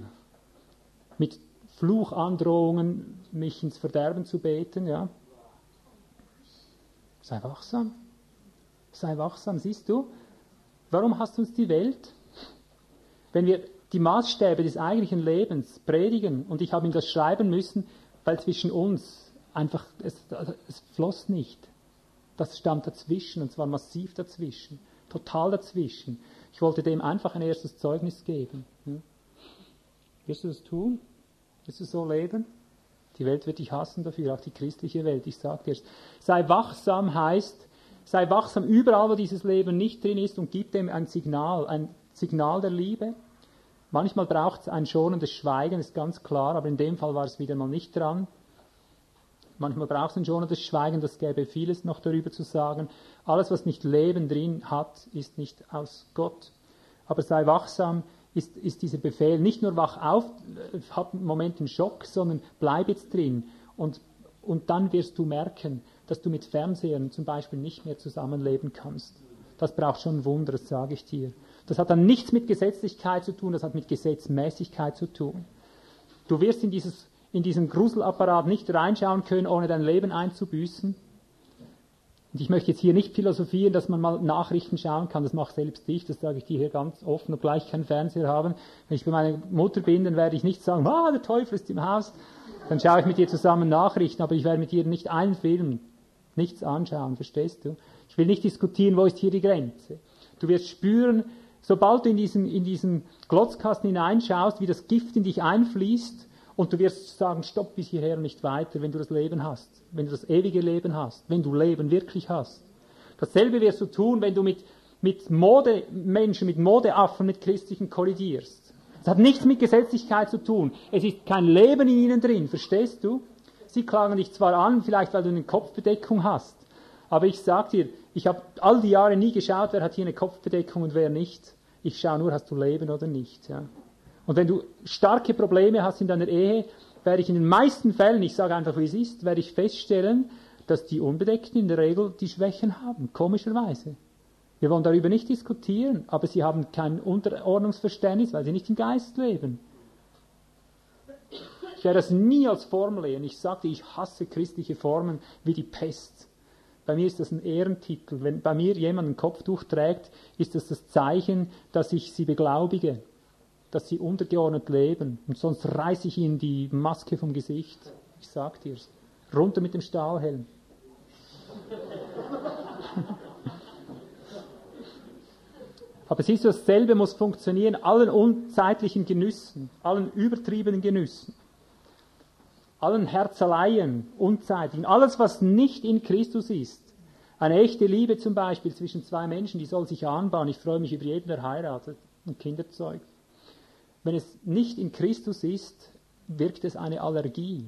Mit Fluchandrohungen, mich ins Verderben zu beten, ja. Sei wachsam. Sei wachsam, siehst du? Warum hast du uns die Welt? Wenn wir die Maßstäbe des eigentlichen Lebens predigen und ich habe ihm das schreiben müssen, weil zwischen uns einfach, es, es floss nicht. Das stand dazwischen und zwar massiv dazwischen, total dazwischen. Ich wollte dem einfach ein erstes Zeugnis geben. Ja. Wirst du das tun? Wirst du so leben? Die Welt wird dich hassen dafür, auch die christliche Welt. Ich sage dir, sei wachsam heißt, sei wachsam überall, wo dieses Leben nicht drin ist und gib dem ein Signal, ein Signal der Liebe, Manchmal braucht es ein schonendes Schweigen, ist ganz klar, aber in dem Fall war es wieder mal nicht dran. Manchmal braucht es ein schonendes Schweigen, das gäbe vieles noch darüber zu sagen. Alles, was nicht Leben drin hat, ist nicht aus Gott. Aber sei wachsam ist, ist dieser Befehl nicht nur wach auf, äh, hab einen Moment einen Schock, sondern bleib jetzt drin. Und, und dann wirst du merken, dass du mit Fernsehern zum Beispiel nicht mehr zusammenleben kannst. Das braucht schon Wunder, das sage ich dir. Das hat dann nichts mit Gesetzlichkeit zu tun, das hat mit Gesetzmäßigkeit zu tun. Du wirst in, dieses, in diesen Gruselapparat nicht reinschauen können, ohne dein Leben einzubüßen. Und ich möchte jetzt hier nicht philosophieren, dass man mal Nachrichten schauen kann. Das macht selbst ich. Das sage ich dir hier ganz offen, obgleich keinen Fernseher haben. Wenn ich bei meiner Mutter bin, dann werde ich nicht sagen, ah, der Teufel ist im Haus. Dann schaue ich mit dir zusammen Nachrichten, aber ich werde mit dir nicht einen Film, nichts anschauen, verstehst du? Ich will nicht diskutieren, wo ist hier die Grenze. Du wirst spüren, sobald du in diesen, in diesen Glotzkasten hineinschaust, wie das Gift in dich einfließt, und du wirst sagen, stopp bis hierher und nicht weiter, wenn du das Leben hast, wenn du das ewige Leben hast, wenn du Leben wirklich hast. Dasselbe wirst du tun, wenn du mit, mit Modemenschen, mit Modeaffen, mit Christlichen kollidierst. Es hat nichts mit Gesetzlichkeit zu tun. Es ist kein Leben in ihnen drin, verstehst du? Sie klagen dich zwar an, vielleicht weil du eine Kopfbedeckung hast, aber ich sag dir, ich habe all die Jahre nie geschaut, wer hat hier eine Kopfbedeckung und wer nicht. Ich schaue nur, hast du Leben oder nicht. Ja. Und wenn du starke Probleme hast in deiner Ehe, werde ich in den meisten Fällen, ich sage einfach, wie es ist, werde ich feststellen, dass die Unbedeckten in der Regel die Schwächen haben, komischerweise. Wir wollen darüber nicht diskutieren, aber sie haben kein Unterordnungsverständnis, weil sie nicht im Geist leben. Ich werde das nie als Form lehnen. Ich sagte, ich hasse christliche Formen wie die Pest. Bei mir ist das ein Ehrentitel. Wenn bei mir jemand ein Kopftuch trägt, ist das das Zeichen, dass ich sie beglaubige dass sie untergeordnet leben. Und sonst reiße ich ihnen die Maske vom Gesicht. Ich sag dir's. Runter mit dem Stahlhelm. Aber siehst du, dasselbe muss funktionieren, allen unzeitlichen Genüssen, allen übertriebenen Genüssen, allen Herzeleien, unzeitlichen, alles, was nicht in Christus ist. Eine echte Liebe zum Beispiel zwischen zwei Menschen, die soll sich anbauen. Ich freue mich über jeden, der heiratet und Kinder zeugt. Wenn es nicht in Christus ist, wirkt es eine Allergie.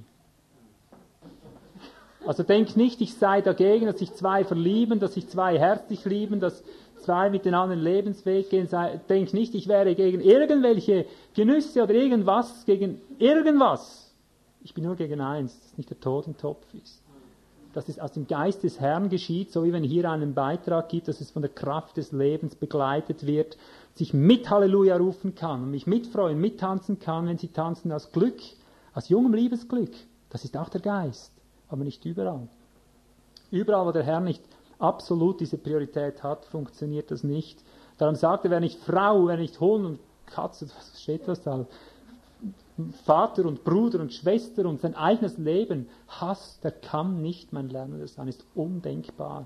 Also denk nicht, ich sei dagegen, dass sich zwei verlieben, dass sich zwei herzlich lieben, dass zwei mit den anderen Lebensweg gehen. Denk nicht, ich wäre gegen irgendwelche Genüsse oder irgendwas, gegen irgendwas. Ich bin nur gegen eins, dass nicht der Totentopf ist. Dass es aus dem Geist des Herrn geschieht, so wie wenn hier einen Beitrag gibt, dass es von der Kraft des Lebens begleitet wird sich mit Halleluja rufen kann und mich mitfreuen, mittanzen kann, wenn sie tanzen aus Glück, aus jungem Liebesglück. Das ist auch der Geist, aber nicht überall. Überall, wo der Herr nicht absolut diese Priorität hat, funktioniert das nicht. Darum sagt er, wer nicht Frau, wer nicht Hund und Katze, was steht das da? Vater und Bruder und Schwester und sein eigenes Leben hasst, der kann nicht mein Lernender sein, ist undenkbar.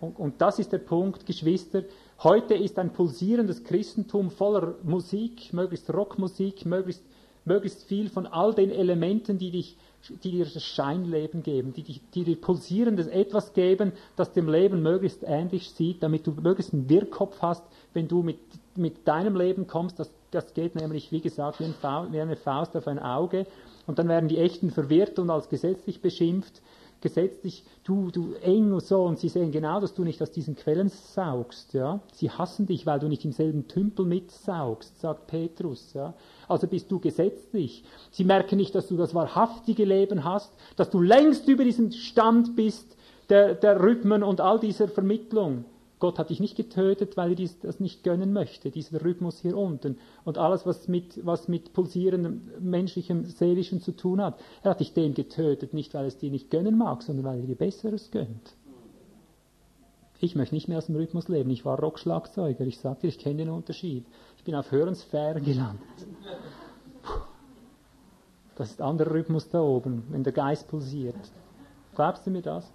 Und, und das ist der Punkt, Geschwister, Heute ist ein pulsierendes Christentum voller Musik, möglichst Rockmusik, möglichst, möglichst viel von all den Elementen, die, dich, die dir das Scheinleben geben, die, die, dir pulsierendes Etwas geben, das dem Leben möglichst ähnlich sieht, damit du möglichst einen Wirrkopf hast, wenn du mit, mit deinem Leben kommst. Das, das geht nämlich, wie gesagt, wie, ein wie eine Faust auf ein Auge. Und dann werden die Echten verwirrt und als gesetzlich beschimpft gesetzlich, du, du eng und so, und sie sehen genau, dass du nicht aus diesen Quellen saugst, ja. Sie hassen dich, weil du nicht im selben Tümpel mitsaugst, sagt Petrus, ja. Also bist du gesetzlich. Sie merken nicht, dass du das wahrhaftige Leben hast, dass du längst über diesen Stand bist, der, der Rhythmen und all dieser Vermittlung. Gott hat dich nicht getötet, weil er dies, das nicht gönnen möchte, dieser Rhythmus hier unten und alles, was mit, was mit pulsierendem menschlichem, seelischem zu tun hat. Er hat dich dem getötet, nicht weil er es dir nicht gönnen mag, sondern weil er dir Besseres gönnt. Ich möchte nicht mehr aus dem Rhythmus leben. Ich war Rockschlagzeuger. Ich sagte, ich kenne den Unterschied. Ich bin auf höheren Sphären gelandet. Das ist anderer Rhythmus da oben, wenn der Geist pulsiert. Glaubst du mir das?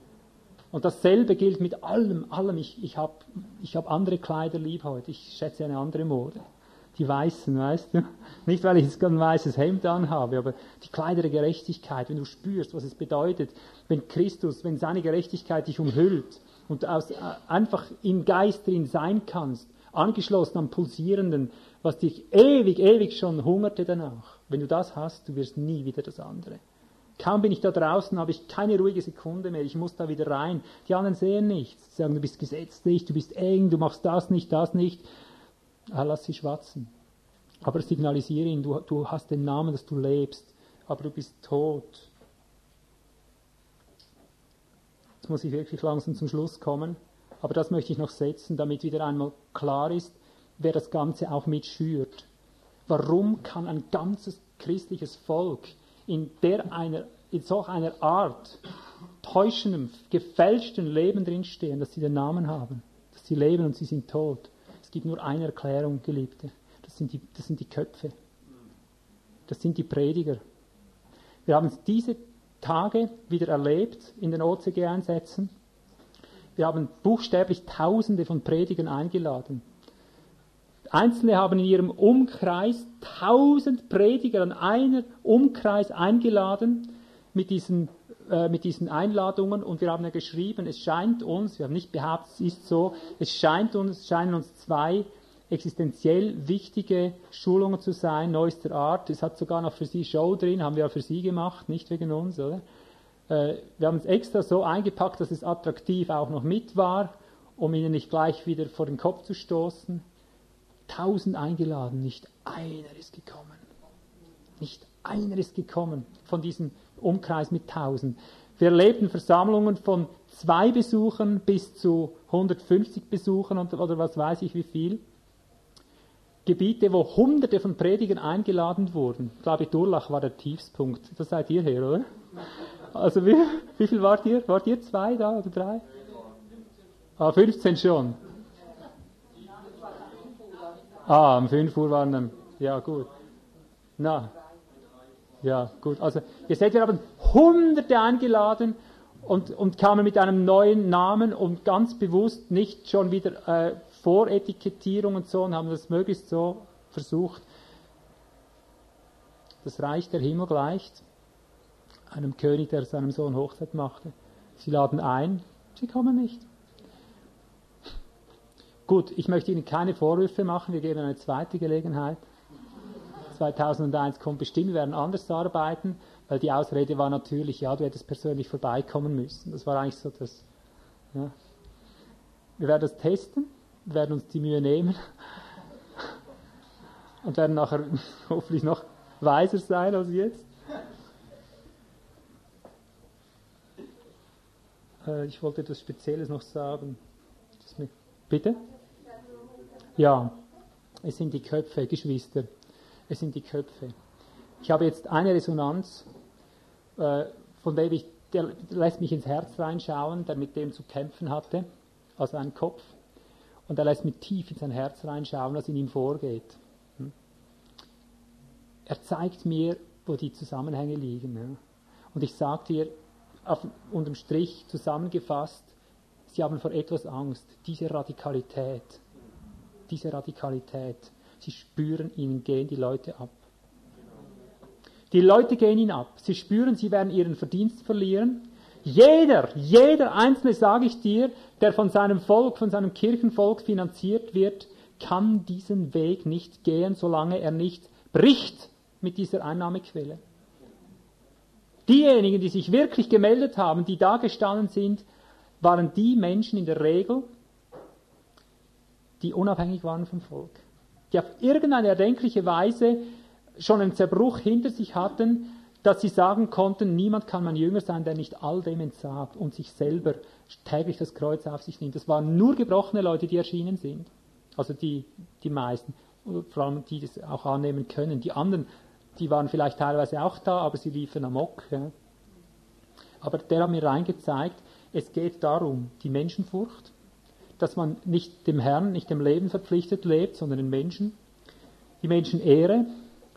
Und dasselbe gilt mit allem, allem. Ich, ich habe ich hab andere Kleider lieb heute. Ich schätze eine andere Mode. Die weißen, weißt du? Nicht, weil ich jetzt ein weißes Hemd anhabe, aber die Kleider der Gerechtigkeit, wenn du spürst, was es bedeutet, wenn Christus, wenn seine Gerechtigkeit dich umhüllt und aus, äh, einfach im Geist drin sein kannst, angeschlossen am Pulsierenden, was dich ewig, ewig schon hungerte danach. Wenn du das hast, du wirst nie wieder das andere. Kaum bin ich da draußen, habe ich keine ruhige Sekunde mehr. Ich muss da wieder rein. Die anderen sehen nichts. Sie sagen, du bist gesetzlich, du bist eng, du machst das nicht, das nicht. Ah, lass sie schwatzen. Aber signalisiere ihn, du, du hast den Namen, dass du lebst, aber du bist tot. Jetzt muss ich wirklich langsam zum Schluss kommen, aber das möchte ich noch setzen, damit wieder einmal klar ist, wer das Ganze auch mitschürt. Warum kann ein ganzes christliches Volk in, der einer, in solch einer Art täuschendem, gefälschten Leben drinstehen, dass sie den Namen haben, dass sie leben und sie sind tot? Es gibt nur eine Erklärung, Geliebte. Das sind die, das sind die Köpfe. Das sind die Prediger. Wir haben diese Tage wieder erlebt in den OCG-Einsätzen. Wir haben buchstäblich Tausende von Predigern eingeladen. Einzelne haben in ihrem Umkreis tausend Prediger an einer Umkreis eingeladen mit diesen, äh, mit diesen Einladungen und wir haben ja geschrieben, es scheint uns, wir haben nicht behauptet, es ist so, es scheint uns, scheinen uns zwei existenziell wichtige Schulungen zu sein, neuester Art. Es hat sogar noch für Sie Show drin, haben wir ja für Sie gemacht, nicht wegen uns, oder? Äh, wir haben es extra so eingepackt, dass es attraktiv auch noch mit war, um Ihnen nicht gleich wieder vor den Kopf zu stoßen tausend eingeladen, nicht einer ist gekommen. Nicht einer ist gekommen von diesem Umkreis mit tausend. Wir erlebten Versammlungen von zwei Besuchern bis zu 150 Besuchern oder was weiß ich wie viel. Gebiete, wo hunderte von Predigern eingeladen wurden. Ich glaube, Durlach war der Tiefspunkt. Das seid ihr her, oder? Also wie, wie viel wart ihr? Wart ihr zwei da oder drei? Ah, 15 schon. Ah, um 5 Uhr waren dann, ja gut. Na, ja gut. Also ihr seht, wir haben Hunderte eingeladen und, und kamen mit einem neuen Namen und ganz bewusst nicht schon wieder äh, Voretikettierung und so und haben das möglichst so versucht. Das Reich der Himmel gleicht einem König, der seinem Sohn Hochzeit machte. Sie laden ein, sie kommen nicht. Gut, ich möchte Ihnen keine Vorwürfe machen, wir geben eine zweite Gelegenheit. 2001 kommt bestimmt, wir werden anders arbeiten, weil die Ausrede war natürlich, ja, du hättest persönlich vorbeikommen müssen. Das war eigentlich so das. Ja. Wir werden das testen, werden uns die Mühe nehmen und werden nachher hoffentlich noch weiser sein als jetzt. Äh, ich wollte etwas Spezielles noch sagen. Bitte? Ja, es sind die Köpfe, Geschwister. Es sind die Köpfe. Ich habe jetzt eine Resonanz, äh, von der ich, der lässt mich ins Herz reinschauen, der mit dem zu kämpfen hatte, also ein Kopf. Und er lässt mich tief in sein Herz reinschauen, was in ihm vorgeht. Hm? Er zeigt mir, wo die Zusammenhänge liegen. Und ich sage dir, auf, unterm Strich zusammengefasst, sie haben vor etwas Angst, diese Radikalität diese Radikalität. Sie spüren, ihnen gehen die Leute ab. Die Leute gehen ihn ab. Sie spüren, sie werden ihren Verdienst verlieren. Jeder, jeder Einzelne, sage ich dir, der von seinem Volk, von seinem Kirchenvolk finanziert wird, kann diesen Weg nicht gehen, solange er nicht bricht mit dieser Einnahmequelle. Diejenigen, die sich wirklich gemeldet haben, die da gestanden sind, waren die Menschen in der Regel, die unabhängig waren vom Volk, die auf irgendeine erdenkliche Weise schon einen Zerbruch hinter sich hatten, dass sie sagen konnten, niemand kann mein Jünger sein, der nicht all dem entsagt und sich selber täglich das Kreuz auf sich nimmt. Das waren nur gebrochene Leute, die erschienen sind. Also die, die meisten. Vor allem die, die das auch annehmen können. Die anderen, die waren vielleicht teilweise auch da, aber sie liefen amok. Ja. Aber der hat mir reingezeigt, es geht darum, die Menschenfurcht, dass man nicht dem Herrn, nicht dem Leben verpflichtet lebt, sondern den Menschen. Die Menschenehre,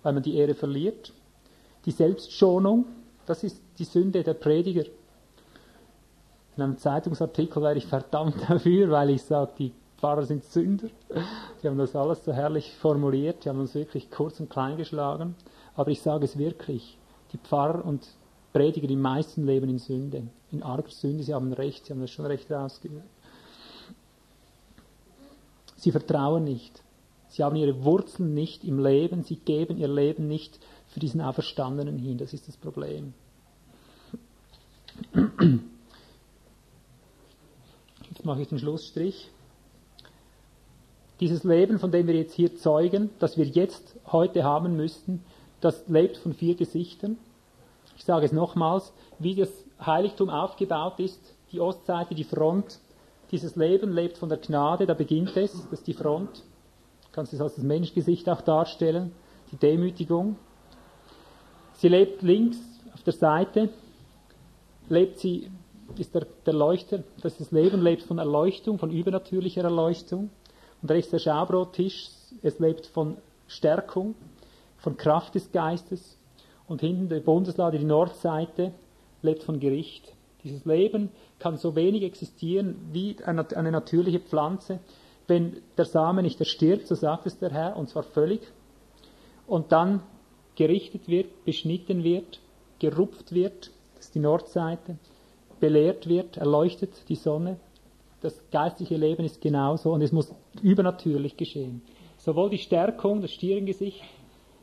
weil man die Ehre verliert. Die Selbstschonung, das ist die Sünde der Prediger. In einem Zeitungsartikel wäre ich verdammt dafür, weil ich sage, die Pfarrer sind Sünder. Die haben das alles so herrlich formuliert, die haben uns wirklich kurz und klein geschlagen. Aber ich sage es wirklich, die Pfarrer und Prediger, die meisten leben in Sünde, in arger Sünde, sie haben recht, sie haben das schon recht rausgehört. Sie vertrauen nicht. Sie haben ihre Wurzeln nicht im Leben. Sie geben ihr Leben nicht für diesen Auferstandenen hin. Das ist das Problem. Jetzt mache ich den Schlussstrich. Dieses Leben, von dem wir jetzt hier zeugen, das wir jetzt heute haben müssten, das lebt von vier Gesichtern. Ich sage es nochmals, wie das Heiligtum aufgebaut ist, die Ostseite, die Front. Dieses Leben lebt von der Gnade, da beginnt es, das ist die Front. Du kannst es als das Menschgesicht auch darstellen, die Demütigung. Sie lebt links auf der Seite, lebt sie, ist der, der Leuchter, das, das Leben lebt von Erleuchtung, von übernatürlicher Erleuchtung. Und rechts der Schaubrottisch, es lebt von Stärkung, von Kraft des Geistes. Und hinten der Bundeslade, die Nordseite, lebt von Gericht. Dieses Leben kann so wenig existieren wie eine natürliche Pflanze, wenn der Samen nicht erstirbt, so sagt es der Herr, und zwar völlig, und dann gerichtet wird, beschnitten wird, gerupft wird, das ist die Nordseite, belehrt wird, erleuchtet die Sonne. Das geistliche Leben ist genauso und es muss übernatürlich geschehen. Sowohl die Stärkung, das Stirngesicht,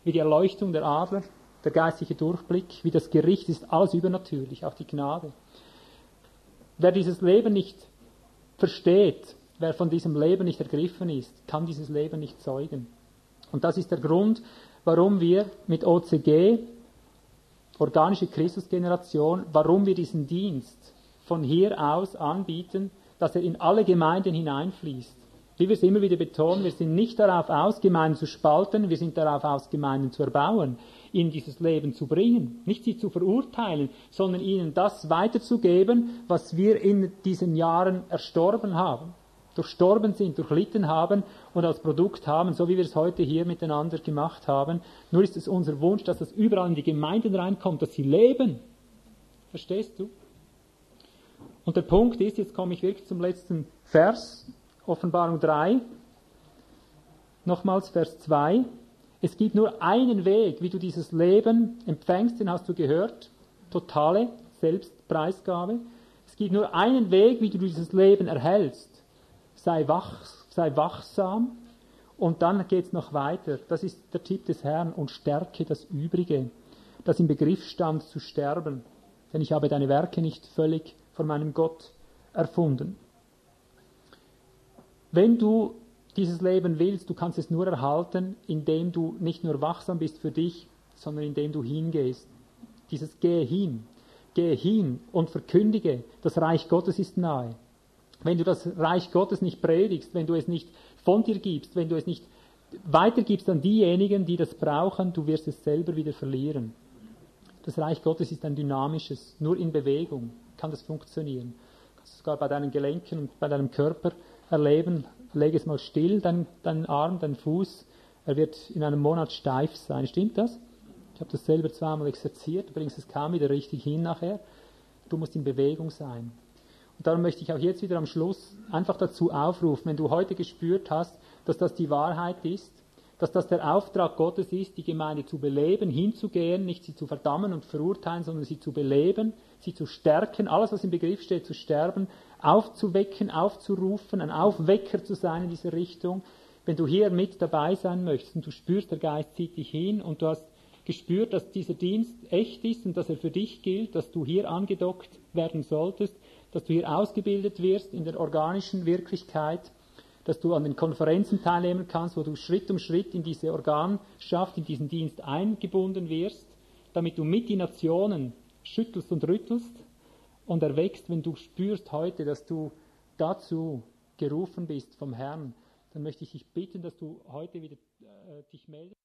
wie die Erleuchtung der Adler, der geistliche Durchblick, wie das Gericht ist alles übernatürlich, auch die Gnade. Wer dieses Leben nicht versteht, wer von diesem Leben nicht ergriffen ist, kann dieses Leben nicht zeugen. Und das ist der Grund, warum wir mit OCG, organische Christusgeneration, warum wir diesen Dienst von hier aus anbieten, dass er in alle Gemeinden hineinfließt. Wie wir es immer wieder betonen, wir sind nicht darauf aus, Gemeinden zu spalten, wir sind darauf aus, Gemeinden zu erbauen, ihnen dieses Leben zu bringen, nicht sie zu verurteilen, sondern ihnen das weiterzugeben, was wir in diesen Jahren erstorben haben durchstorben sind, durchlitten haben und als Produkt haben, so wie wir es heute hier miteinander gemacht haben. Nur ist es unser Wunsch, dass das überall in die Gemeinden reinkommt, dass sie leben. Verstehst du? Und der Punkt ist, jetzt komme ich wirklich zum letzten Vers, Offenbarung 3, nochmals Vers 2. Es gibt nur einen Weg, wie du dieses Leben empfängst, den hast du gehört, totale Selbstpreisgabe. Es gibt nur einen Weg, wie du dieses Leben erhältst sei, wach, sei wachsam. Und dann geht es noch weiter. Das ist der Tipp des Herrn und stärke das Übrige, das im Begriff stand zu sterben. Denn ich habe deine Werke nicht völlig von meinem Gott erfunden. Wenn du dieses Leben willst, du kannst es nur erhalten, indem du nicht nur wachsam bist für dich, sondern indem du hingehst. Dieses Gehe hin, gehe hin und verkündige, das Reich Gottes ist nahe. Wenn du das Reich Gottes nicht predigst, wenn du es nicht von dir gibst, wenn du es nicht weitergibst an diejenigen, die das brauchen, du wirst es selber wieder verlieren. Das Reich Gottes ist ein dynamisches, nur in Bewegung kann das funktionieren. Du kannst es sogar bei deinen Gelenken und bei deinem Körper erleben. Leg es mal still, dein, dein Arm, dein Fuß. Er wird in einem Monat steif sein. Stimmt das? Ich habe das selber zweimal exerziert, bringst es kaum wieder richtig hin nachher. Du musst in Bewegung sein. Und darum möchte ich auch jetzt wieder am Schluss einfach dazu aufrufen, wenn du heute gespürt hast, dass das die Wahrheit ist, dass das der Auftrag Gottes ist, die Gemeinde zu beleben, hinzugehen, nicht sie zu verdammen und verurteilen, sondern sie zu beleben, sie zu stärken, alles, was im Begriff steht, zu sterben, aufzuwecken, aufzurufen, ein Aufwecker zu sein in dieser Richtung. Wenn du hier mit dabei sein möchtest und du spürst, der Geist zieht dich hin und du hast gespürt, dass dieser Dienst echt ist und dass er für dich gilt, dass du hier angedockt werden solltest, dass du hier ausgebildet wirst in der organischen Wirklichkeit, dass du an den Konferenzen teilnehmen kannst, wo du Schritt um Schritt in diese Organschaft, in diesen Dienst eingebunden wirst, damit du mit die Nationen schüttelst und rüttelst und erwächst, wenn du spürst heute, dass du dazu gerufen bist vom Herrn, dann möchte ich dich bitten, dass du heute wieder äh, dich meldest.